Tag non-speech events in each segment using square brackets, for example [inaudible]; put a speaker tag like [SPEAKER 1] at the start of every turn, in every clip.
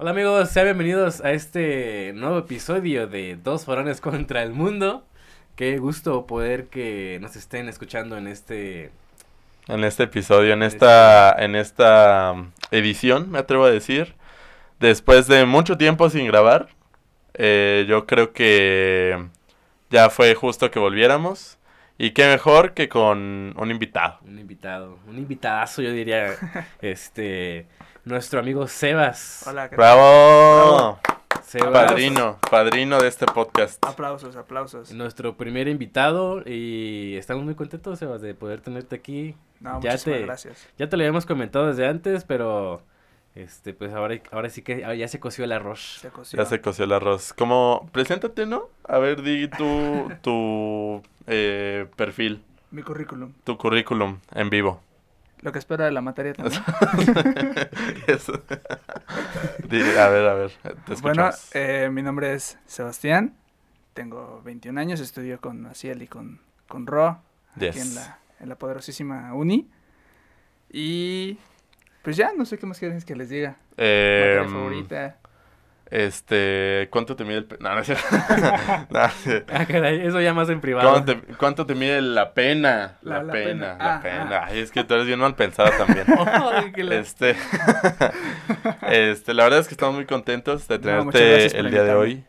[SPEAKER 1] Hola amigos, sean bienvenidos a este nuevo episodio de Dos Forones contra el Mundo. Qué gusto poder que nos estén escuchando en este...
[SPEAKER 2] En este episodio, en esta, en esta um, edición, me atrevo a decir. Después de mucho tiempo sin grabar, eh, yo creo que ya fue justo que volviéramos. Y qué mejor que con un invitado.
[SPEAKER 1] Un invitado, un invitadazo yo diría, [laughs] este, nuestro amigo Sebas.
[SPEAKER 3] Hola, ¿qué tal?
[SPEAKER 2] ¡Bravo!
[SPEAKER 1] Sebas,
[SPEAKER 2] Padrino, padrino de este podcast.
[SPEAKER 3] Aplausos, aplausos.
[SPEAKER 1] nuestro primer invitado y estamos muy contentos, Sebas, de poder tenerte aquí.
[SPEAKER 3] No,
[SPEAKER 1] Ya
[SPEAKER 3] muchísimas
[SPEAKER 1] te-
[SPEAKER 3] gracias.
[SPEAKER 1] Ya te lo habíamos comentado desde antes, pero este, pues ahora, ahora sí que ya se coció el arroz.
[SPEAKER 3] Se coció.
[SPEAKER 2] Ya se coció el arroz. Como, preséntate, ¿no? A ver, di [laughs] tu, tu eh, perfil,
[SPEAKER 3] Mi currículum.
[SPEAKER 2] tu currículum en vivo.
[SPEAKER 3] Lo que espera de la materia también. [laughs]
[SPEAKER 2] A ver, a ver, te
[SPEAKER 3] bueno, eh, mi nombre es Sebastián. Tengo 21 años. Estudio con Aciel y con, con Ro. Aquí en la, en la poderosísima uni. Y... Pues ya, no sé qué más quieren que les diga. Materia
[SPEAKER 2] Em,
[SPEAKER 3] favorita.
[SPEAKER 2] Este, ¿cuánto te mide el... pe- No, no es cierto. [laughs] No, sí.
[SPEAKER 1] Ah, caray, eso ya más en privado.
[SPEAKER 2] ¿Cuánto te, cuánto te mide la pena? La,
[SPEAKER 3] La- la
[SPEAKER 2] pena,
[SPEAKER 3] pena.
[SPEAKER 2] la
[SPEAKER 3] Ah,
[SPEAKER 2] pena.
[SPEAKER 3] ah.
[SPEAKER 2] Ay, es que tú eres bien mal pensada también. [laughs]
[SPEAKER 1] La-
[SPEAKER 2] Este, [laughs] este, la verdad es que estamos muy contentos de tenerte el día de hoy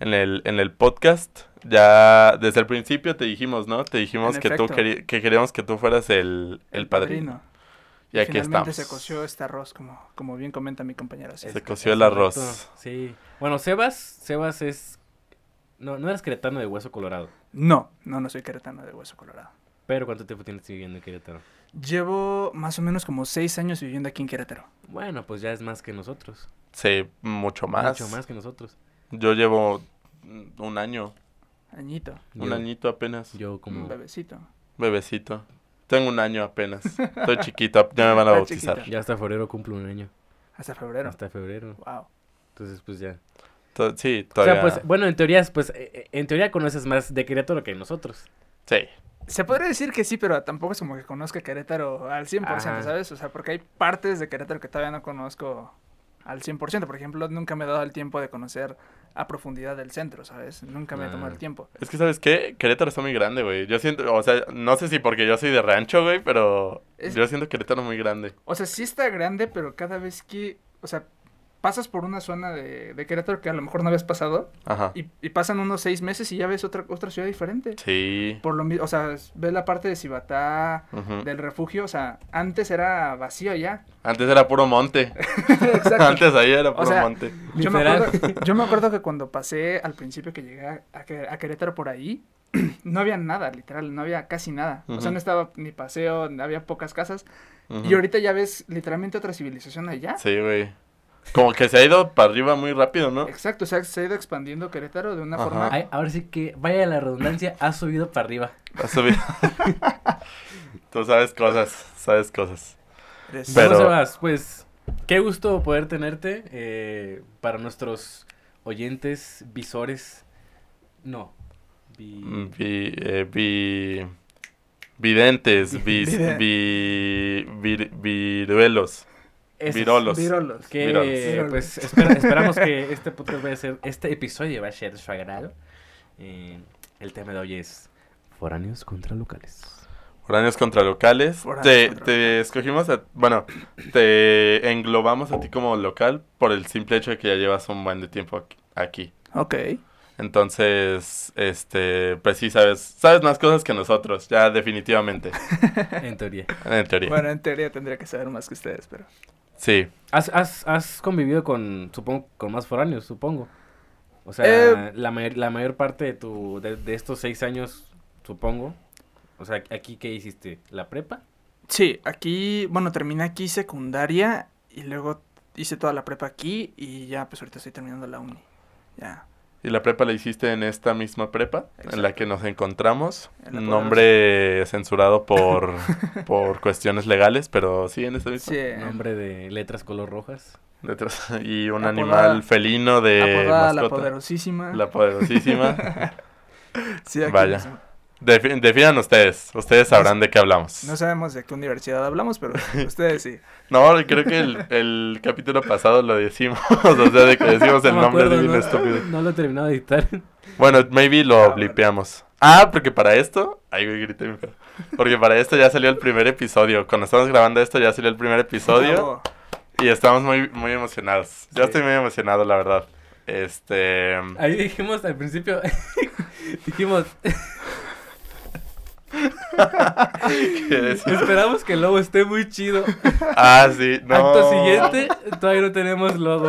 [SPEAKER 2] en el, en el podcast. Ya desde el principio te dijimos, ¿no? Te dijimos
[SPEAKER 3] En
[SPEAKER 2] que tú queri- que queríamos que tú fueras el, el padrino. Y aquí
[SPEAKER 3] Finalmente
[SPEAKER 2] estamos.
[SPEAKER 3] se coció este arroz, como, como bien comenta mi compañero. Aciel.
[SPEAKER 2] Se coció el arroz.
[SPEAKER 1] Sí. Bueno, Sebas, Sebas es... No, no eres queretano de Hueso Colorado.
[SPEAKER 3] No, no, no soy queretano de Hueso Colorado.
[SPEAKER 1] Pero ¿cuánto tiempo tienes viviendo en Querétaro?
[SPEAKER 3] Llevo más o menos como seis años viviendo aquí en Querétaro.
[SPEAKER 1] Bueno, pues ya es más que nosotros.
[SPEAKER 2] Sí, mucho más.
[SPEAKER 1] Mucho más que nosotros.
[SPEAKER 2] Yo llevo un año,
[SPEAKER 3] Añito,
[SPEAKER 2] un
[SPEAKER 1] Yo-
[SPEAKER 2] añito apenas.
[SPEAKER 1] Yo como...
[SPEAKER 3] un bebecito.
[SPEAKER 2] Bebecito. Tengo un año apenas. Estoy chiquito, ya me van a bautizar.
[SPEAKER 1] Ya hasta febrero cumplo un año.
[SPEAKER 3] Hasta febrero.
[SPEAKER 1] Hasta febrero.
[SPEAKER 3] Wow.
[SPEAKER 1] Entonces, pues ya.
[SPEAKER 2] To- sí,
[SPEAKER 1] O
[SPEAKER 2] todavía.
[SPEAKER 1] sea, pues, bueno, en teoría, pues, eh, eh, en teoría conoces más de Querétaro que nosotros.
[SPEAKER 2] Sí.
[SPEAKER 3] Se podría decir que sí, pero tampoco es como que conozca Querétaro al 100%,
[SPEAKER 1] Ajá.
[SPEAKER 3] ¿sabes? O sea, porque hay partes de Querétaro que todavía no conozco al 100%. Por ejemplo, nunca me he dado el tiempo de conocer a profundidad del centro, ¿sabes? Nunca me he tomado
[SPEAKER 1] Ah.
[SPEAKER 3] el tiempo.
[SPEAKER 2] Es que, ¿sabes qué? Querétaro está muy grande, güey. Yo siento, o sea, no sé si porque yo soy de rancho, güey, pero
[SPEAKER 3] Es-
[SPEAKER 2] yo siento Querétaro muy grande.
[SPEAKER 3] O sea, sí está grande, pero cada vez que, o sea, pasas por una zona de, de Querétaro que a lo mejor no habías pasado
[SPEAKER 2] Ajá.
[SPEAKER 3] y, y pasan unos seis meses y ya ves otra, otra ciudad diferente.
[SPEAKER 2] Sí.
[SPEAKER 3] Por lo mismo, o sea, ves la parte de Cibatá, del refugio, o sea, antes era vacío ya.
[SPEAKER 2] Antes era puro monte.
[SPEAKER 3] Exacto. [laughs] [laughs]
[SPEAKER 2] Antes ahí era puro
[SPEAKER 3] sea,
[SPEAKER 2] monte.
[SPEAKER 3] Yo me, acuerdo, [laughs] yo me acuerdo que cuando pasé al principio que llegué a, a Que- a Querétaro por ahí, [clears throat] no había nada, literal, no había casi nada. O sea, no estaba ni paseo, había pocas casas. Y ahorita ya ves literalmente otra civilización allá.
[SPEAKER 2] Sí, güey. Como que se ha ido para arriba muy rápido, ¿no?
[SPEAKER 3] Exacto, o sea, se ha ido expandiendo Querétaro de una
[SPEAKER 2] Ajá.
[SPEAKER 3] forma...
[SPEAKER 1] Ay, ahora sí que, vaya la redundancia, ha subido para arriba.
[SPEAKER 2] Ha subido. [laughs] Tú sabes cosas, sabes cosas. Pero-
[SPEAKER 1] Sebas, pues, qué gusto poder tenerte eh, para nuestros oyentes, visores. No. vi-
[SPEAKER 2] Mm, Vi, eh, vi- videntes, [laughs] vi, vir- viruelos,
[SPEAKER 1] esos
[SPEAKER 2] virolos.
[SPEAKER 3] Virolos.
[SPEAKER 1] Que,
[SPEAKER 2] Virolos.
[SPEAKER 1] Pues, espera- esperamos que este podcast vaya a ser, este episodio va a ser su agrado. Eh, el tema de hoy es foráneos contra locales.
[SPEAKER 2] Foráneos contra locales.
[SPEAKER 3] Foráneos
[SPEAKER 2] te,
[SPEAKER 3] contra
[SPEAKER 2] te escogimos, a- bueno, te englobamos a ti como local por el simple hecho de que ya llevas un buen de tiempo aquí- aquí.
[SPEAKER 3] Ok.
[SPEAKER 2] Entonces, este, pues sí, sabes, sabes más cosas que nosotros, ya definitivamente, [laughs]
[SPEAKER 1] En teoría.
[SPEAKER 2] en teoría.
[SPEAKER 3] Bueno, en teoría tendría que saber más que ustedes, pero...
[SPEAKER 2] Sí,
[SPEAKER 1] ¿Has, has, has convivido con, supongo, con más foráneos, supongo? O sea,
[SPEAKER 3] Eh,
[SPEAKER 1] la, mayor, la mayor parte de, tu, de, de estos seis años, supongo. O sea, aquí, ¿qué hiciste? ¿La prepa?
[SPEAKER 3] Sí, aquí, bueno, terminé aquí secundaria y luego hice toda la prepa aquí y ya, pues ahorita estoy terminando la uni. Ya.
[SPEAKER 2] ¿Y la prepa la hiciste en esta misma prepa en la que nos encontramos?
[SPEAKER 3] En la
[SPEAKER 2] Nombre censurado por, [laughs] por cuestiones legales, pero sí en esta misma.
[SPEAKER 3] Sí.
[SPEAKER 1] Nombre de letras color rojas.
[SPEAKER 2] Detrás- [laughs] Y un
[SPEAKER 3] Apodada-
[SPEAKER 2] animal felino de
[SPEAKER 3] Apodada la
[SPEAKER 2] mascota.
[SPEAKER 3] poderosísima.
[SPEAKER 2] La poderosísima. [laughs]
[SPEAKER 3] Sí, aquí
[SPEAKER 2] Vaya.
[SPEAKER 3] mismo.
[SPEAKER 2] Defi- definan ustedes. Ustedes sabrán de qué hablamos.
[SPEAKER 3] No sabemos de qué universidad hablamos, pero [laughs] ustedes sí.
[SPEAKER 2] No, creo que el, el capítulo pasado lo decimos. [laughs] o sea, de que decimos el
[SPEAKER 1] No
[SPEAKER 2] nombre
[SPEAKER 1] acuerdo,
[SPEAKER 2] de bien
[SPEAKER 1] no,
[SPEAKER 2] estúpido.
[SPEAKER 1] No lo he terminado de editar.
[SPEAKER 2] Bueno, maybe lo
[SPEAKER 3] Ah,
[SPEAKER 2] blipeamos. Ah, porque para esto. Ay, güey, grité. Porque para esto ya salió el primer episodio. Cuando estamos grabando esto ya salió el primer episodio. Y estamos muy, muy emocionados. Yo
[SPEAKER 3] Sí.
[SPEAKER 2] estoy muy emocionado, la verdad. Este.
[SPEAKER 1] Ahí dijimos al principio, [laughs] dijimos. [laughs] esperamos que el logo esté muy chido.
[SPEAKER 2] Ah, sí, no.
[SPEAKER 1] Acto siguiente, todavía no tenemos logo.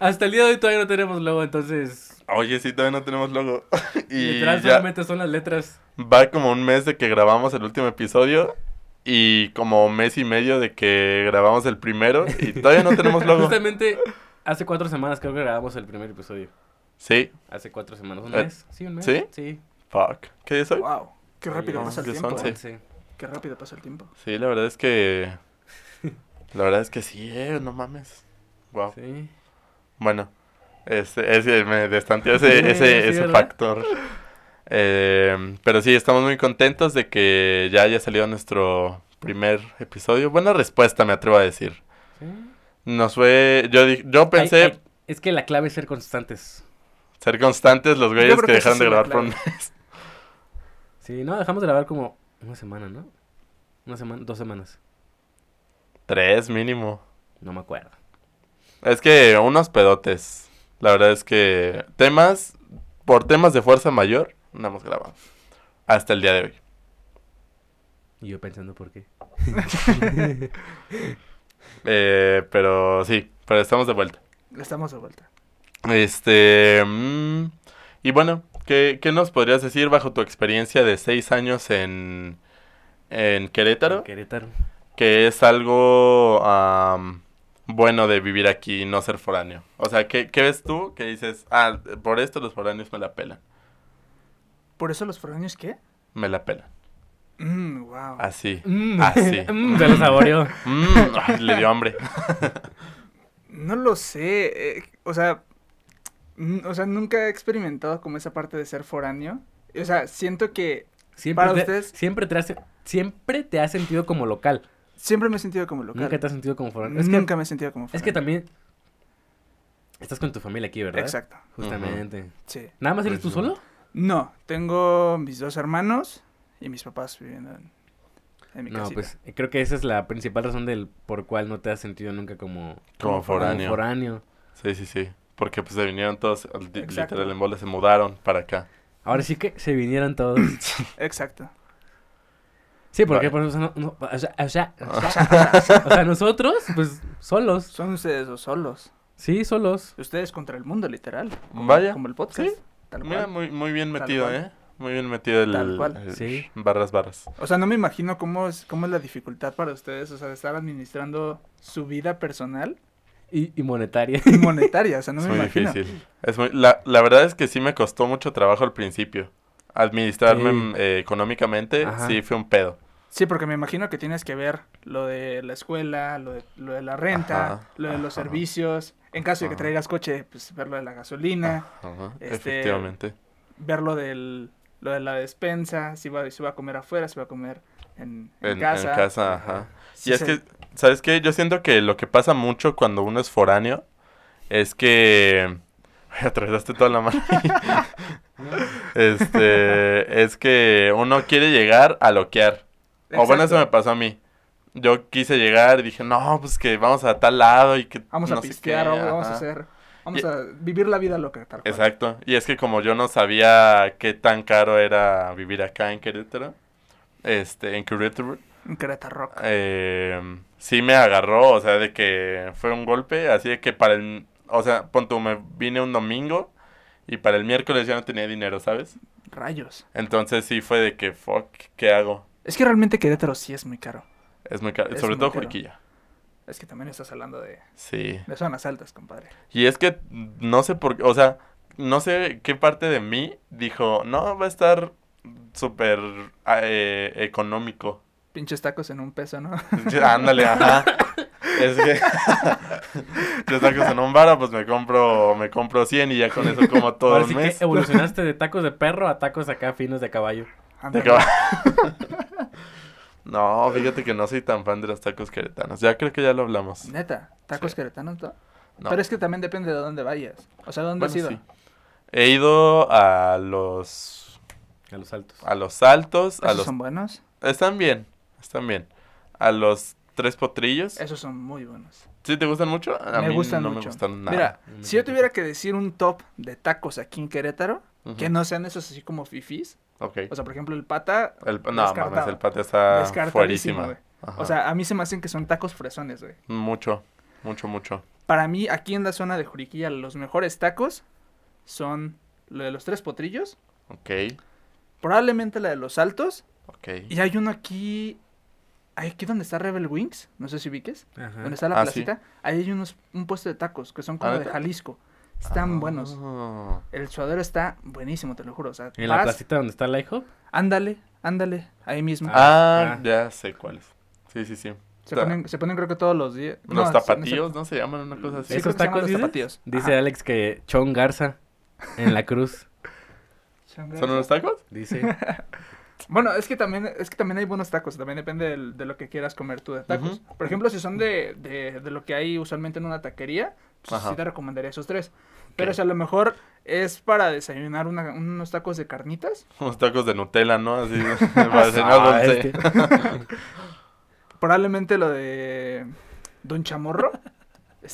[SPEAKER 1] Hasta el día de hoy todavía no tenemos logo, entonces
[SPEAKER 2] Oye, sí, todavía no tenemos logo. [laughs] y
[SPEAKER 1] literal
[SPEAKER 2] ya
[SPEAKER 1] solamente son las letras.
[SPEAKER 2] va como un mes de que grabamos el último episodio. Y como mes y medio de que grabamos el primero. Y [laughs] todavía no tenemos logo.
[SPEAKER 1] Justamente hace cuatro semanas creo que grabamos el primer episodio.
[SPEAKER 2] Sí,
[SPEAKER 1] Hace cuatro semanas, ¿un
[SPEAKER 2] Eh,
[SPEAKER 1] mes? Sí, un mes.
[SPEAKER 2] ¿sí?
[SPEAKER 1] Sí.
[SPEAKER 2] fuck. ¿Qué día es hoy?
[SPEAKER 3] Wow. Qué rápido pasa el tiempo.
[SPEAKER 2] son,
[SPEAKER 3] eh.
[SPEAKER 2] sí.
[SPEAKER 1] Sí.
[SPEAKER 3] Qué rápido pasa el tiempo.
[SPEAKER 2] Sí, la verdad es que. [laughs] La verdad es que sí, eh, no mames. Wow.
[SPEAKER 1] Sí.
[SPEAKER 2] Bueno, ese, ese me destanteó ese, [laughs]
[SPEAKER 1] Sí,
[SPEAKER 2] ese,
[SPEAKER 1] sí,
[SPEAKER 2] ese factor. Eh, pero sí, estamos muy contentos de que ya haya salido nuestro primer episodio. Buena respuesta, me atrevo a decir.
[SPEAKER 1] Sí.
[SPEAKER 2] Nos fue. Yo, di- yo pensé
[SPEAKER 1] Ay, ay, es que la clave es ser constantes.
[SPEAKER 2] ser constantes los güeyes que
[SPEAKER 3] que
[SPEAKER 2] dejaron de grabar por un mes.
[SPEAKER 1] Sí, no, dejamos de grabar como una semana, ¿no? Una semana, dos semanas.
[SPEAKER 2] Tres mínimo.
[SPEAKER 1] No me acuerdo.
[SPEAKER 2] Es que unos pedotes. La verdad es que temas, por temas de fuerza mayor, no hemos grabado. Hasta el día de hoy.
[SPEAKER 1] Y yo pensando por qué. [laughs]
[SPEAKER 2] Eh, pero sí, pero estamos de vuelta.
[SPEAKER 3] Estamos de vuelta.
[SPEAKER 2] Este. mm, y bueno, ¿qué, qué nos podrías decir bajo tu experiencia de seis años en, en Querétaro?
[SPEAKER 1] En Querétaro.
[SPEAKER 2] Que es algo bueno de vivir aquí y no ser foráneo. O sea, ¿qué, qué ves tú que dices, ah, por esto los foráneos me la pelan?
[SPEAKER 3] ¿Por eso los foráneos qué?
[SPEAKER 2] Me la pelan.
[SPEAKER 3] Mmm, wow.
[SPEAKER 2] Así.
[SPEAKER 1] Mm.
[SPEAKER 2] Así. [laughs]
[SPEAKER 1] Mm, se lo saboreó.
[SPEAKER 2] Mm, ay, le dio hambre. [laughs]
[SPEAKER 3] No lo sé. eh, o sea, mm, o sea, nunca he experimentado como esa parte de ser foráneo. O sea, siento que
[SPEAKER 1] Siempre
[SPEAKER 3] Para
[SPEAKER 1] te,
[SPEAKER 3] ustedes-
[SPEAKER 1] Siempre te, has, siempre te has sentido como local.
[SPEAKER 3] siempre me he sentido como local.
[SPEAKER 1] Nunca te has sentido como foráneo. Es que,
[SPEAKER 3] Nunca me he sentido como
[SPEAKER 1] es
[SPEAKER 3] foráneo.
[SPEAKER 1] que también estás con tu familia aquí, ¿verdad?
[SPEAKER 3] Exacto.
[SPEAKER 1] Justamente.
[SPEAKER 3] Sí.
[SPEAKER 1] ¿Nada más eres tú solo?
[SPEAKER 3] No, tengo mis dos hermanos y mis papás viviendo en, en mi
[SPEAKER 1] No,
[SPEAKER 3] casita.
[SPEAKER 1] pues creo que esa es la principal razón del por cual no te has sentido nunca como,
[SPEAKER 2] Como
[SPEAKER 1] como
[SPEAKER 2] foráneo.
[SPEAKER 1] foráneo.
[SPEAKER 2] Sí, sí, sí. Porque pues se vinieron todos,
[SPEAKER 3] Exacto.
[SPEAKER 2] literal en bola, se mudaron para acá.
[SPEAKER 1] Ahora sí que se vinieron todos. [coughs]
[SPEAKER 3] Exacto.
[SPEAKER 1] Sí, porque por eso no, no, o, sea, o, sea, [laughs] o, sea, o sea, nosotros, pues, solos.
[SPEAKER 3] Son ustedes dos solos.
[SPEAKER 1] Sí, solos.
[SPEAKER 3] Ustedes contra el mundo, literal. Como,
[SPEAKER 2] Vaya.
[SPEAKER 3] Como el podcast.
[SPEAKER 2] Sí.
[SPEAKER 3] Tal
[SPEAKER 2] Mira,
[SPEAKER 3] cual.
[SPEAKER 2] muy, muy bien
[SPEAKER 3] Tal
[SPEAKER 2] metido,
[SPEAKER 3] cual.
[SPEAKER 2] ¿eh? Muy bien metido el...
[SPEAKER 3] Tal cual.
[SPEAKER 2] el-
[SPEAKER 1] Sí.
[SPEAKER 2] Barras, barras.
[SPEAKER 3] O sea, no me imagino cómo es, cómo es la dificultad para ustedes, o sea, de estar administrando su vida personal
[SPEAKER 1] Y, y monetaria.
[SPEAKER 3] y monetaria. O sea, no
[SPEAKER 2] es
[SPEAKER 3] me
[SPEAKER 2] muy
[SPEAKER 3] imagino.
[SPEAKER 2] difícil. Es muy, la, la verdad es que sí me costó mucho trabajo al principio. Administrarme
[SPEAKER 1] Sí.
[SPEAKER 2] eh, económicamente,
[SPEAKER 1] Ajá.
[SPEAKER 2] sí fue un pedo.
[SPEAKER 3] Sí, porque me imagino que tienes que ver lo de la escuela, lo de, lo de la renta,
[SPEAKER 2] Ajá,
[SPEAKER 3] lo de los servicios. En caso de que traigas coche, pues ver lo de la gasolina,
[SPEAKER 2] Ajá,
[SPEAKER 3] Este,
[SPEAKER 2] Efectivamente.
[SPEAKER 3] ver lo, del, lo de la despensa, si va, si va a comer afuera, si va a comer en, en
[SPEAKER 2] En,
[SPEAKER 3] casa.
[SPEAKER 2] en casa, ajá.
[SPEAKER 3] Sí
[SPEAKER 2] y es que, ¿sabes qué? Yo siento que lo que pasa mucho cuando uno es foráneo es que... [laughs] Atravesaste toda la mano. [laughs] este, es que uno quiere llegar a loquear. O bueno, eso me pasó a mí. Yo quise llegar y dije, no, pues que vamos a tal lado y que...
[SPEAKER 3] Vamos a
[SPEAKER 2] no
[SPEAKER 3] pistear,
[SPEAKER 2] qué,
[SPEAKER 3] vamos, vamos a
[SPEAKER 2] ajá".
[SPEAKER 3] hacer... Vamos
[SPEAKER 2] Y-
[SPEAKER 3] a vivir la vida loca, tal cual.
[SPEAKER 2] Exacto. Y es que como yo no sabía qué tan caro era vivir acá en Querétaro, este, en Querétaro,
[SPEAKER 3] En Querétaro Rock.
[SPEAKER 2] eh, sí me agarró, o sea, de que fue un golpe, así de que para el, o sea, pon me vine un domingo y para el miércoles ya no tenía dinero, ¿sabes?
[SPEAKER 3] Rayos.
[SPEAKER 2] Entonces sí fue de que, fuck, ¿qué hago?
[SPEAKER 3] Es que realmente Querétaro sí es muy caro.
[SPEAKER 2] Es muy caro,
[SPEAKER 3] Es
[SPEAKER 2] sobre
[SPEAKER 3] muy
[SPEAKER 2] todo
[SPEAKER 3] caro.
[SPEAKER 2] Juriquilla.
[SPEAKER 3] Es que también estás hablando de,
[SPEAKER 2] Sí.
[SPEAKER 3] de zonas altas, compadre.
[SPEAKER 2] Y es que no sé por qué, o sea, no sé qué parte de mí dijo, no, va a estar súper eh, económico.
[SPEAKER 3] Pinches tacos en un peso, ¿no?
[SPEAKER 2] Ándale, ajá. Es que [laughs] yo tacos en un vara, pues me compro, me compro 100 y ya con eso como todo
[SPEAKER 1] Ahora
[SPEAKER 2] el
[SPEAKER 1] sí
[SPEAKER 2] mes.
[SPEAKER 1] que evolucionaste de tacos de perro a tacos acá finos de caballo.
[SPEAKER 3] Ándale.
[SPEAKER 2] De caba- [laughs] no, fíjate que no soy tan fan de los tacos queretanos. Ya creo que ya lo hablamos.
[SPEAKER 3] Neta, tacos
[SPEAKER 2] Sí.
[SPEAKER 3] queretanos, ¿no?
[SPEAKER 2] No.
[SPEAKER 3] Pero es que también depende de dónde vayas. O sea, ¿dónde has ido?
[SPEAKER 2] sí. He ido a los
[SPEAKER 1] A los altos.
[SPEAKER 2] a los altos, a
[SPEAKER 3] ¿Esos
[SPEAKER 2] los
[SPEAKER 3] son buenos?
[SPEAKER 2] están bien, están bien. A los tres potrillos.
[SPEAKER 3] Esos son muy buenos.
[SPEAKER 2] ¿Sí te gustan mucho? A
[SPEAKER 3] me
[SPEAKER 2] mí
[SPEAKER 3] gustan
[SPEAKER 2] no
[SPEAKER 3] mucho.
[SPEAKER 2] me gustan nada.
[SPEAKER 3] Mira,
[SPEAKER 1] No
[SPEAKER 3] si yo tuviera que decir un top de tacos aquí en Querétaro, que no sean esos así como fifís.
[SPEAKER 2] Ok.
[SPEAKER 3] O sea, por ejemplo, el pata.
[SPEAKER 2] El, no, mames, el patio está fuerísima.
[SPEAKER 3] O sea, a mí se me hacen que son tacos fresones, güey.
[SPEAKER 2] mucho, mucho, mucho.
[SPEAKER 3] Para mí, aquí en la zona de Juriquilla, los mejores tacos son lo de los tres potrillos,
[SPEAKER 2] Ok,
[SPEAKER 3] probablemente la de los altos,
[SPEAKER 2] ok.
[SPEAKER 3] y hay uno aquí, ahí aquí donde está Rebel Wings, no sé si viques,
[SPEAKER 1] Ajá.
[SPEAKER 3] donde está la
[SPEAKER 2] Ah, sí.
[SPEAKER 3] placita, ahí hay unos, un puesto de tacos que son como
[SPEAKER 2] ¿Ah,
[SPEAKER 3] de
[SPEAKER 2] neta?
[SPEAKER 3] Jalisco. Están
[SPEAKER 2] Ah.
[SPEAKER 3] buenos. El suadero está buenísimo, te lo juro. O sea,
[SPEAKER 1] En la placita donde está la IHOP.
[SPEAKER 3] ándale, ándale, ahí mismo.
[SPEAKER 2] Ah,
[SPEAKER 1] Ah.
[SPEAKER 2] ya sé cuáles. Sí, sí, sí.
[SPEAKER 3] se, ponen, se ponen creo que todos los días. No,
[SPEAKER 2] Los
[SPEAKER 3] sí, no sé.
[SPEAKER 2] tapatíos, ¿no? Se llaman una cosa así.
[SPEAKER 3] Sí,
[SPEAKER 1] ¿Esos tacos
[SPEAKER 3] los
[SPEAKER 1] dices?
[SPEAKER 3] tapatíos.
[SPEAKER 1] Dice
[SPEAKER 3] Ajá.
[SPEAKER 1] Alex que Chon Garza en la cruz. [laughs]
[SPEAKER 3] Son
[SPEAKER 2] ¿Son unos tacos?
[SPEAKER 1] Dice. [laughs]
[SPEAKER 3] Bueno, es que también es que también hay buenos tacos, también depende del- de lo que quieras comer tú de tacos. Por ejemplo, si son de, de, de lo que hay usualmente en una taquería, pues sí te recomendaría esos tres. Pero si a lo mejor es para desayunar una- unos tacos de carnitas, [laughs]
[SPEAKER 2] Unos tacos de Nutella, ¿no? Así, [laughs] para cenar
[SPEAKER 1] Ah, este. [laughs]
[SPEAKER 3] probablemente lo de Don Chamorro.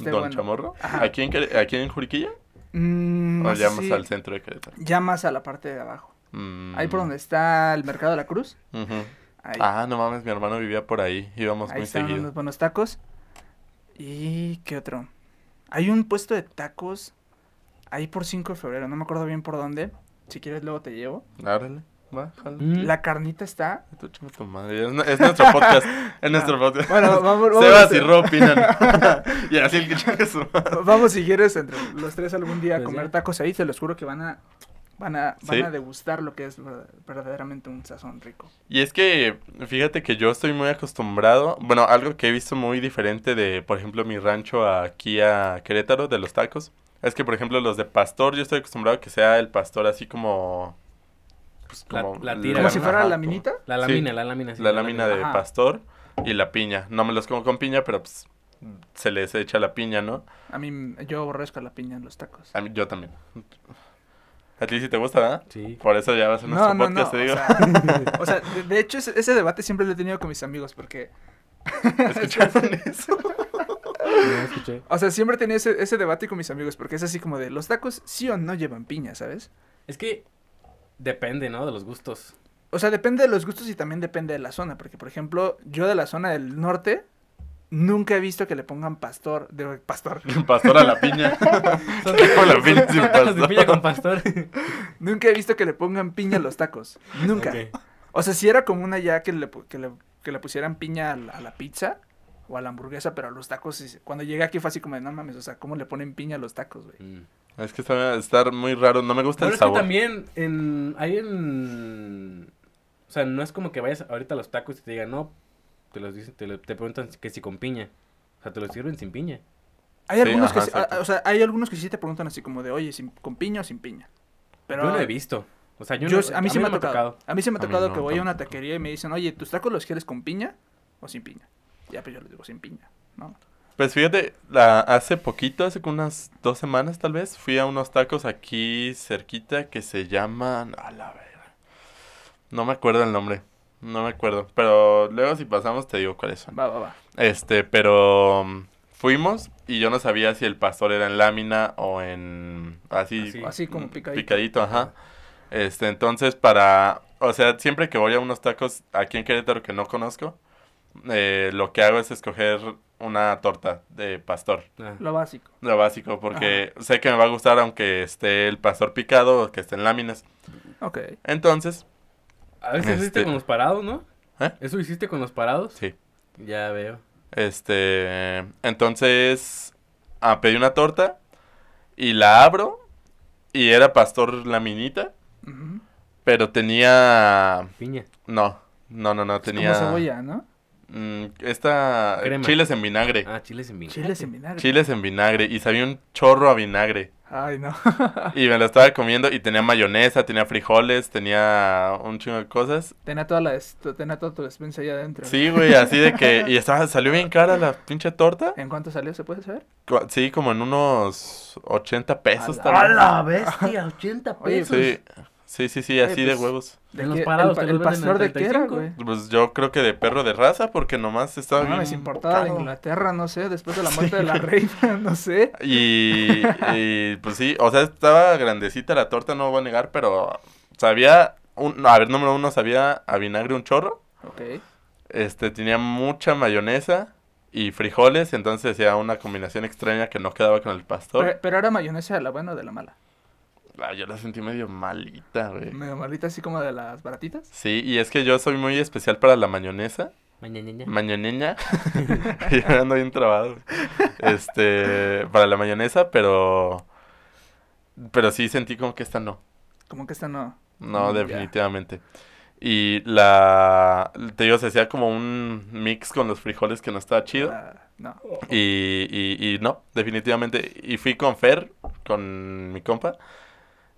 [SPEAKER 2] ¿Don
[SPEAKER 3] bueno.
[SPEAKER 2] Chamorro?
[SPEAKER 3] Ajá.
[SPEAKER 2] ¿Aquí en, ¿Aquí en Juriquilla?
[SPEAKER 3] Mm, no
[SPEAKER 2] ¿O más
[SPEAKER 3] si-
[SPEAKER 2] al centro de Querétaro?
[SPEAKER 3] ya más a la parte de abajo.
[SPEAKER 2] Mm.
[SPEAKER 3] Ahí por donde está el Mercado de la Cruz. Ahí,
[SPEAKER 2] Ah, no mames, mi hermano vivía por ahí. Íbamos
[SPEAKER 3] ahí
[SPEAKER 2] muy
[SPEAKER 3] están
[SPEAKER 2] seguido.
[SPEAKER 3] unos buenos tacos. ¿Y qué otro? Hay un puesto de tacos ahí por 5 de febrero, no me acuerdo bien por dónde. Si quieres luego te llevo.
[SPEAKER 2] Árale, va, jala.
[SPEAKER 1] Mm.
[SPEAKER 3] La carnita está...
[SPEAKER 2] Tu madre. Es, nu- es nuestro podcast. Es [laughs] nuestro podcast.
[SPEAKER 3] Bueno, vamos, [laughs] vamos,
[SPEAKER 2] Sebas y Ro opinan. [laughs] y así el que su madre.
[SPEAKER 3] vamos si quieres entre los tres algún día a
[SPEAKER 1] Pues
[SPEAKER 3] comer
[SPEAKER 1] ya.
[SPEAKER 3] tacos ahí, te los juro que van a... Van a, van
[SPEAKER 2] ¿Sí?
[SPEAKER 3] a degustar lo que es ver- verdaderamente un sazón rico.
[SPEAKER 2] Y es que, fíjate que yo estoy muy acostumbrado, bueno, algo que he visto muy diferente de, por ejemplo, mi rancho aquí a Querétaro, de los tacos, es que, por ejemplo, los de pastor, yo estoy acostumbrado a que sea el pastor así como... Pues,
[SPEAKER 1] La-
[SPEAKER 2] como
[SPEAKER 1] la tira.
[SPEAKER 3] Como si fuera
[SPEAKER 2] ajá,
[SPEAKER 3] la
[SPEAKER 2] como-
[SPEAKER 3] minita.
[SPEAKER 1] La
[SPEAKER 2] Sí.
[SPEAKER 1] lámina, la lámina. sí,
[SPEAKER 2] La lámina de
[SPEAKER 3] Ajá.
[SPEAKER 2] pastor y la piña. No me los como con piña, pero pues se les echa la piña, ¿no?
[SPEAKER 3] A mí, yo aborrezco la piña en los tacos.
[SPEAKER 2] A mí, yo también. A ti sí te gusta, ¿verdad?
[SPEAKER 1] Sí.
[SPEAKER 2] Por eso ya vas a nuestro podcast, te
[SPEAKER 3] o
[SPEAKER 2] digo.
[SPEAKER 3] sea, [laughs] o sea, de, de hecho ese, ese debate siempre lo he tenido con mis amigos porque, [laughs]
[SPEAKER 2] ¿Escucharon [laughs] eso?
[SPEAKER 1] No escuché.
[SPEAKER 3] o sea, siempre he tenido ese, ese debate con mis amigos porque es así como de, los tacos sí o no llevan piña, ¿sabes?
[SPEAKER 1] Es que depende, ¿no? De los gustos.
[SPEAKER 3] O sea, depende de los gustos y también depende de la zona, porque por ejemplo, yo de la zona del norte nunca he visto que le pongan pastor, de pastor, [laughs]
[SPEAKER 2] Pastor a la piña. [laughs] Con la piña sin pastor.
[SPEAKER 1] con pastor. [laughs]
[SPEAKER 3] nunca he visto que le pongan piña a los tacos, nunca. O sea, si era común allá que le, que le, que le pusieran piña a la, a la pizza o a la hamburguesa, pero a los tacos, cuando llegué aquí fue así como de, no mames, o sea, ¿cómo le ponen piña a los tacos, güey?
[SPEAKER 1] Mm.
[SPEAKER 2] Es que está, está muy raro, no me gusta
[SPEAKER 1] Pero
[SPEAKER 2] el
[SPEAKER 1] es que
[SPEAKER 2] sabor.
[SPEAKER 1] también en, hay en... O sea, no es como que vayas ahorita a los tacos y te digan, no, te los dicen, te, lo- te preguntan que si con piña. O sea, te los sirven sin piña.
[SPEAKER 3] Hay
[SPEAKER 2] Sí,
[SPEAKER 3] algunos
[SPEAKER 2] ajá,
[SPEAKER 3] que a- o sea, hay algunos que sí te preguntan así como de, oye, sin- ¿con piña o sin piña? Pero
[SPEAKER 1] yo no he visto. O sea, yo,
[SPEAKER 3] yo-
[SPEAKER 1] no,
[SPEAKER 3] a mí sí me ha tocado. A mí sí me ha
[SPEAKER 2] A
[SPEAKER 3] tocado
[SPEAKER 2] no,
[SPEAKER 3] que voy a una taquería y me dicen, oye, ¿tus tacos los quieres con piña o sin piña? Ya, pues yo les digo sin piña, ¿no?
[SPEAKER 2] Pues fíjate, la, hace poquito, hace como unas dos semanas tal vez, fui a unos tacos aquí cerquita que se llaman... A la vera. No me acuerdo el nombre. No me acuerdo. Pero luego si pasamos te digo cuáles son.
[SPEAKER 3] Va, va, va.
[SPEAKER 2] Este, pero mm, fuimos y yo no sabía si el pastor era en lámina o en así,
[SPEAKER 1] Así.
[SPEAKER 3] Así como
[SPEAKER 2] mm,
[SPEAKER 3] picadito.
[SPEAKER 2] picadito, ajá. Este, entonces para, o sea, siempre que voy a unos tacos aquí en Querétaro que no conozco, eh, lo que hago es escoger una torta de pastor,
[SPEAKER 1] Ah.
[SPEAKER 3] Lo básico.
[SPEAKER 2] lo básico, porque sé que me va a gustar aunque esté el pastor picado o que esté en láminas.
[SPEAKER 3] Ok.
[SPEAKER 2] Entonces,
[SPEAKER 1] A veces hiciste
[SPEAKER 2] Este-
[SPEAKER 1] con los parados, ¿no?
[SPEAKER 2] ¿Eh?
[SPEAKER 1] ¿Eso hiciste con los parados?
[SPEAKER 2] sí.
[SPEAKER 1] Ya veo.
[SPEAKER 2] Este, entonces, ah, pedí una torta y la abro y era pastor laminita,
[SPEAKER 3] Ujú.
[SPEAKER 2] pero tenía,
[SPEAKER 1] Piña.
[SPEAKER 2] no, no, no, no,
[SPEAKER 3] Es
[SPEAKER 2] tenía,
[SPEAKER 3] Como cebolla, ¿no?
[SPEAKER 2] Mm, esta,
[SPEAKER 1] Crema.
[SPEAKER 2] chiles en vinagre,
[SPEAKER 1] Ah, chiles en vinagre.
[SPEAKER 3] Chiles en vinagre.
[SPEAKER 2] chiles en vinagre y sabía un chorro a vinagre.
[SPEAKER 3] Ay, no.
[SPEAKER 2] Y me lo estaba comiendo y tenía mayonesa, tenía frijoles, tenía un chingo de cosas.
[SPEAKER 3] tenía toda la tenía toda tu despensa ahí adentro.
[SPEAKER 2] Sí, güey, así de que... Y estaba, salió bien cara la pinche torta.
[SPEAKER 3] ¿En cuánto salió? ¿Se puede saber?
[SPEAKER 2] Sí, como en unos 80 pesos
[SPEAKER 3] A la-
[SPEAKER 2] vez.
[SPEAKER 1] bestia! 80
[SPEAKER 3] Oye,
[SPEAKER 1] pesos.
[SPEAKER 2] Sí, sí, sí, sí, así
[SPEAKER 3] Oye,
[SPEAKER 2] de
[SPEAKER 3] pues,
[SPEAKER 2] huevos.
[SPEAKER 3] ¿De
[SPEAKER 1] los parados
[SPEAKER 3] el, pastor de qué era,
[SPEAKER 1] 35.
[SPEAKER 3] güey?
[SPEAKER 2] Pues yo creo que de perro de raza, porque nomás estaba
[SPEAKER 3] No
[SPEAKER 2] bien
[SPEAKER 3] mames, importada de
[SPEAKER 2] caro.
[SPEAKER 3] Inglaterra, no sé, después de la muerte de la [laughs] reina, no sé.
[SPEAKER 2] Y, y, pues sí, o sea, estaba grandecita la torta, no voy a negar, pero sabía, un, a ver, número uno, sabía a vinagre un chorro,
[SPEAKER 3] Ok.
[SPEAKER 2] este, tenía mucha mayonesa y frijoles, entonces hacía una combinación extraña que no quedaba con el pastor.
[SPEAKER 3] Pero, pero era mayonesa de la buena o de la mala.
[SPEAKER 2] Ah, yo la sentí medio malita, güey.
[SPEAKER 3] Medio malita, así como de las baratitas.
[SPEAKER 2] Sí, y es que yo soy muy especial para la mayonesa.
[SPEAKER 1] Mañaneña.
[SPEAKER 2] Mañoneña. [laughs] Yo ando bien trabado. Este, para la mayonesa, pero. Pero sí sentí como que esta no.
[SPEAKER 3] Como que esta no.
[SPEAKER 2] No,
[SPEAKER 3] Mm,
[SPEAKER 2] definitivamente. Y la. Te digo, se hacía como un mix con los frijoles que no estaba chido.
[SPEAKER 3] Ah, no.
[SPEAKER 2] Y, y, y no, definitivamente. Y fui con Fer, con mi compa.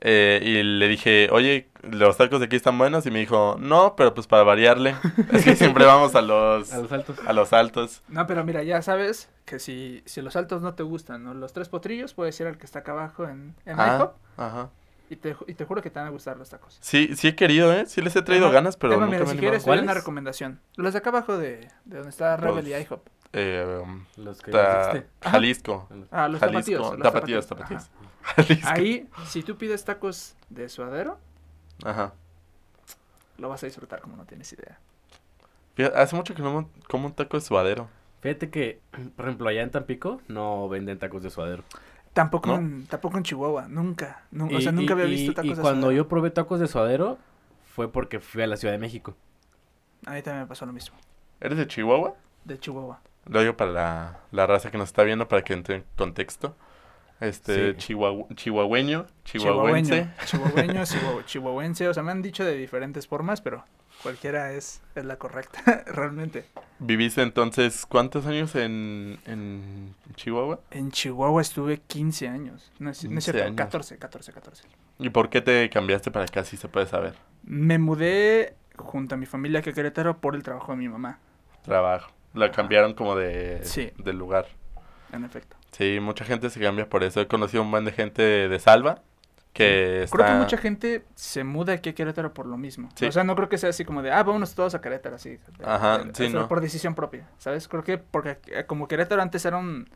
[SPEAKER 2] Eh, y le dije, oye, los tacos de aquí están buenos. Y me dijo, no, pero pues para variarle. [laughs] es que siempre vamos a los,
[SPEAKER 1] A los altos.
[SPEAKER 2] a los altos.
[SPEAKER 3] No, pero mira, ya sabes que si, si los altos no te gustan, o los tres potrillos, puedes ir al que está acá abajo en, en
[SPEAKER 2] Ah,
[SPEAKER 3] IHOP,
[SPEAKER 2] ajá.
[SPEAKER 3] y te, y te juro que te van a gustar los tacos.
[SPEAKER 2] Sí, sí he querido, ¿eh? Sí les he traído ganas, pero
[SPEAKER 3] Emma,
[SPEAKER 2] nunca
[SPEAKER 3] mira,
[SPEAKER 2] me
[SPEAKER 3] si quieres, te una recomendación. Los de acá abajo de, de donde está Rebel y
[SPEAKER 2] Los-
[SPEAKER 3] IHOP.
[SPEAKER 2] Eh, um,
[SPEAKER 1] Los que
[SPEAKER 2] ta-
[SPEAKER 1] dijiste.
[SPEAKER 2] Jalisco.
[SPEAKER 3] Ah, los
[SPEAKER 2] Jalisco.
[SPEAKER 3] tapatíos. los
[SPEAKER 2] Tapatíos,
[SPEAKER 3] tapatíos.
[SPEAKER 2] tapatíos. [laughs] Jalisco.
[SPEAKER 3] Ahí, si tú pides tacos de suadero,
[SPEAKER 2] Ajá.
[SPEAKER 3] lo vas a disfrutar como no tienes idea.
[SPEAKER 2] Fíjate, hace mucho que no mo- como un taco de suadero.
[SPEAKER 1] Fíjate que, por ejemplo, allá en Tampico no venden tacos de suadero.
[SPEAKER 3] Tampoco,
[SPEAKER 2] ¿No?
[SPEAKER 3] en, tampoco en Chihuahua, nunca. nun- o
[SPEAKER 1] Y-
[SPEAKER 3] sea, nunca
[SPEAKER 1] y-
[SPEAKER 3] había
[SPEAKER 1] y-
[SPEAKER 3] visto tacos
[SPEAKER 1] Y
[SPEAKER 3] de
[SPEAKER 1] cuando
[SPEAKER 3] suadero.
[SPEAKER 1] yo probé tacos de suadero fue porque fui a la Ciudad de México.
[SPEAKER 3] A mí también me pasó lo mismo.
[SPEAKER 2] ¿Eres de Chihuahua?
[SPEAKER 3] De Chihuahua.
[SPEAKER 2] Lo digo para la, la raza que nos está viendo para que entre en contexto. Este,
[SPEAKER 1] Sí.
[SPEAKER 2] chihuahua- chihuahueño, chihuahuense.
[SPEAKER 3] Chihuahueño, chihuahua- chihuahuense. O sea, me han dicho de diferentes formas, pero cualquiera es, es la correcta, [laughs] realmente.
[SPEAKER 2] ¿Viviste entonces cuántos años en, en Chihuahua?
[SPEAKER 3] En Chihuahua estuve 15 años. No es, no
[SPEAKER 2] 15
[SPEAKER 3] es cierto,
[SPEAKER 2] años.
[SPEAKER 3] 14, 14, 14.
[SPEAKER 2] ¿Y por qué te cambiaste para acá, si se puede saber?
[SPEAKER 3] Me mudé junto a mi familia a Querétaro por el trabajo de mi mamá,
[SPEAKER 2] Trabajo. La cambiaron como de,
[SPEAKER 3] Sí.
[SPEAKER 2] de lugar.
[SPEAKER 3] en efecto.
[SPEAKER 2] Sí, mucha gente se cambia por eso. He conocido un buen de gente de Salva que está...
[SPEAKER 3] Creo que mucha gente se muda aquí a Querétaro por lo mismo.
[SPEAKER 2] Sí.
[SPEAKER 3] O sea, no creo que sea así como de, ah, vámonos todos a Querétaro, así.
[SPEAKER 2] Ajá,
[SPEAKER 3] de-
[SPEAKER 2] sí, no.
[SPEAKER 3] Por decisión propia, ¿sabes? Creo que porque eh, como Querétaro antes era un,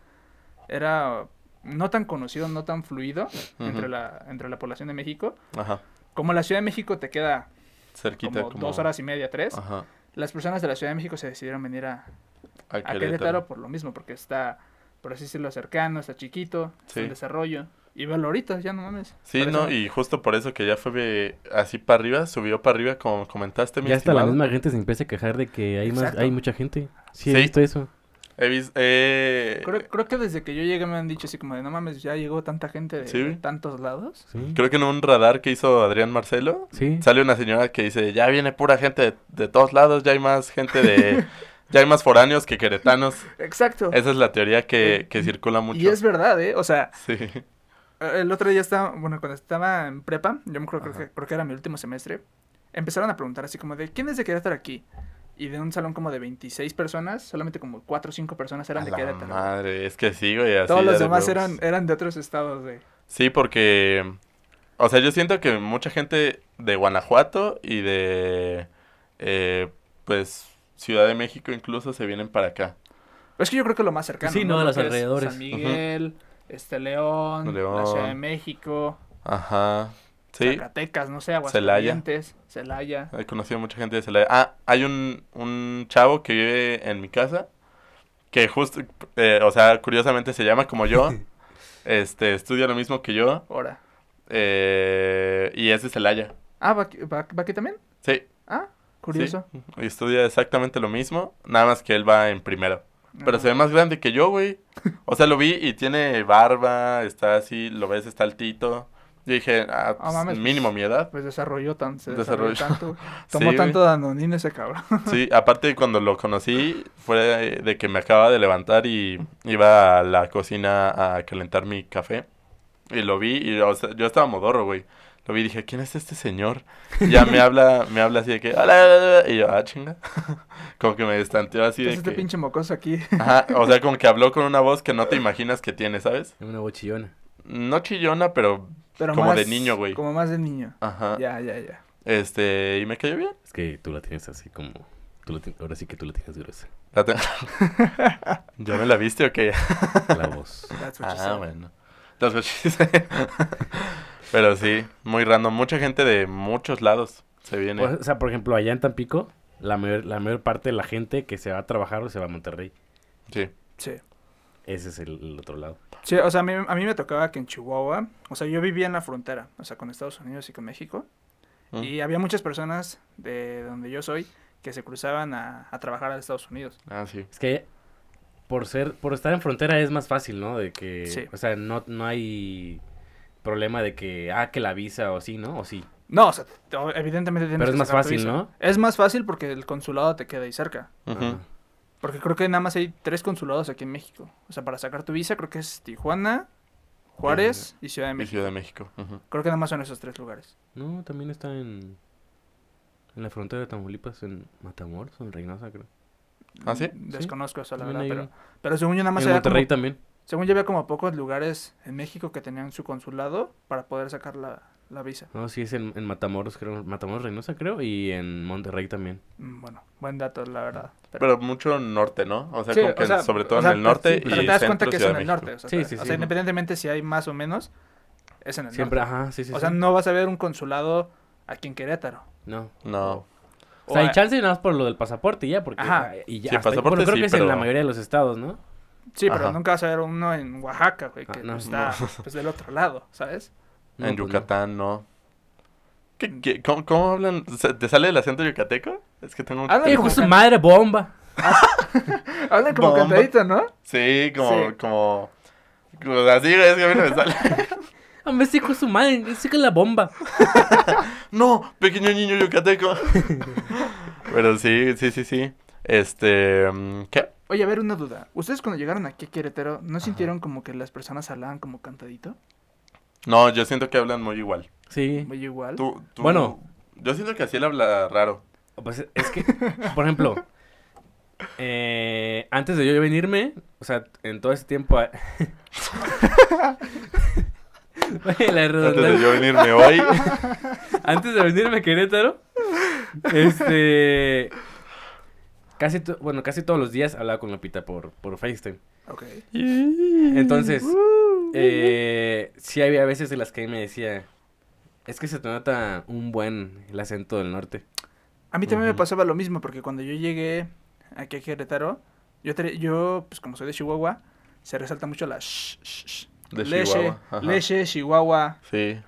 [SPEAKER 3] era no tan conocido, no tan fluido entre, la, entre la población de México.
[SPEAKER 2] Ajá,
[SPEAKER 3] Como la Ciudad de México te queda
[SPEAKER 2] cerquita
[SPEAKER 3] como,
[SPEAKER 2] como...
[SPEAKER 3] dos horas y media, tres,
[SPEAKER 2] Ajá,
[SPEAKER 3] las personas de la Ciudad de México se decidieron venir a,
[SPEAKER 2] a
[SPEAKER 3] a Querétaro. por lo mismo, porque está, por así decirlo, cercano, está chiquito, está
[SPEAKER 2] Sí.
[SPEAKER 3] en desarrollo. Y velo ahorita, ya no mames.
[SPEAKER 2] Sí, no,
[SPEAKER 3] eso-
[SPEAKER 2] y justo por eso que ya fue así para arriba, subió para arriba, como comentaste, mi
[SPEAKER 1] Ya hasta la misma gente se empieza a quejar de que hay más, hay mucha gente. Sí, he
[SPEAKER 2] Sí.
[SPEAKER 1] visto eso.
[SPEAKER 2] He vis- eh,
[SPEAKER 3] Creo, creo que desde que yo llegué me han dicho así como de, no mames, ya llegó tanta gente de,
[SPEAKER 2] Sí.
[SPEAKER 3] de tantos lados.
[SPEAKER 1] Sí.
[SPEAKER 2] creo que en un radar que hizo Adrián Marcelo,
[SPEAKER 1] Sí.
[SPEAKER 2] sale una señora que dice, ya viene pura gente de, de todos lados, ya hay más gente de... [laughs] ya hay más foráneos que queretanos.
[SPEAKER 3] Exacto.
[SPEAKER 2] Esa es la teoría que,
[SPEAKER 3] Eh,
[SPEAKER 2] que circula mucho.
[SPEAKER 3] Y es verdad, ¿eh? O sea,
[SPEAKER 2] Sí.
[SPEAKER 3] el otro día estaba, bueno, cuando estaba en prepa, yo me creo
[SPEAKER 2] Ajá.
[SPEAKER 3] que, creo que era mi último semestre, empezaron a preguntar así como de, ¿quién es de Querétaro aquí? Y de un salón como de 26 personas, solamente como 4 o 5 personas eran
[SPEAKER 2] A
[SPEAKER 3] de Querétaro.
[SPEAKER 2] madre, es que sí, güey, así
[SPEAKER 3] Todos los
[SPEAKER 2] de
[SPEAKER 3] demás eran, eran de otros estados, güey.
[SPEAKER 2] Sí, porque, o sea, yo siento que mucha gente de Guanajuato y de, eh, pues, Ciudad de México incluso se vienen para acá.
[SPEAKER 3] Pero es que yo creo que lo más cercano.
[SPEAKER 1] Sí, no, a los alrededores.
[SPEAKER 3] San Miguel, este León,
[SPEAKER 2] León.
[SPEAKER 3] la Ciudad de México,
[SPEAKER 2] Ajá. Sí,
[SPEAKER 3] Zacatecas, no sé,
[SPEAKER 2] Celaya.
[SPEAKER 3] Aguascalientes, Celaya.
[SPEAKER 2] he conocido mucha gente de Celaya. Ah, hay un, un chavo que vive en mi casa que justo, eh, o sea, curiosamente se llama como yo. [laughs] este, estudia lo mismo que yo.
[SPEAKER 3] Ahora.
[SPEAKER 2] eh, y es de Celaya.
[SPEAKER 3] Ah, ¿va, aquí- va, va aquí también?
[SPEAKER 2] Sí.
[SPEAKER 3] Ah, curioso.
[SPEAKER 2] sí, y estudia exactamente lo mismo, nada más que él va en primero. Pero
[SPEAKER 3] Ah.
[SPEAKER 2] se ve más grande que yo, güey. O sea, lo vi y tiene barba, está así, lo ves, está altito. Yo dije, ah, pues,
[SPEAKER 3] mames,
[SPEAKER 2] mínimo mi edad.
[SPEAKER 3] Pues desarrolló, tan, se
[SPEAKER 2] Desarrolló.
[SPEAKER 3] desarrolló tanto. [laughs]
[SPEAKER 2] Sí,
[SPEAKER 3] Tomó
[SPEAKER 2] güey.
[SPEAKER 3] tanto danonino ese cabrón.
[SPEAKER 2] Sí, aparte cuando lo conocí fue de, que me acaba de levantar y iba a la cocina a calentar mi café. Y lo vi y o sea, yo estaba modorro, güey. Lo vi y dije, ¿quién es este señor? Y ya me [laughs] habla, me habla así de que, "Hola, hola, hola", y yo, ah, chinga. [laughs] como que me destanteó así
[SPEAKER 3] ¿Qué
[SPEAKER 2] de
[SPEAKER 3] es este
[SPEAKER 2] que...
[SPEAKER 3] pinche mocoso aquí?
[SPEAKER 2] Ajá, o sea, como que habló con una voz que no te [laughs] imaginas que tiene, ¿sabes?
[SPEAKER 1] Una bochillona.
[SPEAKER 2] No chillona, pero
[SPEAKER 3] Pero
[SPEAKER 2] Como
[SPEAKER 3] más-
[SPEAKER 2] de niño, güey.
[SPEAKER 3] Como más de niño.
[SPEAKER 2] ajá.
[SPEAKER 3] Ya, ya, ya.
[SPEAKER 2] Este, y me cayó bien.
[SPEAKER 1] Es que tú la tienes así como... Tú la ti- ahora sí que tú la tienes gruesa.
[SPEAKER 2] La te- ¿Ya me la viste o qué?
[SPEAKER 1] La voz.
[SPEAKER 3] That's what she
[SPEAKER 2] Ah, bueno. That's what she said. Pero sí, muy random. Mucha gente de muchos lados se viene.
[SPEAKER 1] O sea, por ejemplo, allá en Tampico, la mayor, la mayor parte de la gente que se va a trabajar se va a Monterrey.
[SPEAKER 2] Sí.
[SPEAKER 3] Sí.
[SPEAKER 1] Ese es el, el otro lado.
[SPEAKER 3] Sí, o sea, a mí, a mí me tocaba que en Chihuahua, o sea, yo vivía en la frontera, o sea, con Estados Unidos y con México,
[SPEAKER 2] Mm.
[SPEAKER 3] y había muchas personas de donde yo soy que se cruzaban a, a trabajar a Estados Unidos.
[SPEAKER 2] Ah, sí.
[SPEAKER 1] Es que por ser, por estar en frontera es más fácil, ¿no? De que,
[SPEAKER 3] Sí.
[SPEAKER 1] o sea, no, no hay problema de que, ah, que la visa o sí, ¿no? O sí.
[SPEAKER 3] No, o sea, te- evidentemente tienes
[SPEAKER 1] Pero es
[SPEAKER 3] que
[SPEAKER 1] más fácil. ¿no?
[SPEAKER 3] Es más fácil porque el consulado te queda ahí cerca. Porque creo que nada más hay tres consulados aquí en México. O sea, para sacar tu visa creo que es Tijuana, Juárez y Ciudad de
[SPEAKER 2] Y
[SPEAKER 3] México.
[SPEAKER 2] Ciudad de México.
[SPEAKER 3] Creo que nada más son esos tres lugares.
[SPEAKER 1] No, también está en, en la frontera de Tamaulipas, en Matamoros o en Reynosa, creo.
[SPEAKER 2] ¿Ah, sí?
[SPEAKER 3] Desconozco eso, la
[SPEAKER 1] También
[SPEAKER 3] verdad, pero, pero según yo nada más
[SPEAKER 1] En Monterrey
[SPEAKER 3] como,
[SPEAKER 1] también.
[SPEAKER 3] Según yo había como pocos lugares en México que tenían su consulado para poder sacar la, la visa.
[SPEAKER 1] No, sí es en, en Matamoros, creo. Matamoros, Reynosa, creo. Y en Monterrey también.
[SPEAKER 3] Mm, Bueno, buen dato, la verdad. Pero,
[SPEAKER 2] Pero mucho norte, ¿no? O sea,
[SPEAKER 3] Sí,
[SPEAKER 2] como que
[SPEAKER 3] o sea,
[SPEAKER 2] sobre todo
[SPEAKER 3] o sea,
[SPEAKER 2] en el norte
[SPEAKER 3] sí,
[SPEAKER 2] y
[SPEAKER 3] pero te das cuenta que es en el norte. O sea,
[SPEAKER 1] Sí, sí,
[SPEAKER 3] o
[SPEAKER 1] sí.
[SPEAKER 3] sea, independientemente si hay más o menos, es en el
[SPEAKER 1] Siempre,
[SPEAKER 3] norte.
[SPEAKER 1] ajá, sí, sí.
[SPEAKER 3] o
[SPEAKER 1] sí.
[SPEAKER 3] sea, no vas a ver un consulado aquí en Querétaro.
[SPEAKER 1] No.
[SPEAKER 2] No.
[SPEAKER 1] O sea, hay chance nada más por lo del pasaporte y ya, porque...
[SPEAKER 3] Ajá.
[SPEAKER 1] Y ya,
[SPEAKER 2] Sí,
[SPEAKER 1] hasta
[SPEAKER 2] pasaporte
[SPEAKER 1] Bueno, creo
[SPEAKER 2] sí,
[SPEAKER 1] que es en la mayoría de los estados, ¿no?
[SPEAKER 3] Sí, pero
[SPEAKER 2] Ajá.
[SPEAKER 3] nunca vas a ver uno en Oaxaca, güey, que
[SPEAKER 1] Ah, no,
[SPEAKER 3] pues, está [laughs] pues, del otro lado, ¿sabes?
[SPEAKER 1] No,
[SPEAKER 2] en
[SPEAKER 1] pues no.
[SPEAKER 2] Yucatán, no. ¿Qué, qué- cómo, cómo hablan? ¿Se- ¿Te sale el acento yucateco? Es que tengo...
[SPEAKER 3] Hablan
[SPEAKER 1] Hijo su madre, bomba. [laughs]
[SPEAKER 3] Hablan como
[SPEAKER 2] Bomba.
[SPEAKER 3] cantadito, ¿no?
[SPEAKER 2] Sí, como...
[SPEAKER 3] Sí.
[SPEAKER 2] como... como así, güey, es que a mí no me sale.
[SPEAKER 1] Hombre, ese hijo de su madre, ese que es la bomba. [laughs]
[SPEAKER 2] no, pequeño niño yucateco. Pero sí, sí, sí, sí. Este... mm, ¿Qué?
[SPEAKER 3] Oye, a ver, una duda. ¿Ustedes cuando llegaron aquí a Querétaro, no sintieron como que las personas hablaban como cantadito?
[SPEAKER 2] No, yo siento que hablan muy igual.
[SPEAKER 1] Sí.
[SPEAKER 3] Muy igual.
[SPEAKER 2] Tú, tú-
[SPEAKER 1] Bueno.
[SPEAKER 2] Yo siento que así él habla raro.
[SPEAKER 1] Pues es que, por ejemplo, [laughs] eh, antes de yo venirme, o sea, en todo ese tiempo... [laughs] la
[SPEAKER 2] Antes de yo venirme hoy. [laughs]
[SPEAKER 1] Antes de venirme a Querétaro, este... Casi, to- bueno, casi todos los días hablaba con Lupita por, por FaceTime.
[SPEAKER 3] Ok.
[SPEAKER 1] Entonces, eh, sí había veces en las que me decía, es que se te nota un buen el acento del norte.
[SPEAKER 3] A mí también me pasaba lo mismo, porque cuando yo llegué aquí a Querétaro, yo, yo pues como soy de Chihuahua, se resalta mucho la sh, sh, sh.
[SPEAKER 2] De
[SPEAKER 3] leche,
[SPEAKER 2] Chihuahua. ajá.
[SPEAKER 3] leche, Chihuahua.
[SPEAKER 2] Sí.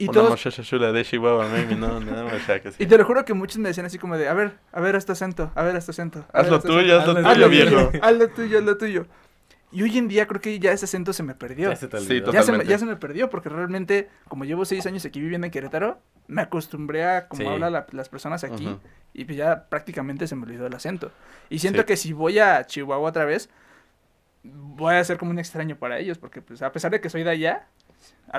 [SPEAKER 3] Y,
[SPEAKER 2] Una
[SPEAKER 3] todos,
[SPEAKER 2] muchacha chula de Chihuahua, mami, no, [laughs] no, muchacha, sí.
[SPEAKER 3] y te lo juro que muchos me decían así como de, a ver, a ver este acento, a ver este acento.
[SPEAKER 2] Haz lo tuyo, haz lo
[SPEAKER 1] Hazlo
[SPEAKER 2] tuyo,
[SPEAKER 1] tuyo.
[SPEAKER 2] viejo. [laughs]
[SPEAKER 3] Haz lo tuyo, haz lo tuyo. Y hoy en día creo que ya ese acento se me perdió.
[SPEAKER 1] Ya se te
[SPEAKER 2] Sí,
[SPEAKER 1] olvidó.
[SPEAKER 3] Ya se, me,
[SPEAKER 2] Totalmente.
[SPEAKER 3] ya se me perdió porque realmente, como llevo seis años aquí viviendo en Querétaro, me acostumbré a cómo
[SPEAKER 1] Sí.
[SPEAKER 3] hablan la- las personas aquí y pues ya prácticamente se me olvidó el acento. Y siento
[SPEAKER 2] Sí.
[SPEAKER 3] que si voy a Chihuahua otra vez, voy a ser como un extraño para ellos porque pues a pesar de que soy de allá, al-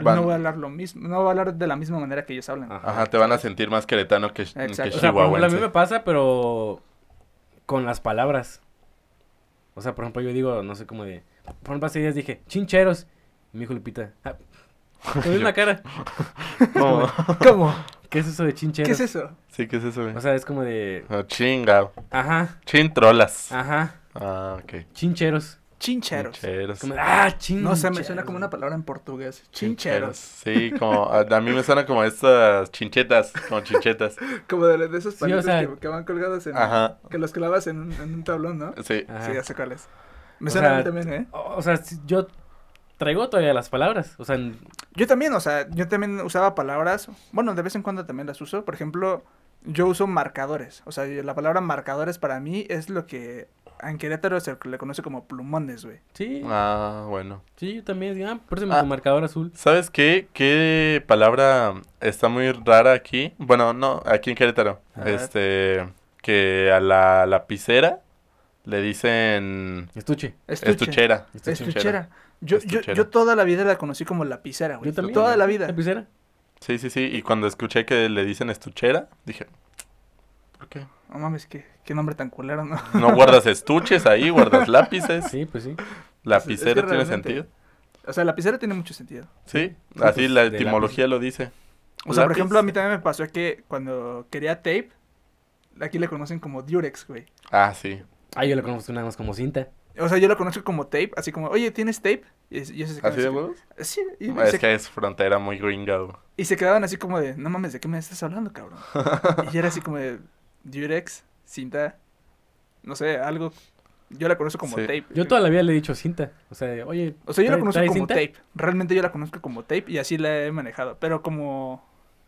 [SPEAKER 2] Van-
[SPEAKER 3] no voy a hablar lo mismo, no voy a hablar de la misma manera que ellos hablan.
[SPEAKER 1] Ajá.
[SPEAKER 2] Ajá, te van a sentir más queretano que, que.
[SPEAKER 1] O sea, por
[SPEAKER 2] chihuahuense.
[SPEAKER 1] ejemplo, a mí me pasa, pero con las palabras. O sea, por ejemplo, yo digo, no sé cómo de... Por ejemplo, hace días dije, chincheros. Y me dijo Lupita, ah, te doy una cara. [laughs] [laughs]
[SPEAKER 3] ¿Cómo?
[SPEAKER 1] ¿Qué es eso de chincheros?
[SPEAKER 3] ¿Qué es eso?
[SPEAKER 2] Sí, ¿qué es eso, güey?
[SPEAKER 1] O sea, es como de...
[SPEAKER 2] Ah, chinga.
[SPEAKER 1] Ajá,
[SPEAKER 2] Chintrolas.
[SPEAKER 1] ajá,
[SPEAKER 2] Ah, ok.
[SPEAKER 1] chincheros.
[SPEAKER 3] Chincheros.
[SPEAKER 2] Chincheros.
[SPEAKER 1] Como de, ah, chincheros.
[SPEAKER 3] No sé, me suena como una palabra en portugués. Chincheros.
[SPEAKER 2] Sí, como, a, a mí me suena como estas chinchetas, como chinchetas. [laughs]
[SPEAKER 3] Como de, de esos
[SPEAKER 1] Sí, o
[SPEAKER 3] palitos
[SPEAKER 1] sea-
[SPEAKER 3] que, que van colgados en...
[SPEAKER 2] Ajá,
[SPEAKER 3] Que los clavas en un, en un tablón, ¿no?
[SPEAKER 2] sí.
[SPEAKER 1] Ajá.
[SPEAKER 3] Sí, ya sé cuál es. Me
[SPEAKER 1] O
[SPEAKER 3] suena a mí también, ¿eh?
[SPEAKER 1] O, o sea, si- yo traigo todavía las palabras. O sea,
[SPEAKER 3] Yo también, o sea, yo también usaba palabras, bueno, de vez en cuando también las uso. Por ejemplo, yo uso marcadores. O sea, la palabra marcadores para mí es lo que en Querétaro se le conoce como plumones, güey.
[SPEAKER 1] sí,
[SPEAKER 2] Ah, bueno.
[SPEAKER 1] sí, yo también. Ah, préstame
[SPEAKER 2] Ah.
[SPEAKER 1] tu marcador azul.
[SPEAKER 2] ¿Sabes qué? ¿Qué palabra está muy rara aquí? Bueno, no, aquí en Querétaro. Este, que a la lapicera le dicen
[SPEAKER 1] Estuche.
[SPEAKER 3] Estuche.
[SPEAKER 2] estuchera.
[SPEAKER 3] Estuchera. Yo, yo,
[SPEAKER 2] Estuchera.
[SPEAKER 3] yo toda la vida la conocí como lapicera, güey.
[SPEAKER 1] Yo también.
[SPEAKER 3] Toda la vida.
[SPEAKER 1] ¿Lapicera?
[SPEAKER 2] Sí, sí, sí. Y cuando escuché que le dicen estuchera, dije, ¿por qué?
[SPEAKER 3] No mames, qué, qué nombre tan culero, ¿no?
[SPEAKER 2] No guardas estuches ahí, [laughs] guardas lápices.
[SPEAKER 1] Sí, pues sí.
[SPEAKER 2] Lapicera
[SPEAKER 3] Es que
[SPEAKER 2] tiene sentido.
[SPEAKER 3] O sea, lapicera tiene mucho sentido.
[SPEAKER 2] Sí,
[SPEAKER 1] Sí,
[SPEAKER 2] así
[SPEAKER 1] pues,
[SPEAKER 2] la etimología lo dice.
[SPEAKER 3] O sea, por ejemplo, a mí también me pasó que cuando quería tape, aquí le conocen como Durex, güey.
[SPEAKER 2] Ah, sí.
[SPEAKER 1] Ah, yo lo conozco nada más como cinta.
[SPEAKER 3] O sea, yo lo conozco como tape, así como, oye, ¿tienes tape? Y, es- y ellos se quedaban
[SPEAKER 2] ¿Así de huevos?
[SPEAKER 3] Sí, y, y
[SPEAKER 2] Es
[SPEAKER 3] se,
[SPEAKER 2] que es frontera muy gringa. güey.
[SPEAKER 3] y se quedaban así como de, no mames, ¿de qué me estás hablando, cabrón? [laughs] y yo era así como de, Durex, cinta, no sé, algo. Yo la conozco como
[SPEAKER 2] Sí.
[SPEAKER 3] tape.
[SPEAKER 1] Yo toda la vida le he dicho cinta. O sea, oye.
[SPEAKER 3] O sea, yo la
[SPEAKER 1] ¿trae-
[SPEAKER 3] conozco como
[SPEAKER 1] cinta?
[SPEAKER 3] tape. Realmente yo la conozco como tape y así la he manejado. Pero como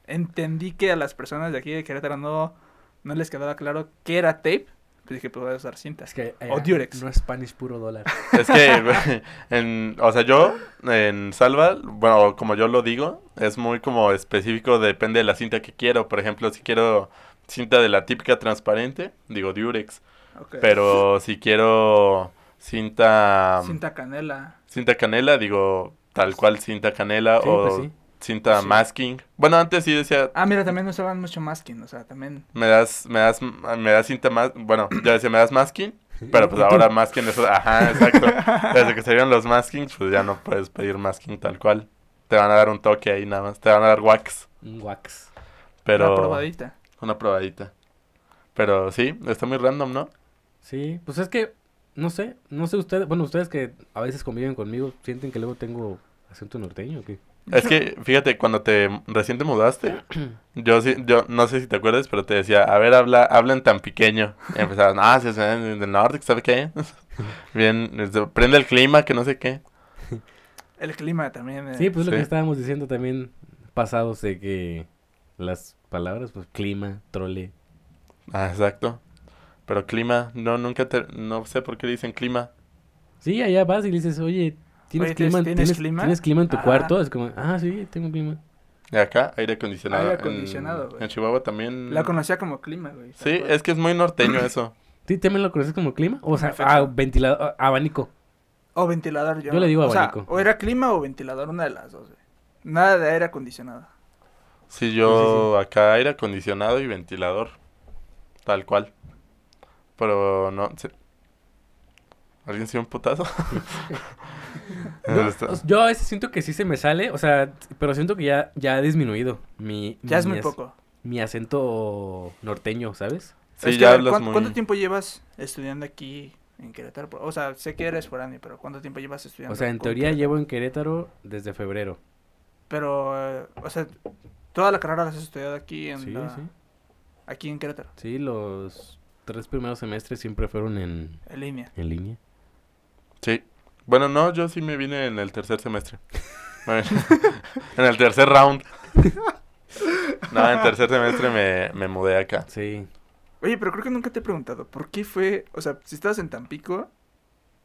[SPEAKER 3] entendí que a las personas de aquí de Querétaro no, no les quedaba claro qué era tape, pues dije, pues voy a usar cinta.
[SPEAKER 1] Es que.
[SPEAKER 3] O Durex.
[SPEAKER 1] No es Spanish puro dólar. [laughs]
[SPEAKER 2] Es que, [laughs] en, o sea, yo en Salva, bueno, como yo lo digo, es muy como específico, depende de la cinta que quiero. Por ejemplo, si quiero cinta de la típica transparente, digo Durex.
[SPEAKER 3] Ok.
[SPEAKER 2] Pero si quiero cinta,
[SPEAKER 3] Cinta canela.
[SPEAKER 2] cinta canela, digo tal cual cinta canela
[SPEAKER 1] Sí,
[SPEAKER 2] o
[SPEAKER 1] pues sí.
[SPEAKER 2] cinta
[SPEAKER 3] Sí.
[SPEAKER 2] masking. Bueno, antes sí decía,
[SPEAKER 3] Ah, mira, también usaban mucho masking, o sea, también.
[SPEAKER 2] me das, me das, me das cinta más, bueno, yo decía, me das masking. Pero pues ahora [laughs] masking es, ajá, exacto. Desde que salieron los maskings, pues ya no puedes pedir masking tal cual. Te van a dar un toque ahí nada más, te van a dar wax,
[SPEAKER 1] Un wax.
[SPEAKER 2] pero
[SPEAKER 3] Una probadita.
[SPEAKER 2] Una probadita. Pero sí, está muy random, ¿no?
[SPEAKER 1] Sí, pues es que. No sé. No sé ustedes. Bueno, ustedes que a veces conviven conmigo, ¿sienten que luego tengo acento norteño o qué?
[SPEAKER 2] Es que, fíjate, cuando te recién te mudaste, [clears throat] yo sí, yo no sé si te acuerdas, pero te decía, a ver, habla, habla en tan pequeño. Y empezabas, ah, sí, sí, del norte, ¿sabe qué? [laughs] Bien, este, prende el clima, que no sé qué.
[SPEAKER 3] El clima también. eh,
[SPEAKER 1] Sí, pues lo
[SPEAKER 2] Sí.
[SPEAKER 1] que estábamos diciendo también pasados de que las palabras, pues clima, trole.
[SPEAKER 2] Ah, exacto. Pero clima, no, nunca te, no sé por qué dicen clima.
[SPEAKER 1] Sí, allá vas y le dices, oye, ¿tienes,
[SPEAKER 3] Oye,
[SPEAKER 1] clima,
[SPEAKER 3] ¿tienes
[SPEAKER 1] ¿tienes,
[SPEAKER 3] clima?
[SPEAKER 1] ¿tienes clima en tu
[SPEAKER 3] Ah.
[SPEAKER 1] cuarto? Es como, ah, sí, tengo clima.
[SPEAKER 2] Y acá, aire acondicionado.
[SPEAKER 3] Aire
[SPEAKER 2] En-
[SPEAKER 3] acondicionado,
[SPEAKER 2] En. Chihuahua también.
[SPEAKER 3] La conocía como clima, güey.
[SPEAKER 2] Sí, es que es muy norteño eso. [clears throat]
[SPEAKER 1] ¿Sí también lo conoces como clima? O sea, ah, ventilador, ah, abanico.
[SPEAKER 3] O ventilador, yo.
[SPEAKER 1] Yo le digo
[SPEAKER 3] o sea,
[SPEAKER 1] abanico.
[SPEAKER 3] o era clima o ventilador, una de las dos, güey. Nada de aire acondicionado.
[SPEAKER 2] Sí, yo acá aire acondicionado y ventilador. Tal cual. Pero no. ¿Alguien se dio un putazo? [laughs]
[SPEAKER 1] Yo,
[SPEAKER 2] Está-
[SPEAKER 1] o sea, yo a veces siento que sí se me sale, o sea, pero siento que ya, ya ha disminuido mi,
[SPEAKER 3] Ya es muy poco.
[SPEAKER 1] mi acento norteño, ¿sabes?
[SPEAKER 2] sí,
[SPEAKER 3] Es que,
[SPEAKER 2] ya
[SPEAKER 3] ver,
[SPEAKER 2] hablas
[SPEAKER 3] ¿cuán-
[SPEAKER 2] muy.
[SPEAKER 3] ¿Cuánto tiempo llevas estudiando aquí en Querétaro? O sea, sé que eres foráneo, pero ¿cuánto tiempo llevas estudiando?
[SPEAKER 1] O sea, en teoría
[SPEAKER 3] Querétaro?
[SPEAKER 1] llevo en Querétaro desde febrero.
[SPEAKER 3] Pero, eh, o sea, toda la carrera la has estudiado aquí en,
[SPEAKER 1] Sí,
[SPEAKER 3] la-
[SPEAKER 1] sí.
[SPEAKER 3] aquí en Querétaro,
[SPEAKER 1] Sí, los tres primeros semestres siempre fueron en,
[SPEAKER 3] en línea.
[SPEAKER 1] en línea.
[SPEAKER 2] Sí. Bueno, no, yo sí me vine en el tercer semestre. [laughs] En el tercer round. No, en el tercer semestre me, me mudé acá.
[SPEAKER 1] Sí.
[SPEAKER 3] Oye, pero creo que nunca te he preguntado, ¿por qué fue, o sea, si estabas en Tampico,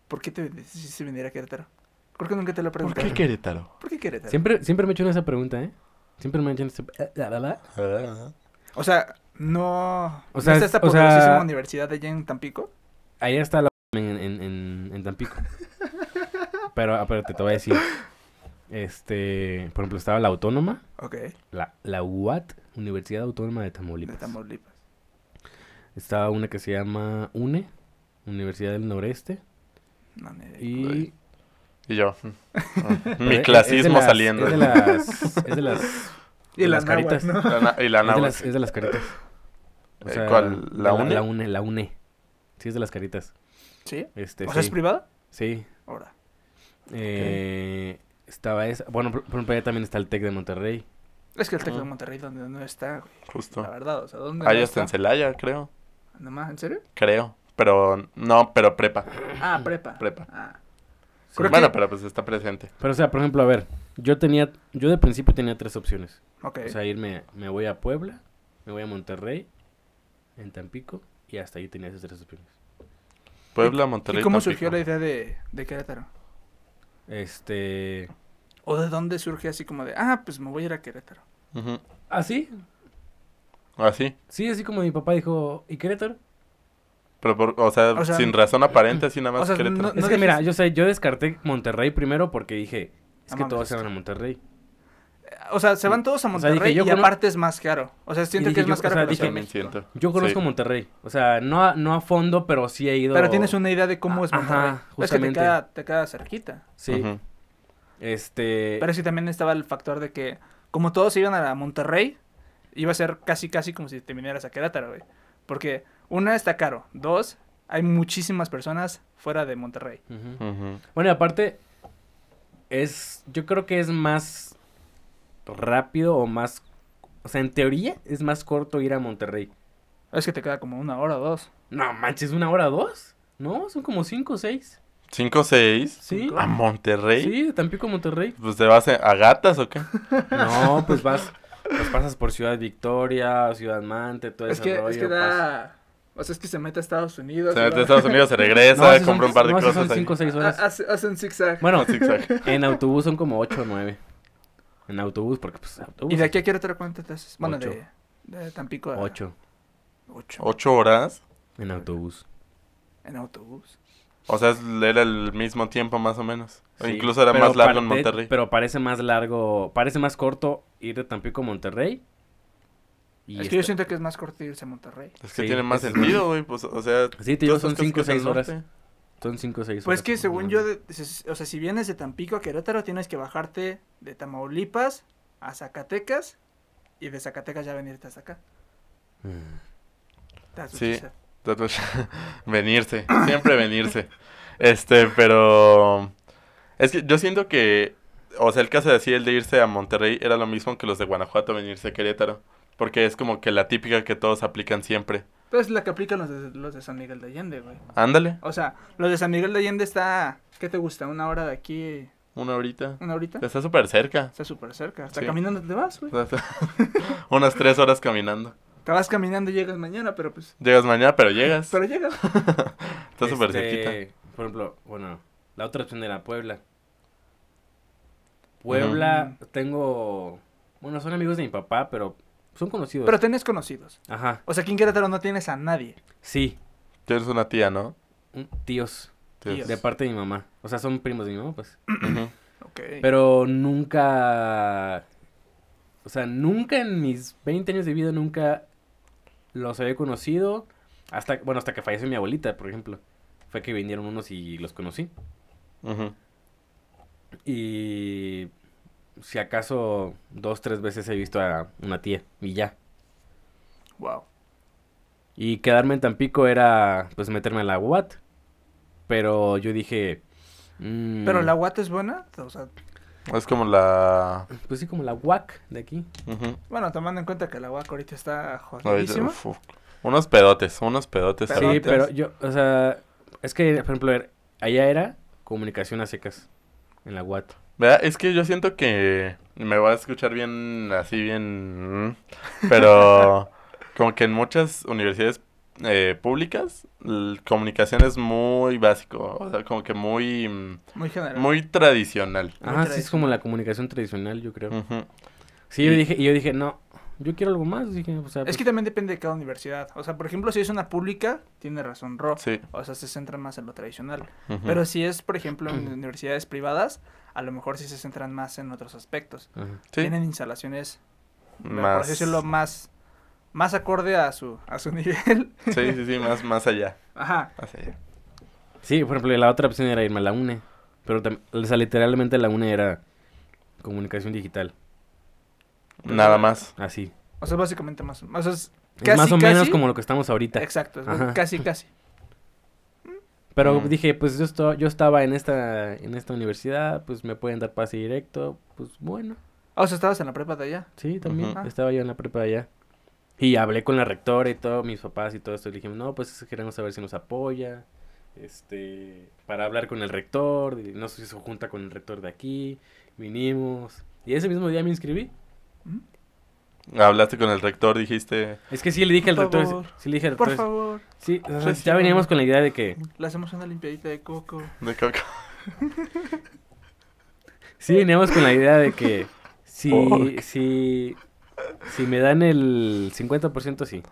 [SPEAKER 3] ¿por qué te decidiste venir a Querétaro? Creo que nunca te lo he
[SPEAKER 2] ¿Por
[SPEAKER 3] preguntado.
[SPEAKER 2] qué Querétaro?
[SPEAKER 3] ¿Por qué Querétaro?
[SPEAKER 1] Siempre, siempre me he hecho esa pregunta, ¿eh? Siempre me esa... eh, la, la, la.
[SPEAKER 3] O sea, no...
[SPEAKER 1] O sea,
[SPEAKER 3] ¿no está esta
[SPEAKER 1] o sea-
[SPEAKER 3] universidad allá en Tampico?
[SPEAKER 1] Ahí está la en, en, en, en Tampico. Pero, ah, pero te, voy a decir. Este, por ejemplo, estaba la Autónoma,
[SPEAKER 3] Ok,
[SPEAKER 1] la, la UAT, Universidad Autónoma de
[SPEAKER 3] de
[SPEAKER 1] Tamaulipas.
[SPEAKER 3] Tamaulipas.
[SPEAKER 1] Estaba una que se llama UNE, Universidad del Noreste.
[SPEAKER 3] No, ni idea.
[SPEAKER 1] Y...
[SPEAKER 2] Y yo.
[SPEAKER 1] pero
[SPEAKER 2] Mi
[SPEAKER 1] es-
[SPEAKER 2] clasismo saliendo.
[SPEAKER 1] Es de las... [laughs] Es de las...
[SPEAKER 3] Y
[SPEAKER 1] de las caritas.
[SPEAKER 3] ¿no?
[SPEAKER 2] La na- y la
[SPEAKER 1] Es de las, es de las caritas. O
[SPEAKER 2] Eh,
[SPEAKER 1] sea,
[SPEAKER 2] ¿cuál? ¿La UNE?
[SPEAKER 1] La UNE, la UNE. Sí, es de las caritas.
[SPEAKER 3] ¿Sí?
[SPEAKER 1] Este,
[SPEAKER 3] ¿O sea, es privada?
[SPEAKER 1] sí.
[SPEAKER 3] Ahora.
[SPEAKER 1] Eh, Estaba esa. Bueno, por ejemplo, allá también está el TEC de Monterrey.
[SPEAKER 3] Es que el Tec de
[SPEAKER 2] Ah.
[SPEAKER 3] Monterrey donde no está, güey.
[SPEAKER 2] Justo.
[SPEAKER 3] La verdad, o sea, ¿dónde
[SPEAKER 2] Ahí
[SPEAKER 3] no
[SPEAKER 2] está en? Celaya, creo.
[SPEAKER 3] ¿Nada más? ¿En serio?
[SPEAKER 2] Creo. Pero no, pero prepa.
[SPEAKER 3] Ah, prepa.
[SPEAKER 2] Prepa.
[SPEAKER 3] Ah. Creo
[SPEAKER 2] bueno,
[SPEAKER 3] que-
[SPEAKER 2] pero pues está presente.
[SPEAKER 1] Pero, o sea, por ejemplo, a ver, yo tenía, yo de principio tenía tres opciones.
[SPEAKER 3] Ok.
[SPEAKER 1] O sea, irme, me voy a Puebla, me voy a Monterrey, en Tampico, y hasta ahí tenía esas tres opciones.
[SPEAKER 2] Puebla,
[SPEAKER 3] ¿Y
[SPEAKER 2] Monterrey.
[SPEAKER 3] cómo
[SPEAKER 2] Tampico.
[SPEAKER 3] surgió la idea de, de Querétaro?
[SPEAKER 1] Este...
[SPEAKER 3] ¿O de dónde surge así como de, ah, pues me voy a ir a Querétaro?
[SPEAKER 2] Ujú.
[SPEAKER 1] ¿Ah, sí?
[SPEAKER 2] Así.
[SPEAKER 1] Sí, así como mi papá dijo, ¿y Querétaro?
[SPEAKER 2] Pero, por- o, sea,
[SPEAKER 3] O sea,
[SPEAKER 2] sin razón aparente, así nada más
[SPEAKER 3] o sea,
[SPEAKER 2] Querétaro.
[SPEAKER 3] no-
[SPEAKER 1] Es
[SPEAKER 3] no
[SPEAKER 1] que mira, yo sé, yo descarté Monterrey primero porque dije, es que todos
[SPEAKER 3] es
[SPEAKER 1] se van a Monterrey.
[SPEAKER 3] O sea, se van todos a
[SPEAKER 1] O sea, dije,
[SPEAKER 3] Monterrey
[SPEAKER 1] yo
[SPEAKER 3] y aparte es más caro. O sea, siento
[SPEAKER 1] Y
[SPEAKER 3] que
[SPEAKER 1] dije
[SPEAKER 3] es
[SPEAKER 1] yo,
[SPEAKER 3] más
[SPEAKER 1] o
[SPEAKER 3] caro
[SPEAKER 1] sea,
[SPEAKER 2] También
[SPEAKER 3] México.
[SPEAKER 2] siento.
[SPEAKER 1] Yo conozco
[SPEAKER 2] Sí.
[SPEAKER 1] Monterrey. O sea, no a, no a fondo, pero sí he ido.
[SPEAKER 3] Pero tienes una idea de cómo es
[SPEAKER 1] Ajá,
[SPEAKER 3] Monterrey. es que te
[SPEAKER 1] justamente.
[SPEAKER 3] queda, te queda cerquita.
[SPEAKER 1] Sí.
[SPEAKER 2] Ujú.
[SPEAKER 1] Este.
[SPEAKER 3] Pero sí también estaba el factor de que, como todos iban a Monterrey, iba a ser casi casi como si te vinieras a Querétaro, güey. Porque, una, está caro. Dos, hay muchísimas personas fuera de Monterrey.
[SPEAKER 1] Ujú.
[SPEAKER 2] Ujú.
[SPEAKER 1] Bueno, y aparte, es. Yo creo que es más rápido o más. O sea, en teoría es más corto ir a Monterrey.
[SPEAKER 3] Es que te queda como una hora o dos.
[SPEAKER 1] No manches, ¿una hora o dos? No, son como cinco o seis.
[SPEAKER 2] ¿Cinco, seis?
[SPEAKER 1] Sí.
[SPEAKER 2] ¿A Monterrey?
[SPEAKER 1] Sí, de Tampico a Monterrey.
[SPEAKER 2] Pues te vas a, gatas o qué? [laughs]
[SPEAKER 1] No, pues vas. Pues pasas por Ciudad Victoria, Ciudad Mante, todo
[SPEAKER 3] Es
[SPEAKER 1] ese
[SPEAKER 3] que,
[SPEAKER 1] rollo.
[SPEAKER 3] es que da... O sea, es que se mete a Estados Unidos.
[SPEAKER 2] Se mete a Estados Unidos, se regresa,
[SPEAKER 1] No, sí son-
[SPEAKER 2] compra un par de
[SPEAKER 1] no,
[SPEAKER 2] cosas
[SPEAKER 1] son
[SPEAKER 2] ahí.
[SPEAKER 1] cinco o seis
[SPEAKER 3] Ha-
[SPEAKER 1] horas.
[SPEAKER 3] Hace, hace un zigzag.
[SPEAKER 1] Bueno,
[SPEAKER 2] Zigzag. [laughs]
[SPEAKER 1] en autobús son como ocho o nueve. En autobús, porque pues autobús.
[SPEAKER 3] ¿Y de aquí a Querétaro cuánto te haces? Bueno,
[SPEAKER 1] Ocho.
[SPEAKER 3] de, de Tampico a...
[SPEAKER 1] Ocho
[SPEAKER 3] Ocho.
[SPEAKER 2] ¿Ocho horas?
[SPEAKER 1] en autobús.
[SPEAKER 3] En autobús.
[SPEAKER 2] O sea, era el mismo tiempo más o menos. O
[SPEAKER 1] Sí,
[SPEAKER 2] incluso era más largo en Monterrey.
[SPEAKER 1] Pero parece más largo, parece más corto ir de Tampico a Monterrey. Y
[SPEAKER 3] es que yo
[SPEAKER 1] esta-
[SPEAKER 3] siento que es más corto irse a Monterrey.
[SPEAKER 2] Es que
[SPEAKER 1] Sí,
[SPEAKER 2] tiene más sentido, güey. Pues, o sea,
[SPEAKER 1] Sí, te digo, son
[SPEAKER 2] estás
[SPEAKER 1] cinco o
[SPEAKER 2] casi al
[SPEAKER 1] seis horas.
[SPEAKER 2] norte.
[SPEAKER 1] Son cinco o seis
[SPEAKER 3] Pues
[SPEAKER 1] horas.
[SPEAKER 3] que según yo, de- o sea, si vienes de Tampico a Querétaro, tienes que bajarte de Tamaulipas a Zacatecas y de Zacatecas ya venirte hasta acá.
[SPEAKER 1] Mm.
[SPEAKER 2] Sí. [laughs] venirse, siempre venirse. Este, pero es que yo siento que, o sea, el caso de así, el de irse a Monterrey era lo mismo que los de Guanajuato venirse a Querétaro, porque es como que la típica que todos aplican siempre.
[SPEAKER 3] Pero es la que aplican los de, los de San Miguel de Allende, güey.
[SPEAKER 2] Ándale,
[SPEAKER 3] O sea, los de San Miguel de Allende está, ¿qué te gusta? ¿Una hora de aquí?
[SPEAKER 2] una horita.
[SPEAKER 3] ¿Una horita?
[SPEAKER 2] Está súper cerca.
[SPEAKER 3] Está súper cerca. Hasta
[SPEAKER 2] Sí.
[SPEAKER 3] caminando te vas, güey. [laughs]
[SPEAKER 2] Unas tres horas caminando.
[SPEAKER 3] Te vas caminando y llegas mañana, pero pues...
[SPEAKER 2] Llegas mañana, pero llegas.
[SPEAKER 3] Pero llegas. [laughs]
[SPEAKER 2] Está súper
[SPEAKER 1] Este,
[SPEAKER 2] cerquita.
[SPEAKER 1] Por ejemplo, bueno, la otra opción era Puebla. Puebla, tengo. Bueno, son amigos de mi papá, pero son conocidos.
[SPEAKER 3] Pero tenés conocidos.
[SPEAKER 1] Ajá,
[SPEAKER 3] O sea, aquí en Querétaro no tienes a nadie.
[SPEAKER 1] sí,
[SPEAKER 2] Tienes una tía, ¿no?
[SPEAKER 1] tíos,
[SPEAKER 2] Tienes-
[SPEAKER 1] de parte de mi mamá. O sea, son primos de mi mamá, pues. [clears throat]
[SPEAKER 2] Ujú.
[SPEAKER 3] Ok.
[SPEAKER 1] Pero nunca. O sea, nunca en mis 20 años de vida, nunca los había conocido. Hasta, bueno, hasta que falleció mi abuelita, por ejemplo. Fue que vinieron unos y los conocí.
[SPEAKER 2] Ujú.
[SPEAKER 1] Y si acaso dos, tres veces he visto a una tía y ya.
[SPEAKER 3] Wow.
[SPEAKER 1] Y quedarme en Tampico era pues meterme a la UAT. Pero yo dije... mm,
[SPEAKER 3] Pero la UAT es buena. O sea,
[SPEAKER 2] Es como la...
[SPEAKER 1] Pues sí, como la UAC de aquí.
[SPEAKER 3] Bueno, tomando en cuenta que la UAC ahorita está jodidísima.
[SPEAKER 2] Unos pedotes, unos pedotes.
[SPEAKER 1] Sí, pero yo, o sea, es que, por ejemplo, allá era comunicación a secas en la UAT.
[SPEAKER 2] ¿Verdad? Es que yo siento que me voy a escuchar bien, así bien, mm, pero [laughs] como que en muchas universidades eh, públicas comunicación es muy básico, o sea, como que muy, mm,
[SPEAKER 3] Muy general.
[SPEAKER 2] muy tradicional.
[SPEAKER 3] Muy
[SPEAKER 1] Ajá, sí, es como la comunicación tradicional, yo creo. Sí, yo
[SPEAKER 2] Y-
[SPEAKER 1] dije, y yo dije, no, yo quiero algo más. Dije, o sea,
[SPEAKER 3] Es
[SPEAKER 1] pues,
[SPEAKER 3] que también depende de cada universidad. O sea, por ejemplo, si es una pública, tiene razón Ro.
[SPEAKER 2] Sí.
[SPEAKER 3] O sea, se centra más en lo tradicional. Pero si es, por ejemplo, en [clears throat] universidades privadas, a lo mejor sí se centran más en otros aspectos.
[SPEAKER 2] Sí,
[SPEAKER 3] Tienen instalaciones, por
[SPEAKER 2] más,
[SPEAKER 3] así decirlo, más, más acorde a su, a su [laughs] nivel.
[SPEAKER 2] sí, sí, sí, más, más allá,
[SPEAKER 3] Ajá.
[SPEAKER 2] más allá.
[SPEAKER 1] Sí, por ejemplo, la otra opción era irme a la UNE. Pero o sea, literalmente la UNE era comunicación digital.
[SPEAKER 2] Nada más.
[SPEAKER 1] Así.
[SPEAKER 3] O sea, básicamente más. O sea, es
[SPEAKER 1] Es
[SPEAKER 3] casi,
[SPEAKER 1] más o menos como lo que estamos ahorita.
[SPEAKER 3] Exacto, es
[SPEAKER 1] Ajá.
[SPEAKER 3] casi, casi.
[SPEAKER 1] Pero
[SPEAKER 2] Mm.
[SPEAKER 1] dije, pues yo, esto- yo estaba en esta, en esta universidad, pues me pueden dar pase directo. Pues bueno,
[SPEAKER 3] Ah, o sea, estabas en la prepa de allá.
[SPEAKER 1] sí, también.
[SPEAKER 2] Ujú.
[SPEAKER 1] Estaba yo en la prepa allá. Y hablé con la rectora y todo, mis papás y todo esto. Y le dije, no, pues queremos saber si nos apoya. Este, para hablar con el rector. y no sé si se junta con el rector de aquí. Vinimos. Y ese mismo día me inscribí.
[SPEAKER 2] Hablaste con el rector, dijiste,
[SPEAKER 1] Es que sí le dije al rector.
[SPEAKER 3] favor.
[SPEAKER 1] Sí le dije al
[SPEAKER 3] Por favor,
[SPEAKER 1] Sí, o sea,
[SPEAKER 2] Reciban.
[SPEAKER 1] ya veníamos con la idea de que.
[SPEAKER 3] le hacemos una limpiadita de coco.
[SPEAKER 2] de coco. [laughs]
[SPEAKER 1] Sí, veníamos con la idea de que. Si,
[SPEAKER 2] Fuck.
[SPEAKER 1] si, si me dan el 50%, sí.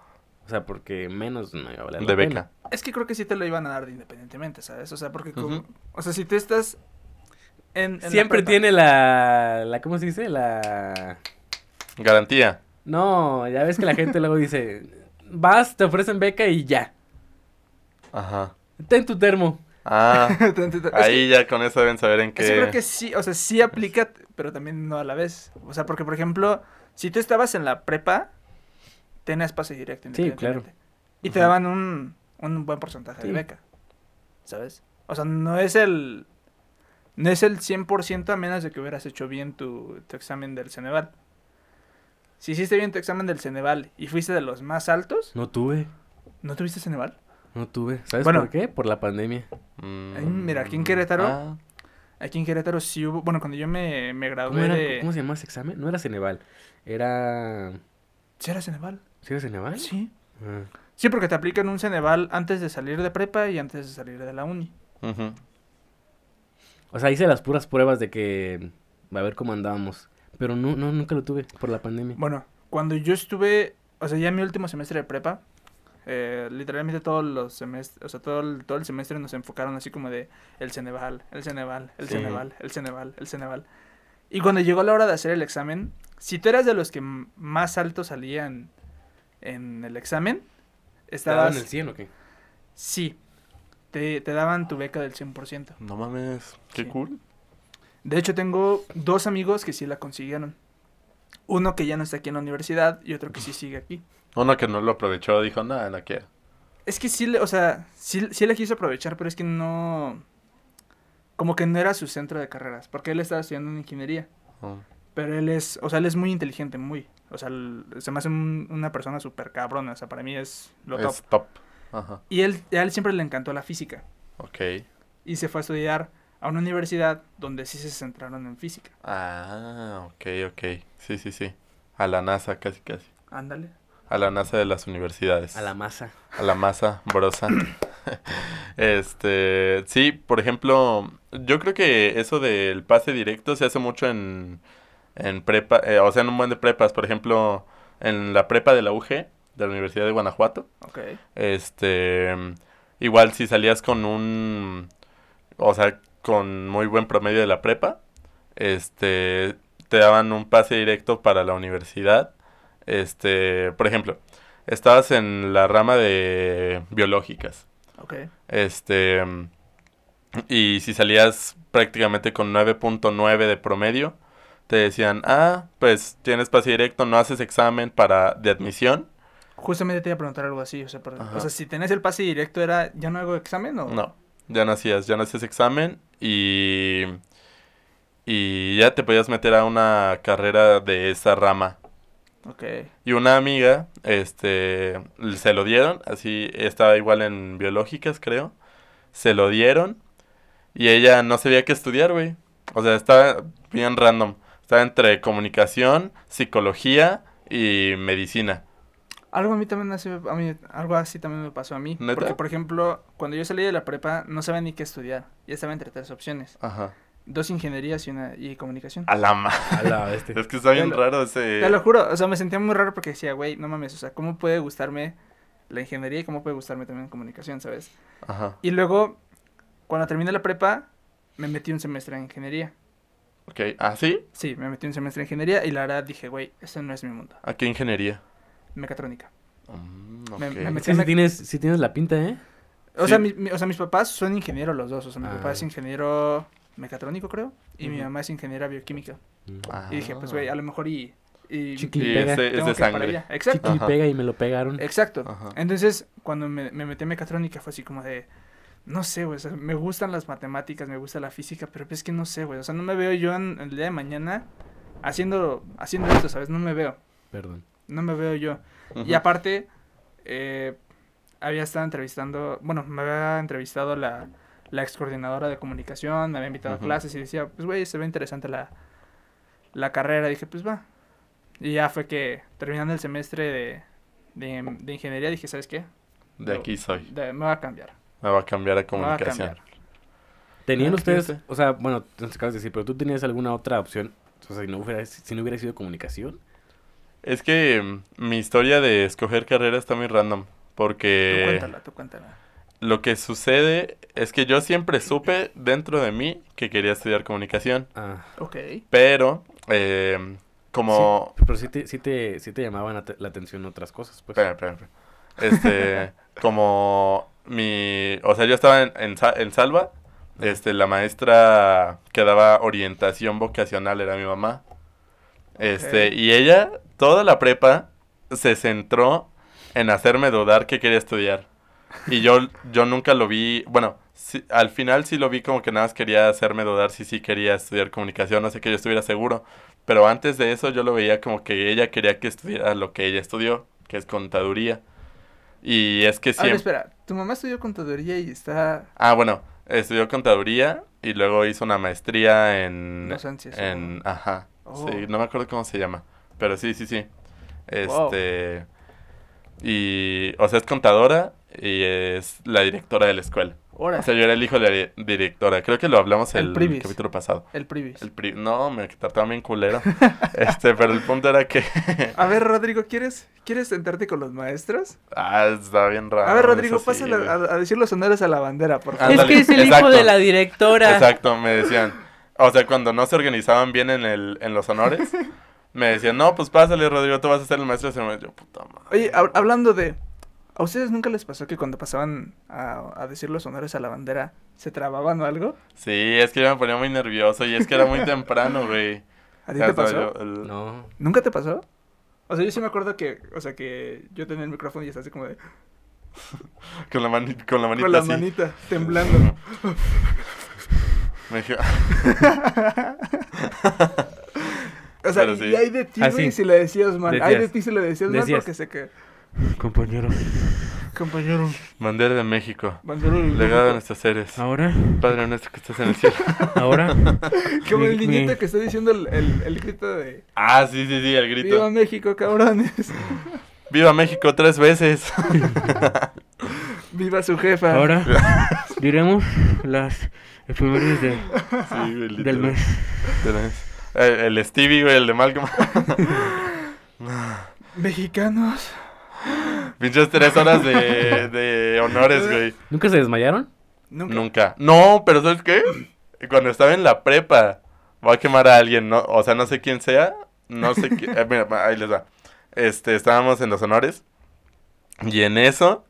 [SPEAKER 1] O sea, porque menos no iba a valer la
[SPEAKER 2] De
[SPEAKER 1] pena.
[SPEAKER 2] beca.
[SPEAKER 3] Es que creo que sí te lo iban a dar independientemente, ¿sabes? O sea, porque como- o sea, si tú estás en, en la
[SPEAKER 1] Siempre tiene la, la, ¿cómo se dice? La...
[SPEAKER 2] Garantía.
[SPEAKER 1] No, ya ves que la gente luego dice, vas, te ofrecen beca y ya.
[SPEAKER 2] Ajá.
[SPEAKER 1] Ten tu termo.
[SPEAKER 2] Ah, [laughs]
[SPEAKER 3] Es que-
[SPEAKER 2] ahí ya con eso deben saber en
[SPEAKER 3] es que creo que
[SPEAKER 2] qué.
[SPEAKER 3] sí, o sea, sí aplica, pero también no a la vez. O sea, porque por ejemplo, si tú estabas en la prepa, tenías pase directo.
[SPEAKER 1] Sí,
[SPEAKER 3] independientemente. Y te daban un, un buen porcentaje
[SPEAKER 1] Sí.
[SPEAKER 3] de beca. ¿Sabes? O sea, no es el no es el 100% a menos de que hubieras hecho bien tu, tu examen del Ceneval. Si hiciste bien tu examen del Ceneval y fuiste de los más altos,
[SPEAKER 1] No tuve,
[SPEAKER 3] ¿no tuviste Ceneval?
[SPEAKER 1] no tuve. ¿Sabes
[SPEAKER 3] Bueno.
[SPEAKER 1] por qué? Por la pandemia.
[SPEAKER 2] Mm,
[SPEAKER 3] mira, aquí en Querétaro,
[SPEAKER 2] ah,
[SPEAKER 3] Aquí en Querétaro sí hubo, bueno, cuando yo me, me
[SPEAKER 1] ¿Cómo,
[SPEAKER 3] gradué
[SPEAKER 1] era-
[SPEAKER 3] de...
[SPEAKER 1] ¿Cómo se llamaba ese examen? No era Ceneval. Era...
[SPEAKER 3] ¿Sí era Ceneval?
[SPEAKER 1] ¿Sí era Ceneval?
[SPEAKER 3] Sí.
[SPEAKER 1] Ah.
[SPEAKER 3] Sí, porque te aplican un Ceneval antes de salir de prepa y antes de salir de la uni.
[SPEAKER 1] O sea, hice las puras pruebas de que... A ver cómo andábamos. Pero no, no, nunca lo tuve por la pandemia.
[SPEAKER 3] Bueno, cuando yo estuve, o sea, ya en mi último semestre de prepa, eh, literalmente todos los semestres, o sea, todo el, todo el semestre nos enfocaron así como de el Ceneval, el Ceneval, el
[SPEAKER 2] Sí.
[SPEAKER 3] Ceneval, el Ceneval, el Ceneval. Y cuando llegó la hora de hacer el examen, si tú eras de los que más alto salían en el examen,
[SPEAKER 1] ¿Estaba
[SPEAKER 3] estabas...
[SPEAKER 1] en el 100 o qué?
[SPEAKER 3] Sí, te, te daban tu beca del 100%.
[SPEAKER 2] No mames, qué
[SPEAKER 3] Sí.
[SPEAKER 2] cool.
[SPEAKER 3] De hecho, tengo dos amigos que sí la consiguieron. Uno que ya no está aquí en la universidad y otro que sí sigue aquí.
[SPEAKER 2] Uno que no lo aprovechó dijo, nada, no quiero.
[SPEAKER 3] Es que sí, le- o sea, sí, sí le quiso aprovechar, pero es que no... Como que no era su centro de carreras, porque él estaba estudiando en ingeniería.
[SPEAKER 2] Mm.
[SPEAKER 3] Pero él es, o sea, él es muy inteligente, muy. O sea, se me hace un- una persona súper cabrona, o sea, para mí es lo top.
[SPEAKER 2] Es top. Ajá,
[SPEAKER 3] Y él, a él siempre le encantó la física.
[SPEAKER 2] ok.
[SPEAKER 3] Y se fue a estudiar a una universidad donde sí se centraron en física.
[SPEAKER 2] Ah, ok, ok. Sí, sí, sí. A la NASA, casi, casi.
[SPEAKER 3] Ándale.
[SPEAKER 2] A la NASA de las universidades.
[SPEAKER 1] A la masa.
[SPEAKER 2] A la masa brosa. [coughs] este, sí, por ejemplo, yo creo que eso del pase directo se hace mucho en, en prepa, eh, o sea, en un buen de prepas, por ejemplo, en la prepa de la UG, de la Universidad de Guanajuato,
[SPEAKER 3] Ok.
[SPEAKER 2] este, igual si salías con un, o sea, con muy buen promedio de la prepa, este, te daban un pase directo para la universidad, este, por ejemplo, estabas en la rama de biológicas,
[SPEAKER 3] Ok.
[SPEAKER 2] este, y si salías prácticamente con 9.9 de promedio, te decían, ah, pues tienes pase directo, no haces examen para de admisión.
[SPEAKER 3] Justamente te iba a preguntar algo así, o sea, por- o sea, si tenés el pase directo era, ¿ya no hago examen o...?
[SPEAKER 2] No, ya no hacías, ya no hacías examen y, y ya te podías meter a una carrera de esa rama.
[SPEAKER 3] Ok.
[SPEAKER 2] Y una amiga, este, se lo dieron, así estaba igual en biológicas, creo. Se lo dieron y ella no sabía qué estudiar, güey. O sea, estaba bien random. Estaba entre comunicación, psicología y medicina.
[SPEAKER 3] Algo a mí también así, a mí, algo así también me pasó a mí.
[SPEAKER 2] ¿Neta?
[SPEAKER 3] Porque, por ejemplo, cuando yo salí de la prepa, no sabía ni qué estudiar. Ya estaba entre tres opciones.
[SPEAKER 2] Ajá.
[SPEAKER 3] Dos ingenierías y una y comunicación.
[SPEAKER 2] A la ma-
[SPEAKER 1] A la bestia. [laughs]
[SPEAKER 2] Es que está bien
[SPEAKER 3] lo-
[SPEAKER 2] raro ese...
[SPEAKER 3] Te lo juro, o sea, me sentía muy raro porque decía, güey, no mames, o sea, ¿cómo puede gustarme la ingeniería y cómo puede gustarme también comunicación, sabes?
[SPEAKER 2] Ajá.
[SPEAKER 3] Y luego, cuando terminé la prepa, me metí un semestre en ingeniería.
[SPEAKER 2] Ok. ¿Ah, sí?
[SPEAKER 3] Sí, me metí un semestre en ingeniería y la verdad dije, güey, ese no es mi mundo.
[SPEAKER 2] ¿A qué ingeniería?
[SPEAKER 3] Mecatrónica.
[SPEAKER 2] Mm,
[SPEAKER 3] Me-
[SPEAKER 2] ok.
[SPEAKER 3] me
[SPEAKER 1] Sí, sí tienes, sí tienes la pinta, ¿eh?
[SPEAKER 3] O,
[SPEAKER 2] Sí.
[SPEAKER 3] sea, mi- mi- o sea, mis papás son ingenieros los dos. O sea, mi
[SPEAKER 1] Ah.
[SPEAKER 3] papá es ingeniero mecatrónico, creo. Y mi mamá es ingeniera bioquímica.
[SPEAKER 2] Ah.
[SPEAKER 3] Y dije, pues, güey, a lo mejor y... y
[SPEAKER 1] Chicle
[SPEAKER 2] Y
[SPEAKER 1] pega.
[SPEAKER 2] ese es
[SPEAKER 3] tengo
[SPEAKER 2] de sangre.
[SPEAKER 3] Exacto.
[SPEAKER 1] Chicle y pega y me lo pegaron.
[SPEAKER 3] Exacto.
[SPEAKER 2] Ajá.
[SPEAKER 3] Entonces, cuando me, me metí en mecatrónica fue así como de... No sé, güey, o sea, me gustan las matemáticas, me gusta la física, pero es que no sé, güey. O sea, no me veo yo en, el día de mañana haciendo, haciendo esto, ¿sabes? No me veo.
[SPEAKER 1] Perdón.
[SPEAKER 3] No me veo yo. Y aparte, eh, había estado entrevistando, bueno, me había entrevistado la, la ex coordinadora de comunicación, me había invitado a clases y decía, pues güey, se ve interesante la, la carrera. dije, pues va. Y ya fue que terminando el semestre de, de, de ingeniería dije, ¿sabes qué?
[SPEAKER 2] De aquí soy.
[SPEAKER 3] de- me va a cambiar.
[SPEAKER 2] Me va a cambiar a
[SPEAKER 3] Me va a
[SPEAKER 2] comunicación.
[SPEAKER 3] cambiar.
[SPEAKER 1] ¿Tenían
[SPEAKER 2] Ah,
[SPEAKER 1] ustedes,
[SPEAKER 2] fíjate.
[SPEAKER 1] o sea, bueno, no te acabas de decir, pero tú tenías alguna otra opción? O sea, si no hubiera, si no hubiera sido comunicación.
[SPEAKER 2] Es que mm, mi historia de escoger carrera está muy random.
[SPEAKER 3] Tú
[SPEAKER 2] Porque
[SPEAKER 3] cuéntala, tú cuéntala.
[SPEAKER 2] lo que sucede es que yo siempre supe dentro de mí que quería estudiar comunicación.
[SPEAKER 1] Ah,
[SPEAKER 3] Ok.
[SPEAKER 2] Pero, eh, como...
[SPEAKER 1] pero sí te, sí te, sí te llamaban la atención otras cosas, pues.
[SPEAKER 2] Espera, espera, espera. Este, [laughs] como mi... O sea, yo estaba en, en, en Salva. Este, la maestra que daba orientación vocacional era mi mamá. Este, y ella, toda la prepa, se centró en hacerme dudar que quería estudiar. Y yo, yo nunca lo vi, bueno, sí- al final sí lo vi como que nada más quería hacerme dudar si sí quería estudiar comunicación, no sé que yo estuviera seguro. Pero antes de eso yo lo veía como que ella quería que estudiara lo que ella estudió, que es contaduría. Y es que
[SPEAKER 3] A ver,
[SPEAKER 2] siempre...
[SPEAKER 3] espera. Tu mamá estudió contaduría y está...
[SPEAKER 2] Ah, bueno, estudió contaduría y luego hizo una maestría en... Ajá.
[SPEAKER 3] Oh.
[SPEAKER 2] Sí, no me acuerdo cómo se llama. Pero sí, sí, sí.
[SPEAKER 3] Wow.
[SPEAKER 2] Este... Y... O sea, es contadora y es la directora de la escuela.
[SPEAKER 3] Ahora,
[SPEAKER 2] O sea, yo era el hijo de la di- directora. Creo que lo hablamos
[SPEAKER 3] El
[SPEAKER 2] el, capítulo pasado.
[SPEAKER 3] el privis.
[SPEAKER 2] El pri- no, me trataban bien culero. [laughs] este, pero el punto era que... [laughs]
[SPEAKER 3] A ver, Rodrigo, ¿quieres, ¿quieres sentarte con los maestros?
[SPEAKER 2] ah, está bien raro.
[SPEAKER 3] A ver, Rodrigo,
[SPEAKER 2] sí, güey.
[SPEAKER 3] a, a decir los honores a la bandera, por favor.
[SPEAKER 4] Es que es el
[SPEAKER 2] exacto.
[SPEAKER 4] hijo de la directora.
[SPEAKER 2] Exacto, me decían. O sea, cuando no se organizaban bien en, el, en los honores, [laughs] me decían, no, pues pásale, Rodrigo, tú vas a ser el maestro de ceremonia. Yo, puta madre.
[SPEAKER 3] Oye, hab- hablando de... ¿A ustedes nunca les pasó que cuando pasaban a, a decir los honores a la bandera se trababan o algo?
[SPEAKER 2] Sí, es que yo me ponía muy nervioso y es que era muy temprano, güey.
[SPEAKER 3] ¿A ti te pasó?
[SPEAKER 2] yo- el-
[SPEAKER 1] No.
[SPEAKER 3] ¿Nunca te pasó? O sea, yo sí me acuerdo que, o sea, que yo tenía el micrófono y estaba así como de... [laughs]
[SPEAKER 2] Con la, mani- con la manita
[SPEAKER 3] con la
[SPEAKER 2] así.
[SPEAKER 3] manita [laughs] temblando.
[SPEAKER 2] Me dije, [laughs]
[SPEAKER 3] O sea,
[SPEAKER 2] sí.
[SPEAKER 3] y hay de ti,
[SPEAKER 4] Así.
[SPEAKER 3] güey, si le decías mal. Hay de ti si le decías mal porque sé que...
[SPEAKER 4] Compañero,
[SPEAKER 3] Compañero,
[SPEAKER 2] bandera de México. Legado de
[SPEAKER 3] México.
[SPEAKER 2] nuestros seres.
[SPEAKER 4] ahora,
[SPEAKER 2] Padre nuestro que estás en el cielo. [laughs]
[SPEAKER 4] ahora.
[SPEAKER 3] Como el niñito
[SPEAKER 4] mi-
[SPEAKER 3] que está diciendo el, el, el grito de...
[SPEAKER 2] Ah, sí, sí, sí, el grito.
[SPEAKER 3] ¡Viva México, cabrones! [laughs]
[SPEAKER 2] ¡Viva México tres veces! [laughs]
[SPEAKER 3] ¡Viva su jefa!
[SPEAKER 4] Ahora diremos las efemérides de,
[SPEAKER 2] Sí,
[SPEAKER 4] mes.
[SPEAKER 2] Del mes. El, el Stevie, güey, el de Malcolm. [laughs]
[SPEAKER 3] Mexicanos.
[SPEAKER 2] Pinches tres horas de, de honores, güey.
[SPEAKER 1] ¿Nunca se desmayaron?
[SPEAKER 3] Nunca.
[SPEAKER 2] Nunca. No, pero ¿sabes qué? Cuando estaba en la prepa, voy a quemar a alguien, ¿no? O sea, no sé quién sea. No sé quién. eh, mira, ahí les va. Este, estábamos en los honores. Y en eso,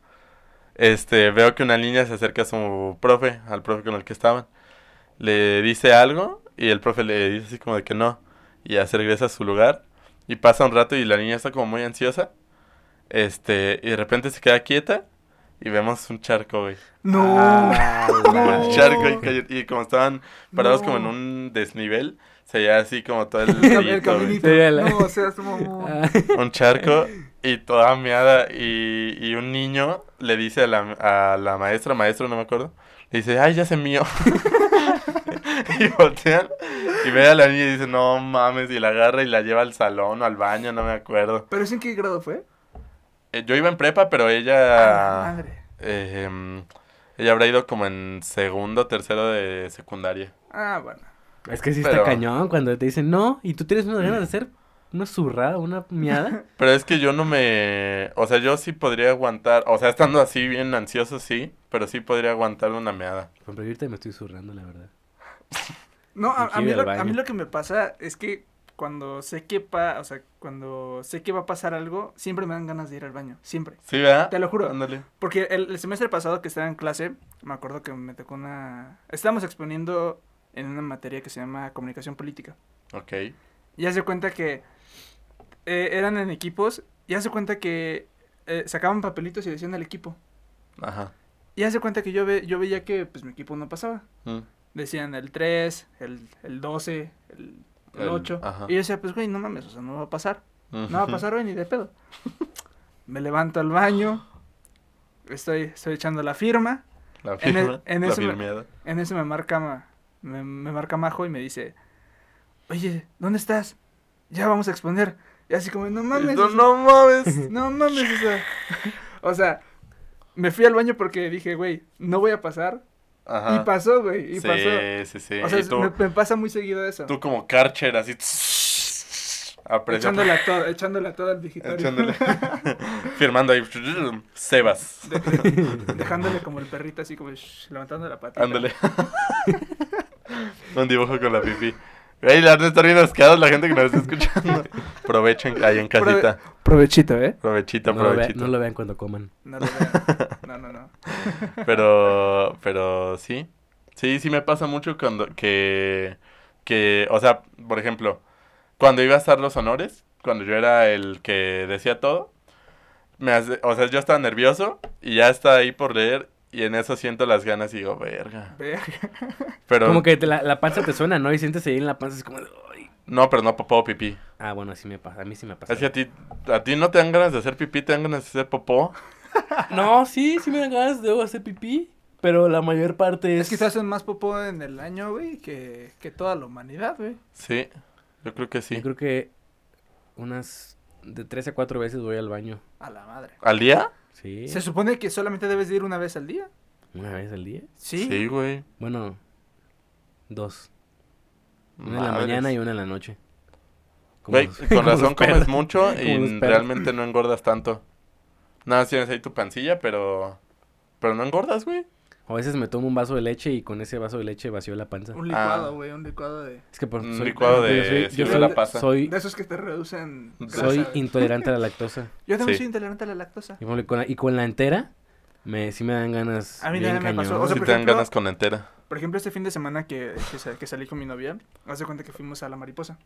[SPEAKER 2] este, veo que una niña se acerca a su profe, al profe con el que estaban. Le dice algo y el profe le dice así como de que no. Y ya se regresa a su lugar. Y pasa un rato y la niña está como muy ansiosa. Este, y de repente se queda quieta. Y vemos un charco, güey.
[SPEAKER 3] No.
[SPEAKER 1] Ah, [laughs]
[SPEAKER 3] No.
[SPEAKER 2] El charco y, cayó- y como estaban parados como en
[SPEAKER 3] No.
[SPEAKER 2] un desnivel, se veía así como todo el, [laughs]
[SPEAKER 3] El, el caminito. No, o sea, es como... [laughs]
[SPEAKER 1] Ah,
[SPEAKER 2] un charco y toda meada y, y un niño le dice a la, a la maestra, maestro, no me acuerdo, le dice, ay, ya se mío. [laughs] y voltean y ve a la niña y dice, no mames, y la agarra y la lleva al salón o al baño, no me acuerdo.
[SPEAKER 3] ¿Pero es en qué grado fue?
[SPEAKER 2] Eh, yo iba en prepa, pero
[SPEAKER 3] Ah,
[SPEAKER 2] ella...
[SPEAKER 3] madre.
[SPEAKER 2] eh, ella habrá ido como en segundo, tercero de secundaria.
[SPEAKER 3] Ah, bueno.
[SPEAKER 1] es que sí
[SPEAKER 2] Pero-
[SPEAKER 1] está cañón cuando te dicen no y tú tienes una ganas de hacer una zurrada, una miada. [laughs]
[SPEAKER 2] Pero es que yo no me... O sea, yo sí podría aguantar... O sea, estando así bien ansioso, sí. Pero sí podría aguantar una meada.
[SPEAKER 1] Pero ahorita me estoy zurrando, la verdad.
[SPEAKER 3] No, a, mí lo, a mí lo que me pasa es que cuando sé que pa, o sea, cuando sé que va a pasar algo, siempre me dan ganas de ir al baño, siempre.
[SPEAKER 2] ¿Sí, verdad?
[SPEAKER 3] Te lo juro.
[SPEAKER 2] Ándale.
[SPEAKER 3] Porque el, el semestre pasado que estaba en clase, me acuerdo que me tocó una... Estábamos exponiendo en una materia que se llama comunicación política.
[SPEAKER 2] Ok.
[SPEAKER 3] Y hace cuenta que eh, eran en equipos y hace cuenta que eh, sacaban papelitos y decían al equipo.
[SPEAKER 2] Ajá.
[SPEAKER 3] Y hace cuenta que yo, ve, yo veía que pues mi equipo no pasaba.
[SPEAKER 2] Mm.
[SPEAKER 3] Decían el 3, el, el 12, el, el
[SPEAKER 2] El-
[SPEAKER 3] 8.
[SPEAKER 2] ajá.
[SPEAKER 3] Y yo decía, pues güey, no mames, o sea, no va a pasar. No va a pasar hoy ni de pedo. Me levanto al baño. Estoy, estoy echando la firma.
[SPEAKER 2] La
[SPEAKER 3] En
[SPEAKER 2] firma.
[SPEAKER 3] en
[SPEAKER 2] la
[SPEAKER 3] ese me-. En eso me marca, ma- me, me marca Majo y me dice, oye, ¿dónde estás? Ya vamos a exponer. Y así como, no mames.
[SPEAKER 2] No, no mames. [laughs]
[SPEAKER 3] no mames, o sea. o sea, me fui al baño porque dije, güey, no voy a pasar.
[SPEAKER 2] Ajá.
[SPEAKER 3] Y pasó, güey, y
[SPEAKER 2] sí,
[SPEAKER 3] pasó.
[SPEAKER 2] sí, sí.
[SPEAKER 3] O sea,
[SPEAKER 2] tú,
[SPEAKER 3] me, me pasa muy seguido eso.
[SPEAKER 2] tú como Karcher, así... Aprecio.
[SPEAKER 3] Echándole a todo, echándole a todo el digitorio.
[SPEAKER 2] Echándole. [laughs] Firmando ahí. Sebas.
[SPEAKER 3] De- de- dejándole como el perrito así como shh, levantando la patita.
[SPEAKER 2] Ándale. Un dibujo con la pipí. Ey, la está bien asqueados la gente que nos está escuchando. Aprovechen ahí en casita.
[SPEAKER 3] Provechito, ¿eh?
[SPEAKER 2] Provechito,
[SPEAKER 1] No lo, vea-
[SPEAKER 2] provechito.
[SPEAKER 1] no lo vean cuando coman.
[SPEAKER 3] No lo vean. No, no, no.
[SPEAKER 2] Pero, pero sí. Sí, sí me pasa mucho cuando que, que, o sea, por ejemplo, cuando iba a estar los honores, cuando yo era el que decía todo, me hace- o sea, yo estaba nervioso y ya está ahí por leer y en eso siento las ganas y digo, verga.
[SPEAKER 3] Verga. [laughs]
[SPEAKER 2] Pero,
[SPEAKER 1] Como que te la, la panza te suena, ¿no? Y sientes ahí en la panza, es como de, "Ay".
[SPEAKER 2] no, pero no popó o pipí.
[SPEAKER 1] Ah, bueno, así me pasa. A mí sí me pasa.
[SPEAKER 2] Es que a ti, a ti no te dan ganas de hacer pipí, te dan ganas de hacer popó. [laughs]
[SPEAKER 1] No, sí, sí me dan ganas de hacer pipí. Pero la mayor parte es.
[SPEAKER 3] Es que se hacen más popó en el año, güey, que, que toda la humanidad, güey.
[SPEAKER 2] Sí, yo creo que sí.
[SPEAKER 1] Yo creo que unas de tres a cuatro veces voy al baño.
[SPEAKER 3] A la madre.
[SPEAKER 2] ¿Al día?
[SPEAKER 1] Sí.
[SPEAKER 3] Se supone que solamente debes de ir una vez al día.
[SPEAKER 1] ¿Una vez al día?
[SPEAKER 3] Sí.
[SPEAKER 2] Sí, güey.
[SPEAKER 1] Bueno, dos. Una en la mañana y una en la noche. Como
[SPEAKER 2] Güey,
[SPEAKER 1] los-
[SPEAKER 2] con [laughs] razón comes
[SPEAKER 1] perros.
[SPEAKER 2] mucho [laughs] y realmente no engordas tanto. Nada, tienes ahí tu pancilla, pero... Pero no engordas, güey.
[SPEAKER 1] A veces me tomo un vaso de leche y con ese vaso de leche vacío la panza.
[SPEAKER 3] Un licuado,
[SPEAKER 2] Ah.
[SPEAKER 3] güey, un licuado de...
[SPEAKER 1] Es que por
[SPEAKER 2] Un
[SPEAKER 1] soy-
[SPEAKER 2] licuado
[SPEAKER 1] yo
[SPEAKER 2] de
[SPEAKER 1] soy- yo soy-
[SPEAKER 2] pasa.
[SPEAKER 1] Soy,
[SPEAKER 3] De esos que te reducen grasa,
[SPEAKER 1] soy intolerante a la [laughs] lactosa.
[SPEAKER 3] Yo también
[SPEAKER 2] Sí.
[SPEAKER 3] soy intolerante a la lactosa.
[SPEAKER 1] Y con, la, y con la entera, me, sí me dan ganas.
[SPEAKER 3] A mí también me pasó. O sea, por
[SPEAKER 2] te dan
[SPEAKER 3] ejemplo-
[SPEAKER 2] ganas con entera.
[SPEAKER 3] Por ejemplo, este fin de semana que, que salí con mi novia, haz de cuenta que fuimos a La Mariposa.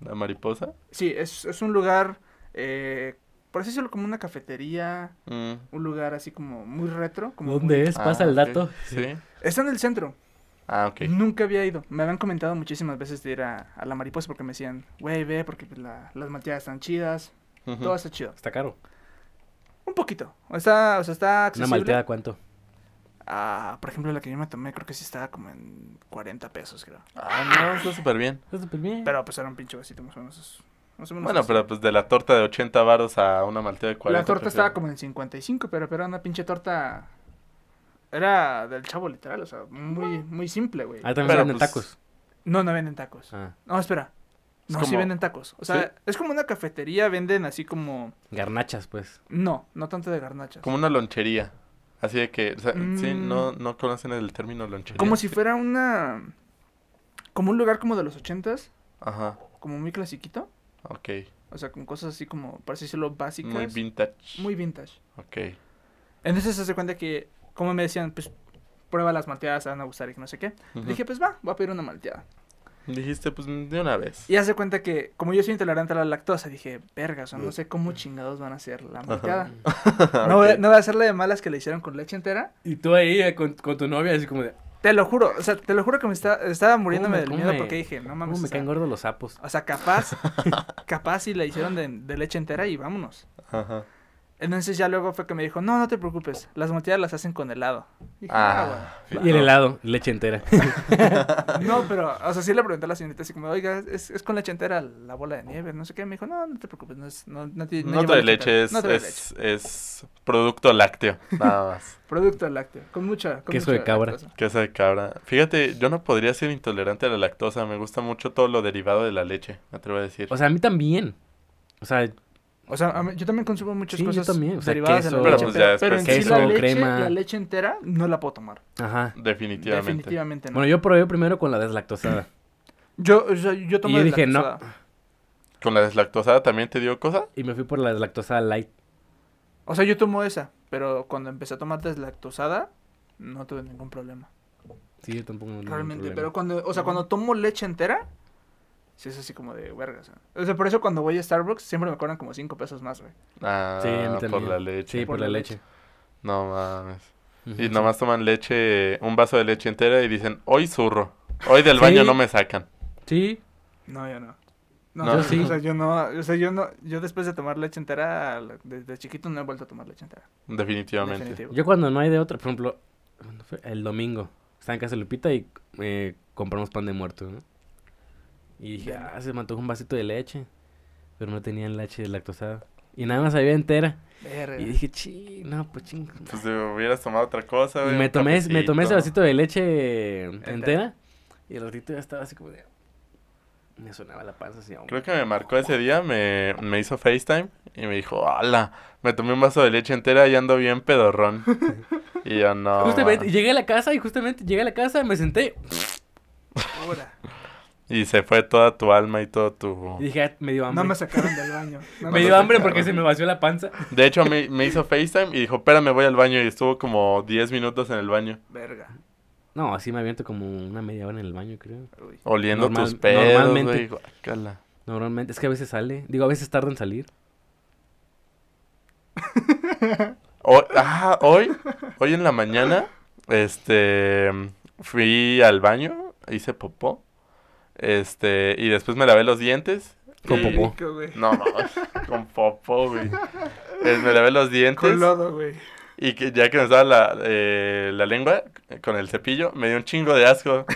[SPEAKER 2] ¿La mariposa?
[SPEAKER 3] Sí, es, es un lugar, eh, por así decirlo, como una cafetería,
[SPEAKER 2] Mm.
[SPEAKER 3] un lugar así como muy retro. Como
[SPEAKER 1] ¿Dónde
[SPEAKER 3] muy-
[SPEAKER 1] es? Pasa
[SPEAKER 2] Ah,
[SPEAKER 1] el
[SPEAKER 2] ok.
[SPEAKER 1] dato.
[SPEAKER 2] Sí.
[SPEAKER 3] Está en el centro.
[SPEAKER 2] Ah, ok.
[SPEAKER 3] Nunca había ido. Me habían comentado muchísimas veces de ir a, a La Mariposa porque me decían, güey, ve, porque pues, la- las malteadas están chidas, todo está chido.
[SPEAKER 1] Está caro.
[SPEAKER 3] Un poquito. Está, o sea, está
[SPEAKER 1] Una
[SPEAKER 3] accesible.
[SPEAKER 1] malteada, ¿cuánto?
[SPEAKER 3] Ah, por ejemplo, la que yo me tomé creo que sí estaba como en 40 pesos, creo.
[SPEAKER 2] Ah, no, está súper bien.
[SPEAKER 1] Está súper bien.
[SPEAKER 3] Pero pues era un pinche vasito más o menos. Más o menos
[SPEAKER 2] Bueno,
[SPEAKER 3] así.
[SPEAKER 2] pero pues de la torta de 80 varos a una malteada de 40.
[SPEAKER 3] La torta
[SPEAKER 2] prefiero.
[SPEAKER 3] estaba como en 55, pero, pero era una pinche torta... Era del chavo literal, o sea, muy, muy simple, güey.
[SPEAKER 1] Ah, también
[SPEAKER 2] Pero,
[SPEAKER 1] venden
[SPEAKER 2] pues,
[SPEAKER 1] tacos.
[SPEAKER 3] No, no venden tacos.
[SPEAKER 1] Ah,
[SPEAKER 3] No, espera.
[SPEAKER 2] Es
[SPEAKER 3] No, sí
[SPEAKER 2] como-
[SPEAKER 3] venden tacos. O sea,
[SPEAKER 2] ¿Sí?
[SPEAKER 3] es como una cafetería, venden así como...
[SPEAKER 1] garnachas, pues.
[SPEAKER 3] No, no tanto de garnachas.
[SPEAKER 2] Como una lonchería. Así de que, o sea, sí,
[SPEAKER 3] Mm.
[SPEAKER 2] no, no conocen el término lonchería.
[SPEAKER 3] Como si fuera una... Como un lugar como de los ochentas,
[SPEAKER 2] Ajá,
[SPEAKER 3] como muy clasiquito.
[SPEAKER 2] Ok.
[SPEAKER 3] O sea, con cosas así como, por así decirlo, básicas.
[SPEAKER 2] Muy vintage.
[SPEAKER 3] muy vintage.
[SPEAKER 2] Ok.
[SPEAKER 3] Entonces se hace cuenta que, como me decían, pues prueba las malteadas, te van a gustar y que no sé qué. Dije, pues va, voy a pedir una malteada.
[SPEAKER 2] Dijiste, pues, de una vez.
[SPEAKER 3] Y hace cuenta que, como yo soy intolerante a la lactosa, dije, vergas, o no sé cómo chingados van a hacer la malteada. [laughs] No, voy, a-
[SPEAKER 2] Ok.
[SPEAKER 3] no voy a hacerle de malas que le hicieron con leche entera.
[SPEAKER 1] Y tú ahí eh, con, con tu novia, así como de.
[SPEAKER 3] Te lo juro, o sea, te lo juro que me está, estaba muriéndome
[SPEAKER 1] me-
[SPEAKER 3] del miedo
[SPEAKER 1] me-
[SPEAKER 3] porque dije, no mames.
[SPEAKER 1] ¿Cómo me
[SPEAKER 3] o sea,
[SPEAKER 1] caen gordos los sapos?
[SPEAKER 3] o sea, capaz, [laughs] capaz si la hicieron de, de leche entera y vámonos.
[SPEAKER 2] Ajá.
[SPEAKER 3] Entonces ya luego fue que me dijo, no, no te preocupes, las malteadas las hacen con helado. Dije,
[SPEAKER 2] Ah,
[SPEAKER 1] Y el helado, leche entera.
[SPEAKER 3] "Ah, [laughs] bueno". No, pero, o sea, sí le pregunté a la señorita así como, oiga, es, es con leche entera la bola de nieve, no sé qué. Me dijo, no, no te preocupes, no es, no, no, ti- no
[SPEAKER 2] No trae leche,
[SPEAKER 3] entera".
[SPEAKER 2] es,
[SPEAKER 3] No trae
[SPEAKER 2] es, es producto lácteo, nada más. [laughs]
[SPEAKER 3] Producto lácteo, con mucha, con
[SPEAKER 1] Queso
[SPEAKER 3] mucha
[SPEAKER 1] de cabra.
[SPEAKER 3] lactosa.
[SPEAKER 2] Queso de cabra. Fíjate, yo no podría ser intolerante a la lactosa. Me gusta mucho todo lo derivado de la leche, me atrevo a decir.
[SPEAKER 1] O sea, a mí también. O sea,
[SPEAKER 3] O sea, mí- yo también consumo muchas
[SPEAKER 1] Sí, yo
[SPEAKER 3] cosas
[SPEAKER 1] también, o sea,
[SPEAKER 3] derivadas de
[SPEAKER 1] queso,
[SPEAKER 3] la
[SPEAKER 2] Pero,
[SPEAKER 3] leche,
[SPEAKER 2] pues,
[SPEAKER 3] pero,
[SPEAKER 2] ya
[SPEAKER 3] pero en sí la leche,
[SPEAKER 1] crema.
[SPEAKER 3] la leche entera no la puedo tomar.
[SPEAKER 1] ajá.
[SPEAKER 2] Definitivamente.
[SPEAKER 3] Definitivamente no.
[SPEAKER 1] Bueno, yo probé primero con la deslactosada.
[SPEAKER 3] yo, o sea, yo tomo
[SPEAKER 1] Y yo dije,
[SPEAKER 3] deslactosada.
[SPEAKER 2] ¿Con la deslactosada también te dio cosa?
[SPEAKER 1] Y me fui por la deslactosada light.
[SPEAKER 3] O sea, yo tomo esa, pero cuando empecé a tomar deslactosada, no tuve ningún problema.
[SPEAKER 1] Sí, yo tampoco. no
[SPEAKER 3] Realmente, pero cuando, o sea, cuando tomo leche entera, sí es así como de vergas. O sea, por eso cuando voy a Starbucks siempre me cobran como 5 pesos más, güey.
[SPEAKER 2] Ah,
[SPEAKER 1] Sí,
[SPEAKER 2] por
[SPEAKER 1] también.
[SPEAKER 2] la leche.
[SPEAKER 1] Sí, por,
[SPEAKER 3] por
[SPEAKER 1] la
[SPEAKER 3] la
[SPEAKER 1] leche.
[SPEAKER 2] No mames. Y
[SPEAKER 1] sí.
[SPEAKER 2] nomás toman leche, un vaso de leche entera y dicen, hoy zurro. Hoy del baño no me sacan.
[SPEAKER 1] Sí,
[SPEAKER 3] No, yo no. No,
[SPEAKER 2] No.
[SPEAKER 1] Yo sí.
[SPEAKER 3] O sea, yo no, o sea, yo no, yo después de tomar leche entera, desde chiquito no he vuelto a tomar leche entera.
[SPEAKER 2] Definitivamente.
[SPEAKER 3] Definitivo.
[SPEAKER 1] yo cuando no hay de otra, por ejemplo, el domingo, estaba en casa de Lupita y eh, compramos pan de muerto, ¿no? Y dije,
[SPEAKER 3] Bien.
[SPEAKER 1] ah, se me antojó un vasito de leche, pero no tenían leche deslactosada. Y nada más había entera.
[SPEAKER 3] Verga.
[SPEAKER 1] Y dije, chi, no, pues ching.
[SPEAKER 2] Pues te hubieras tomado otra cosa, güey.
[SPEAKER 1] me tomé, me tomé ese vasito de leche entera. Y el ratito ya estaba así como de... Me sonaba la panza así.
[SPEAKER 2] Creo que me marcó ese día, me, me hizo FaceTime y me dijo, ala, me tomé un vaso de leche entera y ando bien pedorrón. [laughs] y yo no.
[SPEAKER 1] Justamente,
[SPEAKER 2] man".
[SPEAKER 1] llegué a la casa y justamente llegué a la casa, me senté
[SPEAKER 3] Ahora.
[SPEAKER 2] Y se fue toda tu alma y todo tu...
[SPEAKER 1] y dije, "Ah, me dio hambre.
[SPEAKER 3] No me sacaron del baño. No [laughs]
[SPEAKER 1] me dio hambre porque se me vació la panza.
[SPEAKER 2] De hecho, me, me hizo FaceTime y dijo, espérame, voy al baño. Y estuvo como 10 minutos en el baño,
[SPEAKER 3] Verga.
[SPEAKER 1] No, así me aviento como una media hora en el baño, creo.
[SPEAKER 3] Uy.
[SPEAKER 2] oliendo
[SPEAKER 1] Normal-
[SPEAKER 2] tus pedos,
[SPEAKER 1] normalmente.
[SPEAKER 2] guácala.
[SPEAKER 1] Normalmente, es que a veces sale. Digo, a veces tarda en salir. [laughs]
[SPEAKER 2] Hoy, ah, hoy, hoy en la mañana, este, fui al baño, hice popó, este, y después me lavé los dientes.
[SPEAKER 1] Con popó.
[SPEAKER 2] No, no, [laughs] con popó, güey. Me lavé los dientes
[SPEAKER 3] Con lodo, güey.
[SPEAKER 2] y que ya que me estaba la, eh, la lengua eh, con el cepillo, me dio un chingo de asco.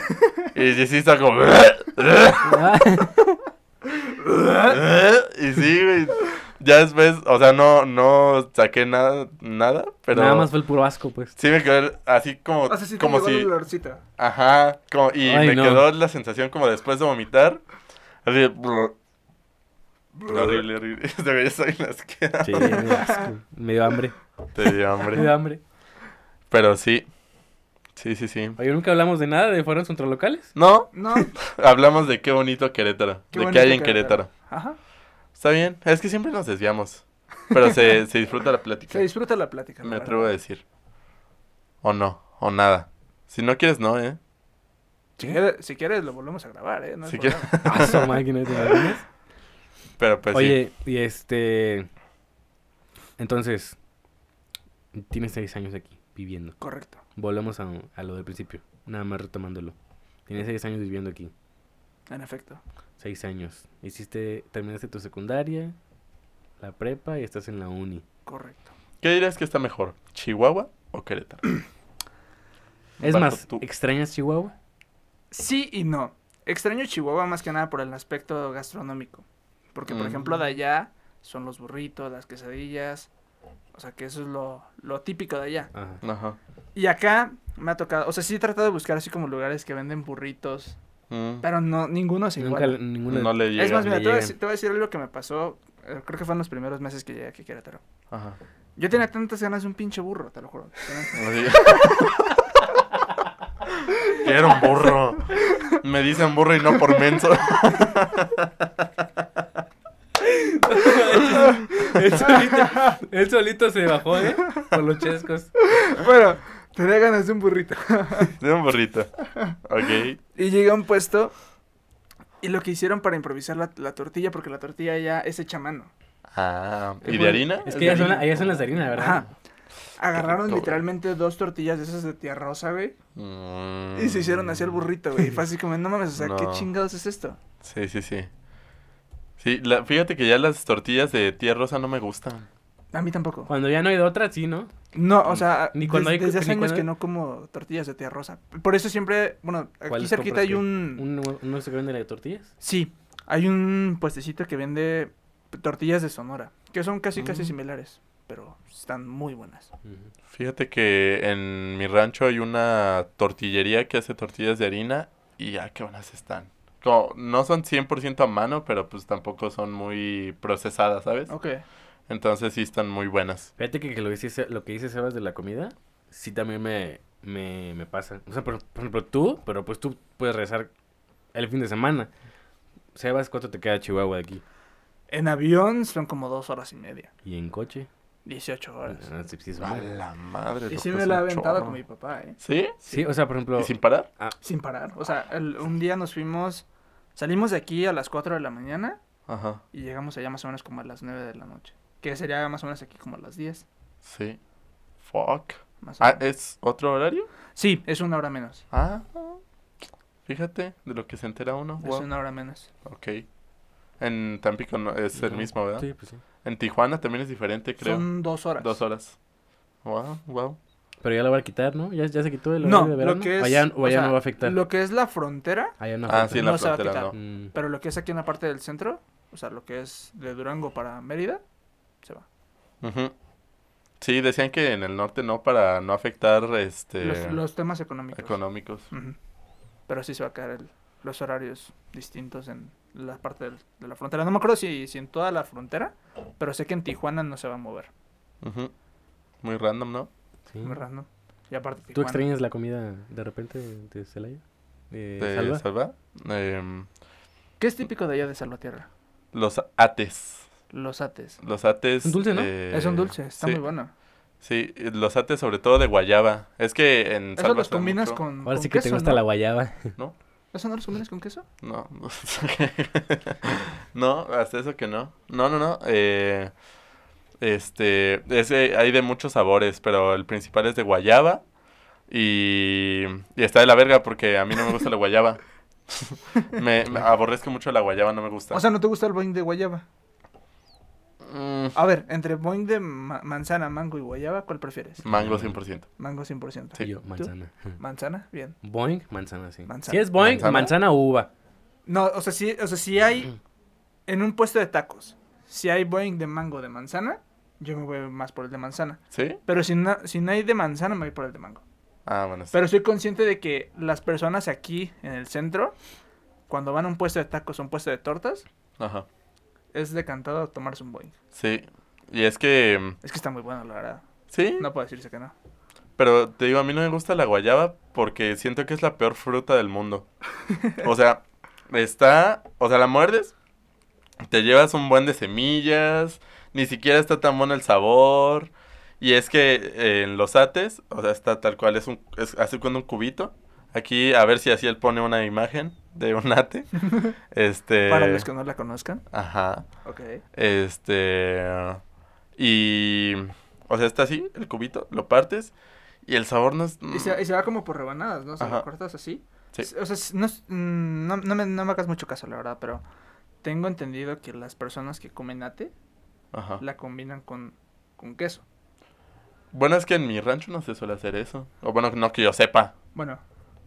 [SPEAKER 2] y sí, sí, está como... [laughs] [laughs] y sí, güey. Ya después, o sea, no, no saqué nada, nada, pero...
[SPEAKER 1] Nada más fue el puro asco, pues.
[SPEAKER 2] Sí me quedó así como,
[SPEAKER 3] O sea, sí te
[SPEAKER 2] como si, ajá, como, y
[SPEAKER 1] Ay,
[SPEAKER 2] me
[SPEAKER 1] no.
[SPEAKER 2] quedó la sensación como después de vomitar, así de, horrible, horrible, güey ya soy asqueado.
[SPEAKER 1] Sí, me dio asco. Me dio hambre.
[SPEAKER 2] Te dio
[SPEAKER 1] Me dio
[SPEAKER 2] hambre,
[SPEAKER 1] hambre.
[SPEAKER 2] pero sí, sí, sí, sí.
[SPEAKER 1] Oye, nunca hablamos de nada de fueros contra locales.
[SPEAKER 2] No,
[SPEAKER 3] No. [laughs]
[SPEAKER 2] hablamos de qué bonito Querétaro,
[SPEAKER 3] Qué
[SPEAKER 2] de
[SPEAKER 3] bonito
[SPEAKER 2] qué hay en
[SPEAKER 3] Querétaro.
[SPEAKER 2] Querétaro.
[SPEAKER 3] Ajá.
[SPEAKER 2] Está bien, es que siempre nos desviamos, pero se, [laughs] se disfruta la plática,
[SPEAKER 3] Se disfruta la plática.
[SPEAKER 2] me
[SPEAKER 3] la
[SPEAKER 2] atrevo a decir. O no, o nada. Si no quieres, no, ¿eh?
[SPEAKER 3] Si quieres, si quieres, lo volvemos a grabar, ¿eh? No
[SPEAKER 2] Si
[SPEAKER 3] problema. [laughs]
[SPEAKER 1] Ah, su máquina, ¿te imaginas?
[SPEAKER 2] Pero pues sí.
[SPEAKER 1] Oye, y este. Entonces, tienes seis años aquí viviendo.
[SPEAKER 3] Correcto.
[SPEAKER 1] Volvemos a, a lo del principio, nada más retomándolo. Tienes seis años viviendo aquí.
[SPEAKER 3] En efecto.
[SPEAKER 1] Seis años. Hiciste, terminaste tu secundaria, la prepa y estás en la uni.
[SPEAKER 3] Correcto.
[SPEAKER 2] ¿Qué dirías que está mejor? ¿Chihuahua o Querétaro? [clears throat]
[SPEAKER 1] Es más,
[SPEAKER 2] tú.
[SPEAKER 1] ¿extrañas Chihuahua?
[SPEAKER 3] Sí y no. Extraño Chihuahua más que nada por el aspecto gastronómico. Porque, por
[SPEAKER 2] Mm.
[SPEAKER 3] ejemplo, de allá son los burritos, las quesadillas. O sea, que eso es lo, lo típico de allá.
[SPEAKER 1] Ajá.
[SPEAKER 2] Ajá.
[SPEAKER 3] Y acá me ha tocado, o sea, sí he tratado de buscar así como lugares que venden burritos,
[SPEAKER 2] Mm,
[SPEAKER 3] pero no, ninguno se
[SPEAKER 1] Nunca,
[SPEAKER 3] iguala.
[SPEAKER 1] ninguna...
[SPEAKER 2] No le llega.
[SPEAKER 3] Es más, mira, te voy, a decir, te voy a decir algo que me pasó, eh, creo que fue en los primeros meses que llegué aquí a Querétaro.
[SPEAKER 2] Ajá.
[SPEAKER 3] Yo tenía tantas ganas de un pinche burro, te lo juro. [laughs]
[SPEAKER 2] Quiero un burro. Me dicen burro y no por menso. [laughs]
[SPEAKER 1] él, solito, él solito se bajó, ¿eh? Por los chescos.
[SPEAKER 3] bueno, tenía ganas de un burrito. [laughs]
[SPEAKER 2] De un burrito. Ok.
[SPEAKER 3] Y llegué a un puesto y lo que hicieron para improvisar la, la tortilla, porque la tortilla ya es hecha a mano.
[SPEAKER 2] Ah, ¿y de harina?
[SPEAKER 1] Es que son, la- allá son las de harina, ¿verdad?
[SPEAKER 3] Ajá. Agarraron
[SPEAKER 2] güey.
[SPEAKER 3] literalmente dos tortillas de esas de tía rosa, güey.
[SPEAKER 2] Mm.
[SPEAKER 3] Y se hicieron así el burrito, güey. Y fue así como, no mames, o sea, ¿qué chingados es esto?
[SPEAKER 2] Sí, sí, sí. Sí, la- fíjate que ya las tortillas de tía Rosa no me gustan.
[SPEAKER 3] A mí tampoco.
[SPEAKER 1] Cuando ya no hay de otra, sí, ¿no?
[SPEAKER 3] No, o sea,
[SPEAKER 1] Ni cuando
[SPEAKER 3] des-
[SPEAKER 1] hay-
[SPEAKER 3] desde hace
[SPEAKER 1] ni
[SPEAKER 3] años
[SPEAKER 1] cuando-
[SPEAKER 3] que no como tortillas de tía rosa. Por eso siempre, bueno, aquí
[SPEAKER 1] ¿Cuáles
[SPEAKER 3] cerquita hay
[SPEAKER 1] qué?
[SPEAKER 3] un...
[SPEAKER 1] ¿Un, ¿Uno se vende de tortillas?
[SPEAKER 3] Sí, hay un puestecito que vende tortillas de Sonora, que son casi, casi
[SPEAKER 2] Mm.
[SPEAKER 3] similares, pero están muy buenas.
[SPEAKER 2] Fíjate que en mi rancho hay una tortillería que hace tortillas de harina y ya qué buenas están. Como, no son 100% a mano, pero pues tampoco son muy procesadas, ¿sabes?
[SPEAKER 3] Ok.
[SPEAKER 2] Entonces sí están muy buenas.
[SPEAKER 1] Fíjate que, que lo, que dice, lo que dice Sebas de la comida, sí también me, me, me pasa. O sea, por, por ejemplo, tú, pero pues tú puedes regresar el fin de semana. Sebas, ¿cuánto te queda Chihuahua de aquí?
[SPEAKER 3] En avión son como dos horas y media,
[SPEAKER 1] ¿Y en coche?
[SPEAKER 3] 18 horas.
[SPEAKER 1] Ah, sí, sí, es
[SPEAKER 2] A la madre.
[SPEAKER 3] Y sí me la he aventado
[SPEAKER 2] chorro.
[SPEAKER 3] con mi papá, ¿eh?
[SPEAKER 2] ¿Sí?
[SPEAKER 1] Sí, o sea, por ejemplo...
[SPEAKER 2] ¿Y sin parar?
[SPEAKER 3] Sin parar. O sea, el- un día nos fuimos, salimos de aquí a las 4 de la mañana
[SPEAKER 2] Ajá.
[SPEAKER 3] y llegamos allá más o menos como a las 9 de la noche. Que sería más o menos aquí como a las 10.
[SPEAKER 2] Sí. Fuck.
[SPEAKER 3] Más o
[SPEAKER 2] Ah. ¿es otro horario?
[SPEAKER 3] Sí, es una hora menos.
[SPEAKER 2] Ah. Fíjate de lo que se entera uno.
[SPEAKER 3] Es
[SPEAKER 2] Wow.
[SPEAKER 3] una hora menos.
[SPEAKER 2] Ok. En Tampico no, es el
[SPEAKER 1] no.
[SPEAKER 2] mismo, ¿verdad?
[SPEAKER 1] Sí, pues sí.
[SPEAKER 2] En Tijuana también es diferente, creo.
[SPEAKER 3] Son dos horas.
[SPEAKER 2] Dos horas. Wow, wow.
[SPEAKER 1] Pero ya lo va a quitar, ¿no? ¿Ya, ya se quitó el
[SPEAKER 3] No,
[SPEAKER 1] horario de verano?
[SPEAKER 3] lo que es.
[SPEAKER 1] Allá, o
[SPEAKER 3] o
[SPEAKER 1] allá
[SPEAKER 3] sea,
[SPEAKER 1] no va a afectar.
[SPEAKER 3] Lo que es la frontera,
[SPEAKER 1] Allá no
[SPEAKER 2] Ah,
[SPEAKER 1] afecta.
[SPEAKER 2] sí, en la
[SPEAKER 3] No se va a
[SPEAKER 2] frontera
[SPEAKER 3] quitar.
[SPEAKER 2] no.
[SPEAKER 1] Mm.
[SPEAKER 3] pero lo que es aquí en la parte del centro, o sea, lo que es de Durango para Mérida, se va.
[SPEAKER 2] Ujú. Sí, decían que en el norte no para no afectar este
[SPEAKER 3] Los, los temas económicos.
[SPEAKER 2] económicos.
[SPEAKER 3] Pero sí se va a quedar el- los horarios distintos en, la parte del- de la frontera. No me acuerdo si, si en toda la frontera, pero sé que en Tijuana no se va a mover.
[SPEAKER 2] Ujú. Muy random, ¿no?
[SPEAKER 1] Sí.
[SPEAKER 3] Muy random. Y aparte
[SPEAKER 1] ¿Tú extrañas la comida de repente de Celaya? ¿De
[SPEAKER 2] De
[SPEAKER 1] Salva?
[SPEAKER 2] Salva. Em,
[SPEAKER 3] ¿Qué es típico de allá de Salvatierra?
[SPEAKER 2] los ates.
[SPEAKER 3] Los ates.
[SPEAKER 2] Los ates.
[SPEAKER 1] Un dulce, ¿no?
[SPEAKER 2] eh,
[SPEAKER 3] es un dulce, está
[SPEAKER 2] sí,
[SPEAKER 3] muy bueno.
[SPEAKER 2] Sí, los ates sobre todo de guayaba. Es que en
[SPEAKER 3] Eso
[SPEAKER 2] Salva
[SPEAKER 3] los combinas
[SPEAKER 2] mucho-
[SPEAKER 3] con,
[SPEAKER 1] Ahora
[SPEAKER 3] con
[SPEAKER 1] sí que te
[SPEAKER 3] queso,
[SPEAKER 1] gusta
[SPEAKER 3] ¿no?
[SPEAKER 1] la guayaba.
[SPEAKER 3] ¿Eso no los combinas con queso?
[SPEAKER 2] No, no, [laughs] no, hasta eso que no. No, no, no. eh, este, ese hay de muchos sabores, pero el principal es de guayaba y, y está de la verga porque a mí no me gusta la guayaba. [laughs] me, me aborrezco mucho la guayaba, no me gusta.
[SPEAKER 3] O sea, ¿no te gusta el boing de guayaba?
[SPEAKER 2] Mm,
[SPEAKER 3] A ver, entre boing de ma- manzana, mango y guayaba, ¿cuál prefieres?
[SPEAKER 2] mango 100%.
[SPEAKER 3] Mango 100%.
[SPEAKER 2] Sí.
[SPEAKER 1] Yo, manzana.
[SPEAKER 3] ¿Manzana? Bien.
[SPEAKER 1] Boing, manzana, sí.
[SPEAKER 3] Manzana.
[SPEAKER 1] Si es boing,
[SPEAKER 2] ¿Manzana?
[SPEAKER 1] uva.
[SPEAKER 3] No, o sea, si, o sea, si hay en un puesto de tacos, si hay boing de mango o de manzana, yo me voy más por el de manzana.
[SPEAKER 2] ¿Sí?
[SPEAKER 3] Pero si no, si no hay de manzana, me voy por el de mango.
[SPEAKER 2] Ah, bueno. sí.
[SPEAKER 3] Pero soy consciente de que las personas aquí en el centro, cuando van a un puesto de tacos o un puesto de tortas,
[SPEAKER 2] Ajá.
[SPEAKER 3] Es decantado tomarse un boing.
[SPEAKER 2] Sí. Y es que... mm,
[SPEAKER 3] Es que está muy bueno, la verdad.
[SPEAKER 2] Sí,
[SPEAKER 3] No puedo decirse que no.
[SPEAKER 2] Pero te digo, a mí no me gusta la guayaba porque siento que es la peor fruta del mundo. O sea, está, o sea, la muerdes, te llevas un buen de semillas, ni siquiera está tan bueno el sabor. Y es que eh, en los ates, o sea, está tal cual, es un, es así con un cubito. Aquí, a ver si así él pone una imagen de un ate. [laughs] Este.
[SPEAKER 3] Para los que no la conozcan.
[SPEAKER 2] Ajá.
[SPEAKER 3] Ok.
[SPEAKER 2] Este. Y. O sea, está así, el cubito, lo partes. Y el sabor no es.
[SPEAKER 3] Y se, y se va como por rebanadas, ¿no? O sea,
[SPEAKER 2] Ajá.
[SPEAKER 3] lo cortas así.
[SPEAKER 2] Sí.
[SPEAKER 3] O sea, no, mm, no, no me, no me hagas mucho caso, la verdad, pero tengo entendido que las personas que comen ate
[SPEAKER 2] Ajá.
[SPEAKER 3] la combinan con, con queso.
[SPEAKER 2] Bueno, es que en mi rancho no se suele hacer eso. O bueno, no que yo sepa.
[SPEAKER 3] Bueno,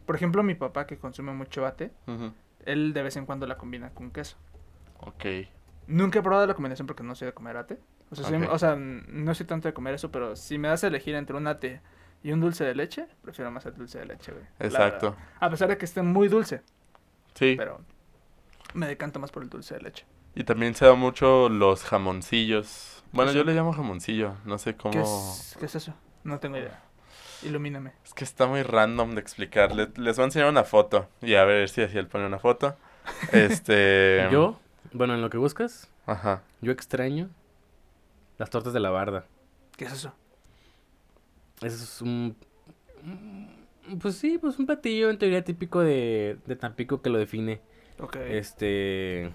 [SPEAKER 3] por ejemplo, mi papá que consume mucho ate,
[SPEAKER 2] Ujú.
[SPEAKER 3] él de vez en cuando la combina con queso.
[SPEAKER 2] Ok.
[SPEAKER 3] Nunca he probado la combinación porque no soy de comer ate. O sea, soy-
[SPEAKER 2] Ok.
[SPEAKER 3] o sea, no soy tanto de comer eso, pero si me das a elegir entre un ate y un dulce de leche, prefiero más el dulce de leche, güey.
[SPEAKER 2] Exacto.
[SPEAKER 3] A pesar de que esté muy dulce,
[SPEAKER 2] Sí.
[SPEAKER 3] pero me decanto más por el dulce de leche.
[SPEAKER 2] Y también se da mucho los jamoncillos. Bueno,
[SPEAKER 3] ¿Qué
[SPEAKER 2] yo le llamo jamoncillo. No sé cómo.
[SPEAKER 3] ¿Qué es, ¿Qué es eso? No tengo idea. Ilumíname.
[SPEAKER 2] Es que está muy random de explicar. Le- les voy a enseñar una foto. Y a ver si así él pone una foto. [laughs] Este.
[SPEAKER 1] Yo, bueno, en lo que buscas,
[SPEAKER 2] Ajá.
[SPEAKER 1] yo extraño las tortas de la barda.
[SPEAKER 3] ¿Qué es eso?
[SPEAKER 1] Eso es un... un- Pues sí, pues un platillo en teoría típico de, de Tampico que lo define.
[SPEAKER 3] Ok.
[SPEAKER 1] Este...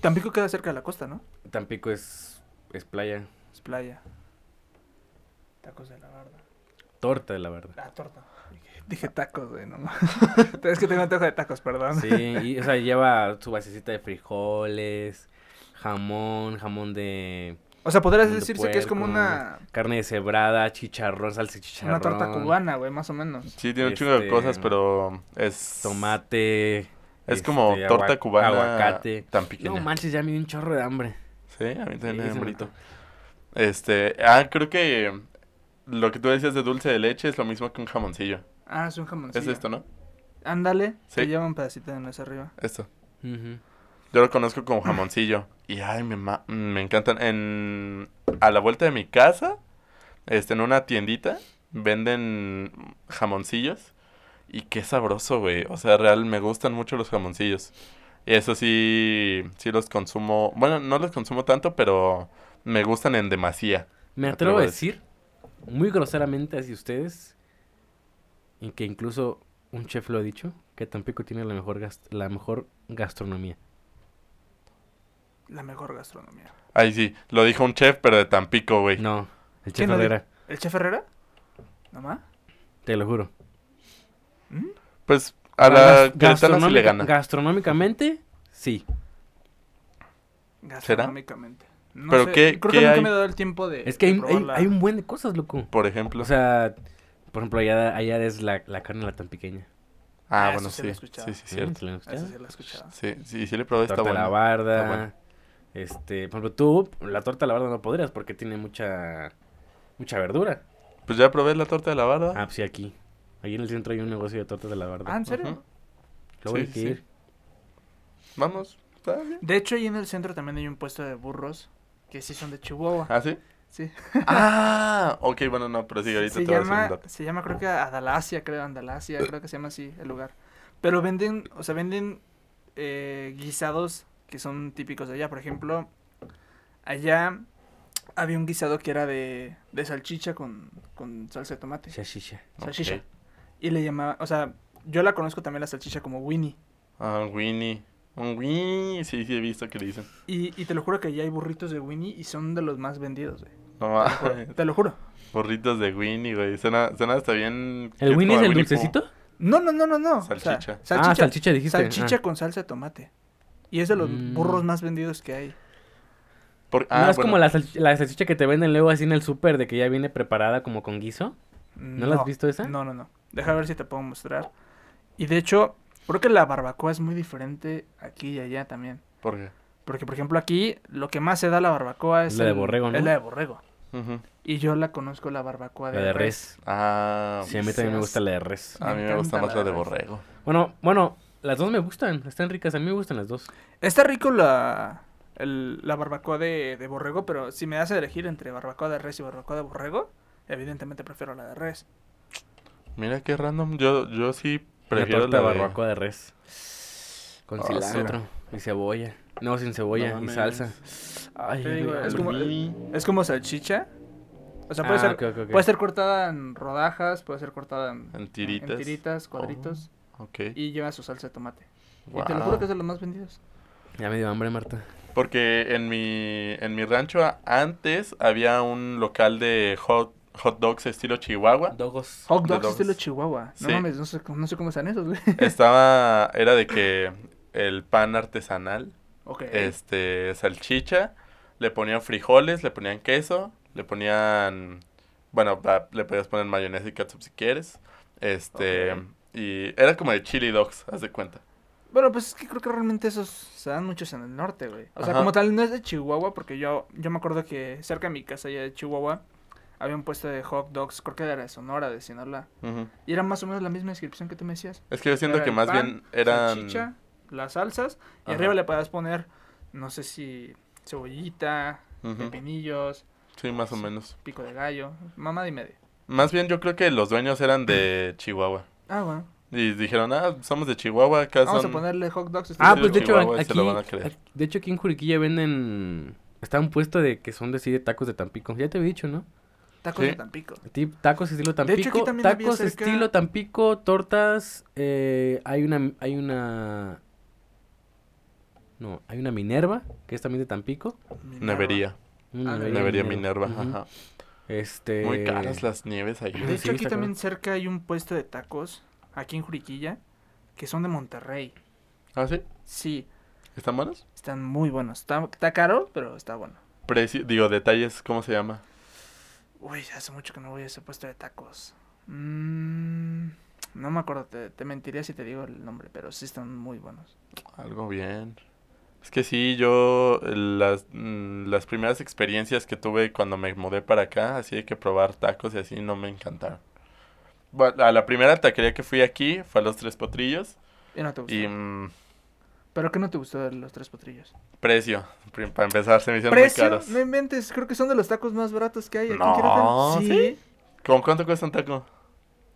[SPEAKER 3] Tampico queda cerca de la costa, ¿no?
[SPEAKER 1] Tampico es, es playa.
[SPEAKER 3] Es playa. Tacos de la barda.
[SPEAKER 1] Torta de la barda.
[SPEAKER 3] Ah, torta. Dije, tacos, güey, no. [laughs] es que tengo antojo de tacos, perdón.
[SPEAKER 1] Sí, y, o sea, lleva su basecita de frijoles, jamón, jamón de
[SPEAKER 3] O sea, podrías
[SPEAKER 1] de
[SPEAKER 3] decirse que es como una,
[SPEAKER 1] carne deshebrada, chicharrón, salsa de chicharrón.
[SPEAKER 3] una torta cubana, güey, más o menos.
[SPEAKER 2] Sí, tiene un chingo de
[SPEAKER 1] Este,
[SPEAKER 2] cosas, pero es.
[SPEAKER 1] Tomate.
[SPEAKER 2] Es como
[SPEAKER 1] este,
[SPEAKER 2] torta
[SPEAKER 1] agua-
[SPEAKER 2] cubana
[SPEAKER 1] Aguacate.
[SPEAKER 2] tan pequeña.
[SPEAKER 1] No manches, ya me dio un chorro de hambre.
[SPEAKER 2] Sí, a mí también
[SPEAKER 1] Sí,
[SPEAKER 2] me
[SPEAKER 1] me
[SPEAKER 2] hambrito. Este, ah, creo que lo que tú decías de dulce de leche es lo mismo que un jamoncillo.
[SPEAKER 3] Ah, es un jamoncillo.
[SPEAKER 2] Es esto, ¿no?
[SPEAKER 3] Ándale,
[SPEAKER 2] Sí.
[SPEAKER 3] te lleva un pedacito de nuez arriba.
[SPEAKER 2] Esto. Yo lo conozco como jamoncillo. Y ay, me, ma- me encantan. En, a la vuelta de mi casa, este, en una tiendita, venden jamoncillos. Y qué sabroso, güey. O sea, real, me gustan mucho los jamoncillos. Y eso sí, sí los consumo. Bueno, no los consumo tanto, pero me gustan en demasía.
[SPEAKER 1] Me
[SPEAKER 2] Me
[SPEAKER 1] atrevo
[SPEAKER 2] atrevo
[SPEAKER 1] a
[SPEAKER 2] a
[SPEAKER 1] decir, muy groseramente hacia ustedes, y que incluso un chef lo ha dicho, que Tampico tiene la mejor, la mejor gastronomía.
[SPEAKER 3] La mejor gastronomía.
[SPEAKER 2] Ay, sí, lo dijo un chef, pero de Tampico, güey.
[SPEAKER 1] No, el chef
[SPEAKER 3] ¿Quién lo di-
[SPEAKER 1] Herrera,
[SPEAKER 3] ¿El chef Herrera? ¿Nomás?
[SPEAKER 1] te lo juro.
[SPEAKER 3] ¿Mm?
[SPEAKER 2] Pues a la sí le gana.
[SPEAKER 1] Gastronómicamente, sí.
[SPEAKER 3] Gastronómicamente. No
[SPEAKER 2] ¿Pero
[SPEAKER 3] sé,
[SPEAKER 2] qué-
[SPEAKER 3] Creo
[SPEAKER 2] qué
[SPEAKER 3] que nunca
[SPEAKER 2] hay?
[SPEAKER 3] me he dado el tiempo de.
[SPEAKER 1] Es que hay,
[SPEAKER 3] de
[SPEAKER 1] hay, un buen de cosas, loco.
[SPEAKER 2] Por ejemplo.
[SPEAKER 1] O sea, por ejemplo, allá, allá es la, la carne la tan pequeña.
[SPEAKER 2] ah,
[SPEAKER 3] ah,
[SPEAKER 2] bueno,
[SPEAKER 3] eso sí
[SPEAKER 2] sí.
[SPEAKER 3] lo he.
[SPEAKER 2] Sí, sí,
[SPEAKER 1] ¿Sí?
[SPEAKER 2] cierto.
[SPEAKER 1] ¿Sí lo han
[SPEAKER 3] Eso
[SPEAKER 1] escuchado?
[SPEAKER 3] sí lo he.
[SPEAKER 2] Sí, sí, sí le probé, está
[SPEAKER 1] torta de la barda.
[SPEAKER 2] Está.
[SPEAKER 1] Este, por ejemplo, tú, la torta de la barda no podrías porque tiene mucha mucha verdura.
[SPEAKER 2] Pues ya probé la torta de la barda.
[SPEAKER 1] Ah, pues sí, aquí. Ahí en el centro hay un negocio de tortas de la barda.
[SPEAKER 3] Ah, ¿en serio?
[SPEAKER 1] Luego hay
[SPEAKER 2] sí,
[SPEAKER 1] que
[SPEAKER 2] sí.
[SPEAKER 1] ir.
[SPEAKER 2] Vamos. Está bien.
[SPEAKER 3] De hecho, ahí en el centro también hay un puesto de burros que sí son de Chihuahua.
[SPEAKER 2] ¿Ah, sí?
[SPEAKER 3] Sí.
[SPEAKER 2] Ah, ok, bueno, no, pero sí, ahorita
[SPEAKER 3] Se
[SPEAKER 2] te voy a decir un
[SPEAKER 3] llama,
[SPEAKER 2] dato.
[SPEAKER 3] se llama creo que Adalasia, creo, Andalasia, creo que se llama así el lugar. Pero venden, o sea, venden eh, guisados que son típicos de allá. Por ejemplo, allá había un guisado que era de, de salchicha con, con salsa de tomate. Salchicha.
[SPEAKER 2] Ok.
[SPEAKER 3] Y le llamaba, o sea, yo la conozco también la salchicha como Winnie.
[SPEAKER 2] Ah, Winnie. Un Winnie, sí, sí he visto que le dicen.
[SPEAKER 3] Y, y te lo juro que allá hay burritos de Winnie y son de los más vendidos, güey.
[SPEAKER 2] No
[SPEAKER 3] Te lo juro,
[SPEAKER 2] mames.
[SPEAKER 3] Te lo juro.
[SPEAKER 2] Burritos de Winnie, güey. Suena, suena hasta bien.
[SPEAKER 1] ¿El Winnie es el
[SPEAKER 2] Winnie Pooh.
[SPEAKER 1] dulcecito?
[SPEAKER 3] No, no, no, no, no. O sea,
[SPEAKER 2] Salchicha.
[SPEAKER 1] Ah, salchicha dijiste.
[SPEAKER 3] Salchicha
[SPEAKER 1] Ah.
[SPEAKER 3] con salsa de tomate. Y es de los
[SPEAKER 1] Mm.
[SPEAKER 3] burros más vendidos que hay.
[SPEAKER 2] Por-
[SPEAKER 1] ¿No
[SPEAKER 2] ah,
[SPEAKER 1] es
[SPEAKER 2] bueno.
[SPEAKER 1] como la, salch- la salchicha que te venden luego así en el súper de que ya viene preparada como con guiso? ¿No la has visto esa?
[SPEAKER 3] No, no, no. Deja ver si te puedo mostrar. Y de hecho, creo que la barbacoa es muy diferente aquí y allá también.
[SPEAKER 2] ¿Por qué?
[SPEAKER 3] Porque, por ejemplo, aquí lo que más se da a la barbacoa es
[SPEAKER 1] La de borrego, ¿no?
[SPEAKER 3] Es la de borrego. Y yo la conozco la barbacoa de,
[SPEAKER 1] La de res.
[SPEAKER 2] Ah,
[SPEAKER 1] Sí, a mí también me gusta la de res.
[SPEAKER 2] a mí
[SPEAKER 3] me
[SPEAKER 2] me gusta más
[SPEAKER 3] la
[SPEAKER 2] la de
[SPEAKER 3] res.
[SPEAKER 2] borrego.
[SPEAKER 1] Bueno, bueno, las dos me gustan. Están ricas. A mí me gustan las dos.
[SPEAKER 3] Está rico la, el- la barbacoa de, de borrego, pero si me das a elegir entre barbacoa de res y barbacoa de borrego, evidentemente prefiero la de res.
[SPEAKER 2] Mira qué random. Yo, yo sí prefiero
[SPEAKER 1] torta
[SPEAKER 2] la de...
[SPEAKER 1] barbacoa de res. Con
[SPEAKER 2] Ah,
[SPEAKER 1] cilantro y cebolla. No, sin cebolla
[SPEAKER 2] No
[SPEAKER 1] y salsa. Ay,
[SPEAKER 3] digo, es como-
[SPEAKER 2] Winnie.
[SPEAKER 3] Es como salchicha. O sea, puede,
[SPEAKER 1] Ah,
[SPEAKER 3] ser, puede ser cortada en rodajas, puede ser cortada en,
[SPEAKER 2] En tiritas.
[SPEAKER 3] en tiritas, cuadritos.
[SPEAKER 2] Ok.
[SPEAKER 3] Y lleva su salsa de tomate. Y te lo juro que es de los más vendidos.
[SPEAKER 1] Ya me dio hambre, Marta.
[SPEAKER 2] Porque en mi, en mi rancho antes había un local de hot, hot dogs estilo Chihuahua.
[SPEAKER 1] Dogos.
[SPEAKER 3] Hot dogs
[SPEAKER 2] dogs.
[SPEAKER 3] estilo Chihuahua. No
[SPEAKER 2] Sí.
[SPEAKER 3] mames, no sé, cómo- no sé cómo están esos, güey. [laughs]
[SPEAKER 2] Estaba, era de que el pan artesanal,
[SPEAKER 3] ok.
[SPEAKER 2] este, salchicha, le ponían frijoles, le ponían queso, le ponían, bueno, le podías poner mayonesa y ketchup si quieres, este, y era como de chili dogs, haz de cuenta.
[SPEAKER 3] Bueno, pues es que creo que realmente esos se dan muchos en el norte, güey. O sea,
[SPEAKER 2] Ajá.
[SPEAKER 3] como tal, no es de Chihuahua, porque yo, yo me acuerdo que cerca de mi casa, allá de Chihuahua, había un puesto de hot dogs, creo que era de Sonora, de Sinaloa. Y era más o menos la misma descripción que tú me decías.
[SPEAKER 2] Es que yo siento
[SPEAKER 3] Era
[SPEAKER 2] que más
[SPEAKER 3] pan,
[SPEAKER 2] bien eran...
[SPEAKER 3] Salchicha, las salsas, y
[SPEAKER 2] Ajá.
[SPEAKER 3] arriba le podías poner, no sé si cebollita,
[SPEAKER 2] Ujú.
[SPEAKER 3] pepinillos,
[SPEAKER 2] Sí, más o menos.
[SPEAKER 3] pico de gallo, mamada y media.
[SPEAKER 2] Más bien yo creo que los dueños eran de [clears throat] Chihuahua.
[SPEAKER 3] Ah, bueno.
[SPEAKER 2] Y dijeron, ah, somos de Chihuahua, acá
[SPEAKER 3] Vamos
[SPEAKER 2] son...
[SPEAKER 3] a ponerle hot dogs.
[SPEAKER 1] Ah, pues de hecho
[SPEAKER 2] Chihuahua,
[SPEAKER 1] aquí,
[SPEAKER 2] se lo van a creer.
[SPEAKER 1] aquí- de hecho aquí en Juriquilla venden está un puesto de que son de, sí, de tacos de Tampico. Ya te había dicho, ¿no?
[SPEAKER 3] Tacos
[SPEAKER 2] Sí.
[SPEAKER 3] de Tampico.
[SPEAKER 1] Tip- tacos estilo
[SPEAKER 3] De hecho, aquí
[SPEAKER 1] Tampico, tacos
[SPEAKER 3] cerca-
[SPEAKER 1] estilo Tampico, tortas, eh, hay una hay una No, hay una Minerva, que es también de Tampico.
[SPEAKER 2] Nevería.
[SPEAKER 1] Una
[SPEAKER 3] Ah,
[SPEAKER 2] Nevería Minerva, ajá.
[SPEAKER 1] Este
[SPEAKER 2] Muy caras las nieves ahí.
[SPEAKER 3] De
[SPEAKER 1] Sí,
[SPEAKER 3] hecho, aquí también cerca hay un puesto de tacos, aquí en Juriquilla, que son de Monterrey.
[SPEAKER 2] ¿Ah, sí?
[SPEAKER 3] Sí,
[SPEAKER 2] ¿Están buenos?
[SPEAKER 3] están muy buenos. Está, está caro, pero está bueno.
[SPEAKER 2] Precio, digo, detalles, ¿cómo se llama?
[SPEAKER 3] Uy, hace mucho que no voy a ese puesto de tacos. Mm, no me acuerdo, te, te mentiría si te digo el nombre, pero sí están muy buenos.
[SPEAKER 2] Algo bien. Es que sí, yo las, mm, las primeras experiencias que tuve cuando me mudé para acá, así de que probar tacos y así, no me encantaron. Bueno, a la primera taquería que fui aquí fue a Los Tres Potrillos
[SPEAKER 3] Y no te gustó.
[SPEAKER 2] y mm,
[SPEAKER 3] ¿Pero qué no te gustó de los tres potrillos?
[SPEAKER 2] precio, para empezar, se me hicieron muy
[SPEAKER 3] ¿Precio?
[SPEAKER 2] caros.
[SPEAKER 3] No inventes, creo que son de los tacos más baratos que hay aquí
[SPEAKER 2] No,
[SPEAKER 3] en Querétaro.
[SPEAKER 2] ¿sí? ¿Cómo cuánto cuesta un taco?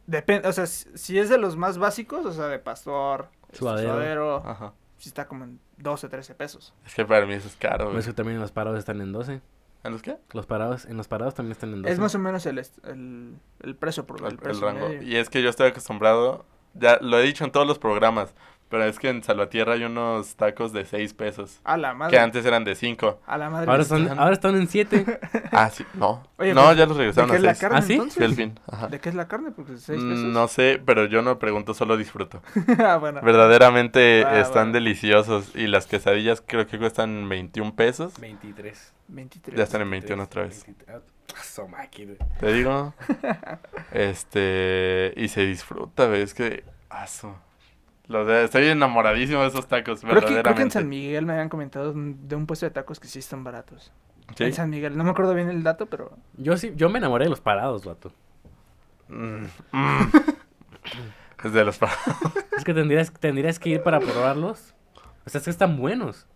[SPEAKER 3] Depende, o sea, si, si es de los más básicos, o sea, de pastor, este,
[SPEAKER 1] Suadero.
[SPEAKER 3] suadero,
[SPEAKER 2] Ajá.
[SPEAKER 3] sí está como en 12, 13 pesos.
[SPEAKER 2] Es que para mí eso es caro, güey.
[SPEAKER 1] Pues que también los parados están en 12.
[SPEAKER 2] ¿En los qué?
[SPEAKER 1] Los parados, en los parados también están en 12.
[SPEAKER 3] Es más o menos el, est- el, el precio por
[SPEAKER 2] El,
[SPEAKER 3] el,
[SPEAKER 2] el
[SPEAKER 3] precio
[SPEAKER 2] rango.
[SPEAKER 3] medio.
[SPEAKER 2] Y es que yo estoy acostumbrado, ya lo he dicho en todos los programas, pero es que en Salvatierra hay unos tacos de 6 pesos,
[SPEAKER 3] A la madre.
[SPEAKER 2] que antes eran de 5.
[SPEAKER 3] A la madre.
[SPEAKER 1] Ahora
[SPEAKER 3] están-
[SPEAKER 1] están, ahora están en 7. [laughs]
[SPEAKER 2] Ah, sí, no.
[SPEAKER 3] Oye,
[SPEAKER 2] no, ya los
[SPEAKER 3] ¿De
[SPEAKER 2] regresaron
[SPEAKER 3] qué
[SPEAKER 2] a
[SPEAKER 3] es la
[SPEAKER 2] 6.
[SPEAKER 3] carne
[SPEAKER 1] ¿Ah, sí?
[SPEAKER 3] entonces?
[SPEAKER 2] Al fin. Ajá.
[SPEAKER 3] ¿De qué es la carne? Porque 6
[SPEAKER 2] Mm,
[SPEAKER 3] pesos.
[SPEAKER 2] No sé, pero yo no pregunto, solo disfruto. [laughs]
[SPEAKER 3] ah, bueno.
[SPEAKER 2] Verdaderamente
[SPEAKER 3] Va,
[SPEAKER 2] están
[SPEAKER 3] va.
[SPEAKER 2] deliciosos. Y las quesadillas creo que cuestan 21 pesos.
[SPEAKER 1] 23.
[SPEAKER 3] 23.
[SPEAKER 2] Ya están en 21 otra vez.
[SPEAKER 1] 23. Ah.
[SPEAKER 2] Te digo. [laughs] este. Y se disfruta, ¿ves? Que. Aso. Lo de- estoy enamoradísimo de esos tacos,
[SPEAKER 3] Creo que, creo que en
[SPEAKER 2] verdaderamente.
[SPEAKER 3] San Miguel me habían comentado de un puesto de tacos que sí están baratos.
[SPEAKER 2] ¿Sí?
[SPEAKER 3] En San Miguel. No me acuerdo bien el dato, pero...
[SPEAKER 1] Yo sí, yo me enamoré de los parados, vato.
[SPEAKER 2] Mm, mm. [laughs] es de los pa-
[SPEAKER 1] Es que tendrías, tendrías que ir para probarlos. O sea, es que están buenos.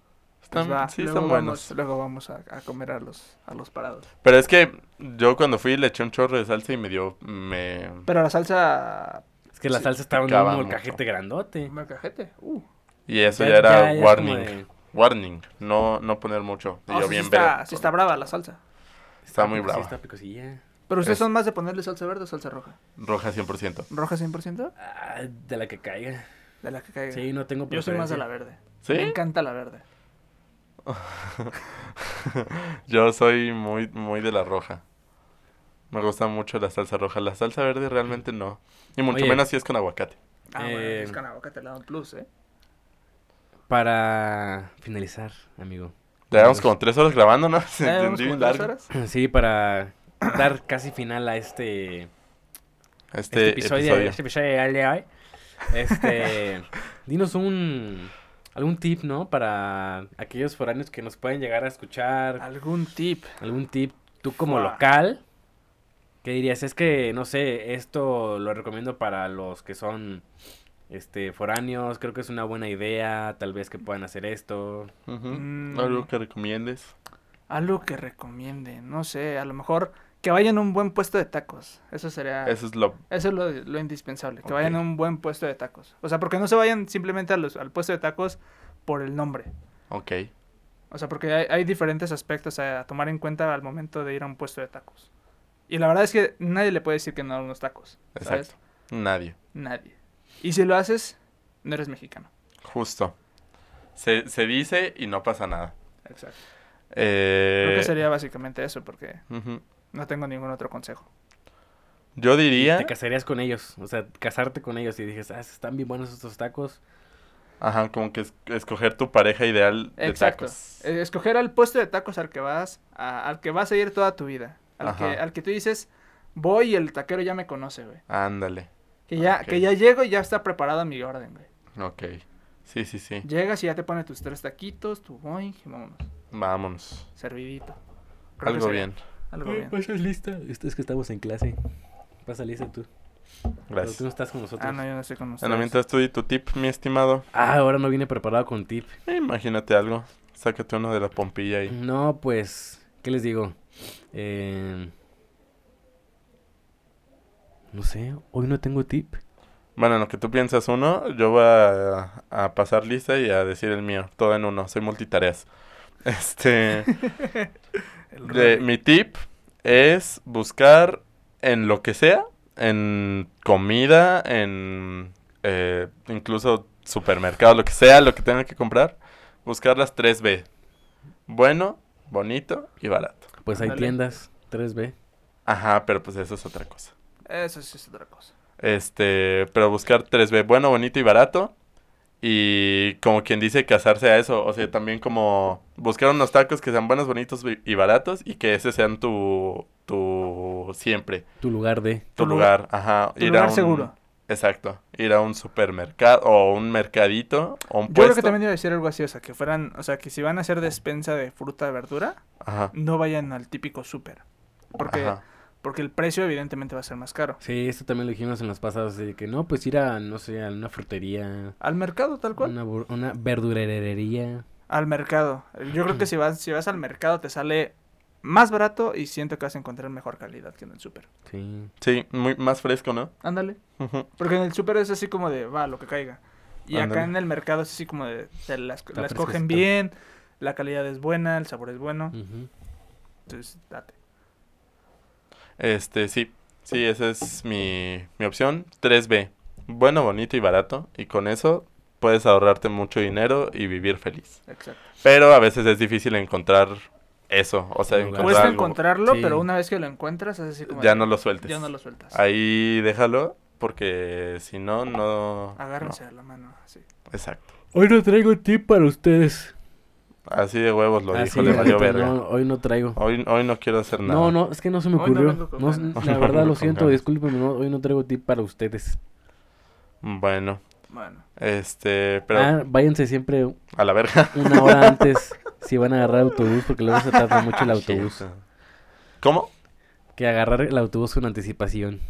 [SPEAKER 2] Están,
[SPEAKER 3] Pues va,
[SPEAKER 2] sí,
[SPEAKER 3] luego
[SPEAKER 2] están
[SPEAKER 3] vamos,
[SPEAKER 2] buenos.
[SPEAKER 3] Luego vamos a, a comer a los, a los parados.
[SPEAKER 2] Pero es que yo cuando fui le eché un chorro de salsa y me dio... Me...
[SPEAKER 3] Pero la salsa...
[SPEAKER 1] Es que la
[SPEAKER 3] Sí,
[SPEAKER 1] salsa estaba en un molcajete grandote.
[SPEAKER 3] ¿Me cajete? Uh.
[SPEAKER 2] Y eso
[SPEAKER 1] Ya-
[SPEAKER 2] ya, era
[SPEAKER 1] ya- ya es
[SPEAKER 2] warning.
[SPEAKER 1] de-
[SPEAKER 2] Warning. No, no poner mucho. Y
[SPEAKER 3] Oh,
[SPEAKER 2] yo
[SPEAKER 3] sí
[SPEAKER 2] bien
[SPEAKER 3] está,
[SPEAKER 2] verde.
[SPEAKER 3] sí está brava la salsa.
[SPEAKER 2] Está muy
[SPEAKER 1] Sí,
[SPEAKER 2] brava.
[SPEAKER 1] está picosilla.
[SPEAKER 3] Pero ustedes
[SPEAKER 2] Es-
[SPEAKER 3] son más de ponerle salsa verde o salsa roja.
[SPEAKER 2] Roja 100%.
[SPEAKER 3] ¿Roja 100%?
[SPEAKER 1] Ah, de la que caiga.
[SPEAKER 3] De la que caiga.
[SPEAKER 1] Sí, no tengo
[SPEAKER 3] Yo soy más de la verde.
[SPEAKER 2] ¿Sí?
[SPEAKER 3] Me encanta la verde. [laughs]
[SPEAKER 2] Yo soy muy, muy de la roja. Me gusta mucho la salsa roja. La salsa verde realmente no. Y mucho
[SPEAKER 1] Oye.
[SPEAKER 2] menos si es con aguacate.
[SPEAKER 3] Ah, bueno,
[SPEAKER 1] Eh,
[SPEAKER 3] es con aguacate le da un plus, ¿eh?
[SPEAKER 1] Para finalizar, amigo.
[SPEAKER 2] Llevamos como tres horas grabando, ¿no? [laughs] Se
[SPEAKER 3] ¿Ya llevamos
[SPEAKER 2] entendí
[SPEAKER 3] como
[SPEAKER 2] bien
[SPEAKER 3] dos
[SPEAKER 2] largo.
[SPEAKER 3] horas?
[SPEAKER 1] Sí, para dar casi final a este,
[SPEAKER 2] Este,
[SPEAKER 1] este episodio.
[SPEAKER 2] episodio.
[SPEAKER 1] Este episodio de. Este, [laughs] dinos un algún tip, ¿no? Para aquellos foráneos que nos pueden llegar a escuchar.
[SPEAKER 3] ¿Algún tip?
[SPEAKER 1] Algún tip, tú como
[SPEAKER 3] Fua.
[SPEAKER 1] local. ¿Qué dirías? Es que, no sé, esto lo recomiendo para los que son este foráneos. Creo que es una buena idea. Tal vez que puedan hacer esto.
[SPEAKER 2] Ujú.
[SPEAKER 3] Mm.
[SPEAKER 2] Algo que recomiendes.
[SPEAKER 3] Algo que recomiende. No sé, a lo mejor que vayan a un buen puesto de tacos. Eso sería...
[SPEAKER 2] Eso es lo...
[SPEAKER 3] Eso es lo, lo indispensable, que vayan a un buen puesto de tacos. O sea, porque no se vayan simplemente a los- al puesto de tacos por el nombre.
[SPEAKER 2] Ok.
[SPEAKER 3] O sea, porque hay, hay diferentes aspectos a, tomar en cuenta al momento de ir a un puesto de tacos. Y la verdad es que nadie le puede decir que no a unos tacos. ¿sabes?
[SPEAKER 2] Exacto. Nadie.
[SPEAKER 3] Nadie. Y si lo haces, no eres mexicano.
[SPEAKER 2] Justo. Se, se dice y no pasa nada.
[SPEAKER 3] Exacto.
[SPEAKER 2] Eh,
[SPEAKER 3] Creo que sería básicamente eso, porque no tengo ningún otro consejo.
[SPEAKER 2] Yo diría...
[SPEAKER 1] Te casarías con ellos. O sea, casarte con ellos y dijes, ah, están bien buenos estos tacos.
[SPEAKER 2] Ajá, como que es- escoger tu pareja ideal de
[SPEAKER 3] Exacto.
[SPEAKER 2] tacos.
[SPEAKER 3] Eh, Escoger al puesto de tacos al que vas, a- al que vas a ir toda tu vida. Al que, al que tú dices, voy y el taquero ya me conoce, güey.
[SPEAKER 2] Ándale.
[SPEAKER 3] Que ya, que ya llego y ya está preparada mi orden, güey.
[SPEAKER 2] Ok. Sí, sí, sí.
[SPEAKER 3] Llegas y ya te pone tus tres taquitos, tu boing, y vámonos.
[SPEAKER 2] Vámonos.
[SPEAKER 3] Servidito. Creo
[SPEAKER 2] Algo
[SPEAKER 3] sería
[SPEAKER 2] bien.
[SPEAKER 3] Algo bien.
[SPEAKER 1] ¿Pasas lista? Es es que estamos en clase. Pasa lista tú. Pero tú no
[SPEAKER 2] Gracias.
[SPEAKER 1] estás con nosotros.
[SPEAKER 3] Ah, no, yo no estoy con ustedes.
[SPEAKER 2] Bueno, mientras tú di tu tip, mi estimado,
[SPEAKER 1] Ah, ahora no viene preparado con tip.
[SPEAKER 2] eh, imagínate algo. Sácate uno de la pompilla ahí.
[SPEAKER 1] No, pues, ¿qué les digo? Eh, no sé, hoy no tengo tip.
[SPEAKER 2] Bueno, en lo que tú piensas uno, yo voy a, a pasar lista y a decir el mío. Todo en uno. Soy multitareas. [laughs] Este... [laughs] De- mi tip es buscar en lo que sea, en comida, en eh, incluso supermercado, lo que sea, lo que tenga que comprar, buscar las 3B. Bueno, bonito y barato.
[SPEAKER 1] Pues hay tiendas 3B.
[SPEAKER 2] Ajá, pero pues eso es otra cosa.
[SPEAKER 3] Eso sí es otra cosa.
[SPEAKER 2] Este, pero buscar 3B, bueno, bonito y barato. Y como quien dice, casarse a eso. O sea, también como buscar unos tacos que sean buenos, bonitos y baratos. Y que ese sean tu, tu siempre.
[SPEAKER 1] Tu lugar de.
[SPEAKER 2] Tu
[SPEAKER 3] Tu
[SPEAKER 2] lugar, ajá.
[SPEAKER 3] Tu lugar seguro.
[SPEAKER 2] Exacto. Ir a un supermercado o un mercadito o un
[SPEAKER 3] Yo
[SPEAKER 2] puesto.
[SPEAKER 3] creo que también iba a decir algo así, o sea, que fueran, o sea, que si van a hacer despensa de fruta y verdura,
[SPEAKER 2] Ajá.
[SPEAKER 3] no vayan al típico súper. Porque,
[SPEAKER 2] Ajá.
[SPEAKER 3] porque el precio evidentemente va a ser más caro.
[SPEAKER 1] Sí, esto también lo dijimos en los pasados. De que no, pues ir a, no sé, a una frutería.
[SPEAKER 3] Al mercado, tal cual.
[SPEAKER 1] Una, bur- una verdurerería.
[SPEAKER 3] Al mercado. Yo creo que si vas, si vas al mercado te sale más barato y siento que vas a encontrar mejor calidad que en el súper.
[SPEAKER 1] Sí.
[SPEAKER 2] Sí, muy, más fresco, ¿no?
[SPEAKER 3] Ándale. Porque en el súper es así como de, va, lo que caiga. Y acá en el mercado es así como de, te las, las cogen bien, la calidad es buena, el sabor es bueno. Entonces, date.
[SPEAKER 2] Este, sí. Sí, esa es mi, mi opción. 3B. Bueno, bonito y barato. Y con eso puedes ahorrarte mucho dinero y vivir feliz.
[SPEAKER 3] Exacto.
[SPEAKER 2] Pero a veces es difícil encontrar eso. O sea, encontrar
[SPEAKER 3] Cuesta
[SPEAKER 2] algo.
[SPEAKER 3] encontrarlo,
[SPEAKER 1] Sí.
[SPEAKER 3] pero una vez que lo encuentras es así como
[SPEAKER 2] Ya
[SPEAKER 3] de,
[SPEAKER 2] no lo sueltes.
[SPEAKER 3] Ya no lo sueltas.
[SPEAKER 2] Ahí déjalo. Porque si no, no.
[SPEAKER 3] Agárrense a la mano, así.
[SPEAKER 2] no. Exacto.
[SPEAKER 1] Hoy no traigo tip para ustedes.
[SPEAKER 2] Así de huevos lo
[SPEAKER 1] Ah,
[SPEAKER 2] dijo,
[SPEAKER 1] sí,
[SPEAKER 2] le valió verga.
[SPEAKER 1] no, hoy no traigo.
[SPEAKER 2] Hoy, hoy no quiero hacer nada.
[SPEAKER 1] No, no, es que no se me
[SPEAKER 3] no
[SPEAKER 1] ocurrió. No, la verdad, lo siento, discúlpenme, no, hoy no traigo tip para ustedes.
[SPEAKER 2] Bueno,
[SPEAKER 3] Bueno.
[SPEAKER 2] este, pero
[SPEAKER 1] Ah, váyanse siempre
[SPEAKER 2] a la verga.
[SPEAKER 1] una hora antes [laughs] si van a agarrar autobús, porque luego se tarda mucho el autobús.
[SPEAKER 2] ¿Cómo?
[SPEAKER 1] Que agarrar el autobús con anticipación.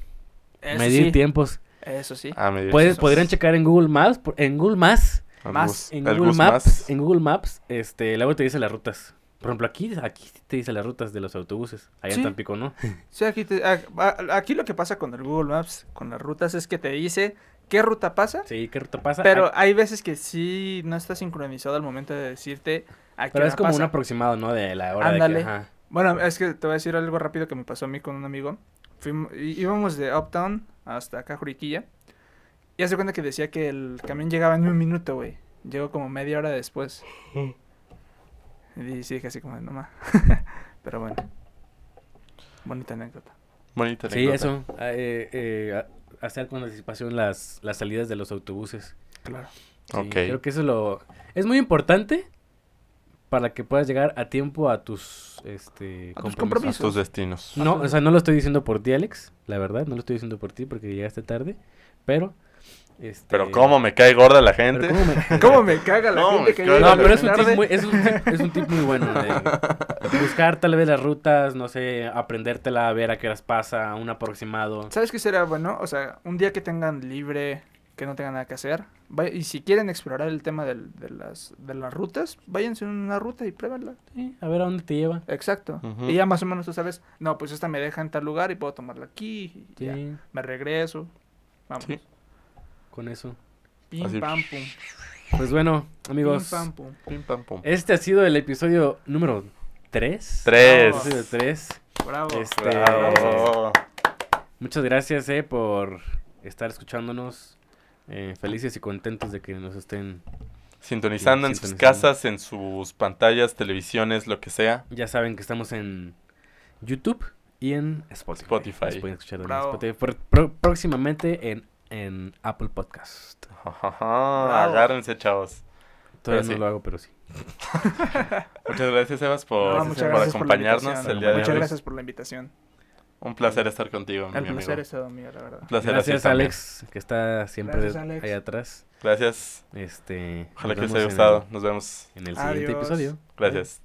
[SPEAKER 3] Eso
[SPEAKER 1] Medir
[SPEAKER 3] sí.
[SPEAKER 1] tiempos.
[SPEAKER 3] Eso sí.
[SPEAKER 2] Ah, me dio
[SPEAKER 1] Puedes,
[SPEAKER 2] eso.
[SPEAKER 1] podrían checar en Google Maps, en Google Maps,
[SPEAKER 3] Más.
[SPEAKER 1] En Google Maps,
[SPEAKER 2] más.
[SPEAKER 1] en Google Maps, este, luego te dice las rutas. Por ejemplo, aquí, aquí te dice las rutas de los autobuses. Allá
[SPEAKER 3] Sí.
[SPEAKER 1] en Tampico, ¿no? [laughs]
[SPEAKER 3] Sí, aquí, te- a- a- aquí lo que pasa con el Google Maps, con las rutas, es que te dice qué ruta pasa,
[SPEAKER 1] Sí, ¿qué ruta pasa?
[SPEAKER 3] pero
[SPEAKER 1] Ah,
[SPEAKER 3] hay veces que sí no está sincronizado al momento de decirte
[SPEAKER 1] pero
[SPEAKER 3] hora
[SPEAKER 1] es como
[SPEAKER 3] pasa.
[SPEAKER 1] un aproximado, ¿no? De la hora de
[SPEAKER 3] Ándale.
[SPEAKER 1] que... Ajá.
[SPEAKER 3] Bueno, es que te voy a decir algo rápido que me pasó a mí con un amigo. Fuimos, íbamos de Uptown hasta acá, Juriquilla. Y hace cuenta que decía que el camión llegaba en un minuto, güey. Llegó como media hora después. [laughs] Y sí, dije así como, no más. [laughs] Pero bueno. Bonita anécdota.
[SPEAKER 2] Bonita
[SPEAKER 1] Sí,
[SPEAKER 2] anécdota.
[SPEAKER 1] eso. ah, eh, eh, hacer con anticipación las, las salidas de los autobuses.
[SPEAKER 3] Claro.
[SPEAKER 1] Sí,
[SPEAKER 2] Ok.
[SPEAKER 1] Creo que eso lo... Es muy importante para que puedas llegar a tiempo a tus, este,
[SPEAKER 3] A tus
[SPEAKER 2] A
[SPEAKER 3] compromisos.
[SPEAKER 2] tus destinos.
[SPEAKER 1] No, o sea, no lo estoy diciendo por ti, Alex, la verdad, no lo estoy diciendo por ti porque llegaste tarde, pero... Este,
[SPEAKER 2] Pero cómo me cae gorda la gente.
[SPEAKER 1] cómo me- [laughs]
[SPEAKER 3] ¿Cómo me caga la
[SPEAKER 2] No,
[SPEAKER 3] gente que llega
[SPEAKER 1] No, pero es un, tip muy, es, un tip, es un tip muy bueno. de buscar tal vez las rutas, no sé, aprendértela, ver a qué horas pasa, un aproximado.
[SPEAKER 3] ¿Sabes qué será bueno? O sea, un día que tengan libre, que no tengan nada que hacer, y si quieren explorar el tema del- de, las, de las rutas, váyanse en una ruta y pruébenla.
[SPEAKER 1] Sí, a ver a dónde te lleva.
[SPEAKER 3] Exacto. Y ya más o menos tú sabes, no, pues esta me deja en tal lugar y puedo tomarla aquí. y ya, me regreso. Vamos.
[SPEAKER 2] Sí.
[SPEAKER 1] con eso.
[SPEAKER 3] Pim,
[SPEAKER 2] Así.
[SPEAKER 3] pam, pum.
[SPEAKER 1] Pues bueno, amigos,
[SPEAKER 3] Pim, pam, pum.
[SPEAKER 2] Pim, pam, pum.
[SPEAKER 1] este ha sido el episodio número 3.
[SPEAKER 2] Tres.
[SPEAKER 1] Episodio 3.
[SPEAKER 3] Bravo.
[SPEAKER 1] Este,
[SPEAKER 2] Bravo.
[SPEAKER 1] Muchas gracias eh, por estar escuchándonos. Eh, felices y contentos de que nos estén.
[SPEAKER 2] Sintonizando en sus casas, en sus pantallas, televisiones, lo que sea.
[SPEAKER 1] Ya saben que estamos en YouTube y en Spotify.
[SPEAKER 2] Spotify.
[SPEAKER 1] Nos pueden escuchar en
[SPEAKER 3] Bravo.
[SPEAKER 1] Spotify. Por- pro- próximamente en, en Apple Podcast.
[SPEAKER 2] Agárrense, chavos.
[SPEAKER 1] Todavía
[SPEAKER 2] Pero
[SPEAKER 1] no
[SPEAKER 2] sí.
[SPEAKER 1] lo hago, pero sí. [laughs]
[SPEAKER 2] Muchas gracias, Evas, por,
[SPEAKER 3] No, muchas
[SPEAKER 2] por
[SPEAKER 3] gracias por la
[SPEAKER 2] acompañarnos el día de
[SPEAKER 3] Muchas
[SPEAKER 2] hoy.
[SPEAKER 3] gracias por la invitación.
[SPEAKER 2] Un placer estar contigo, mi
[SPEAKER 3] El
[SPEAKER 2] amigo.
[SPEAKER 3] placer es todo mío, la verdad.
[SPEAKER 2] Un placer
[SPEAKER 1] Gracias,
[SPEAKER 2] también.
[SPEAKER 1] Alex, que está siempre
[SPEAKER 3] Gracias,
[SPEAKER 1] ahí atrás.
[SPEAKER 2] Gracias.
[SPEAKER 1] Este,
[SPEAKER 2] Ojalá que les haya gustado.
[SPEAKER 1] el-
[SPEAKER 2] Nos vemos.
[SPEAKER 1] En el siguiente
[SPEAKER 3] Adiós.
[SPEAKER 1] episodio.
[SPEAKER 2] Gracias.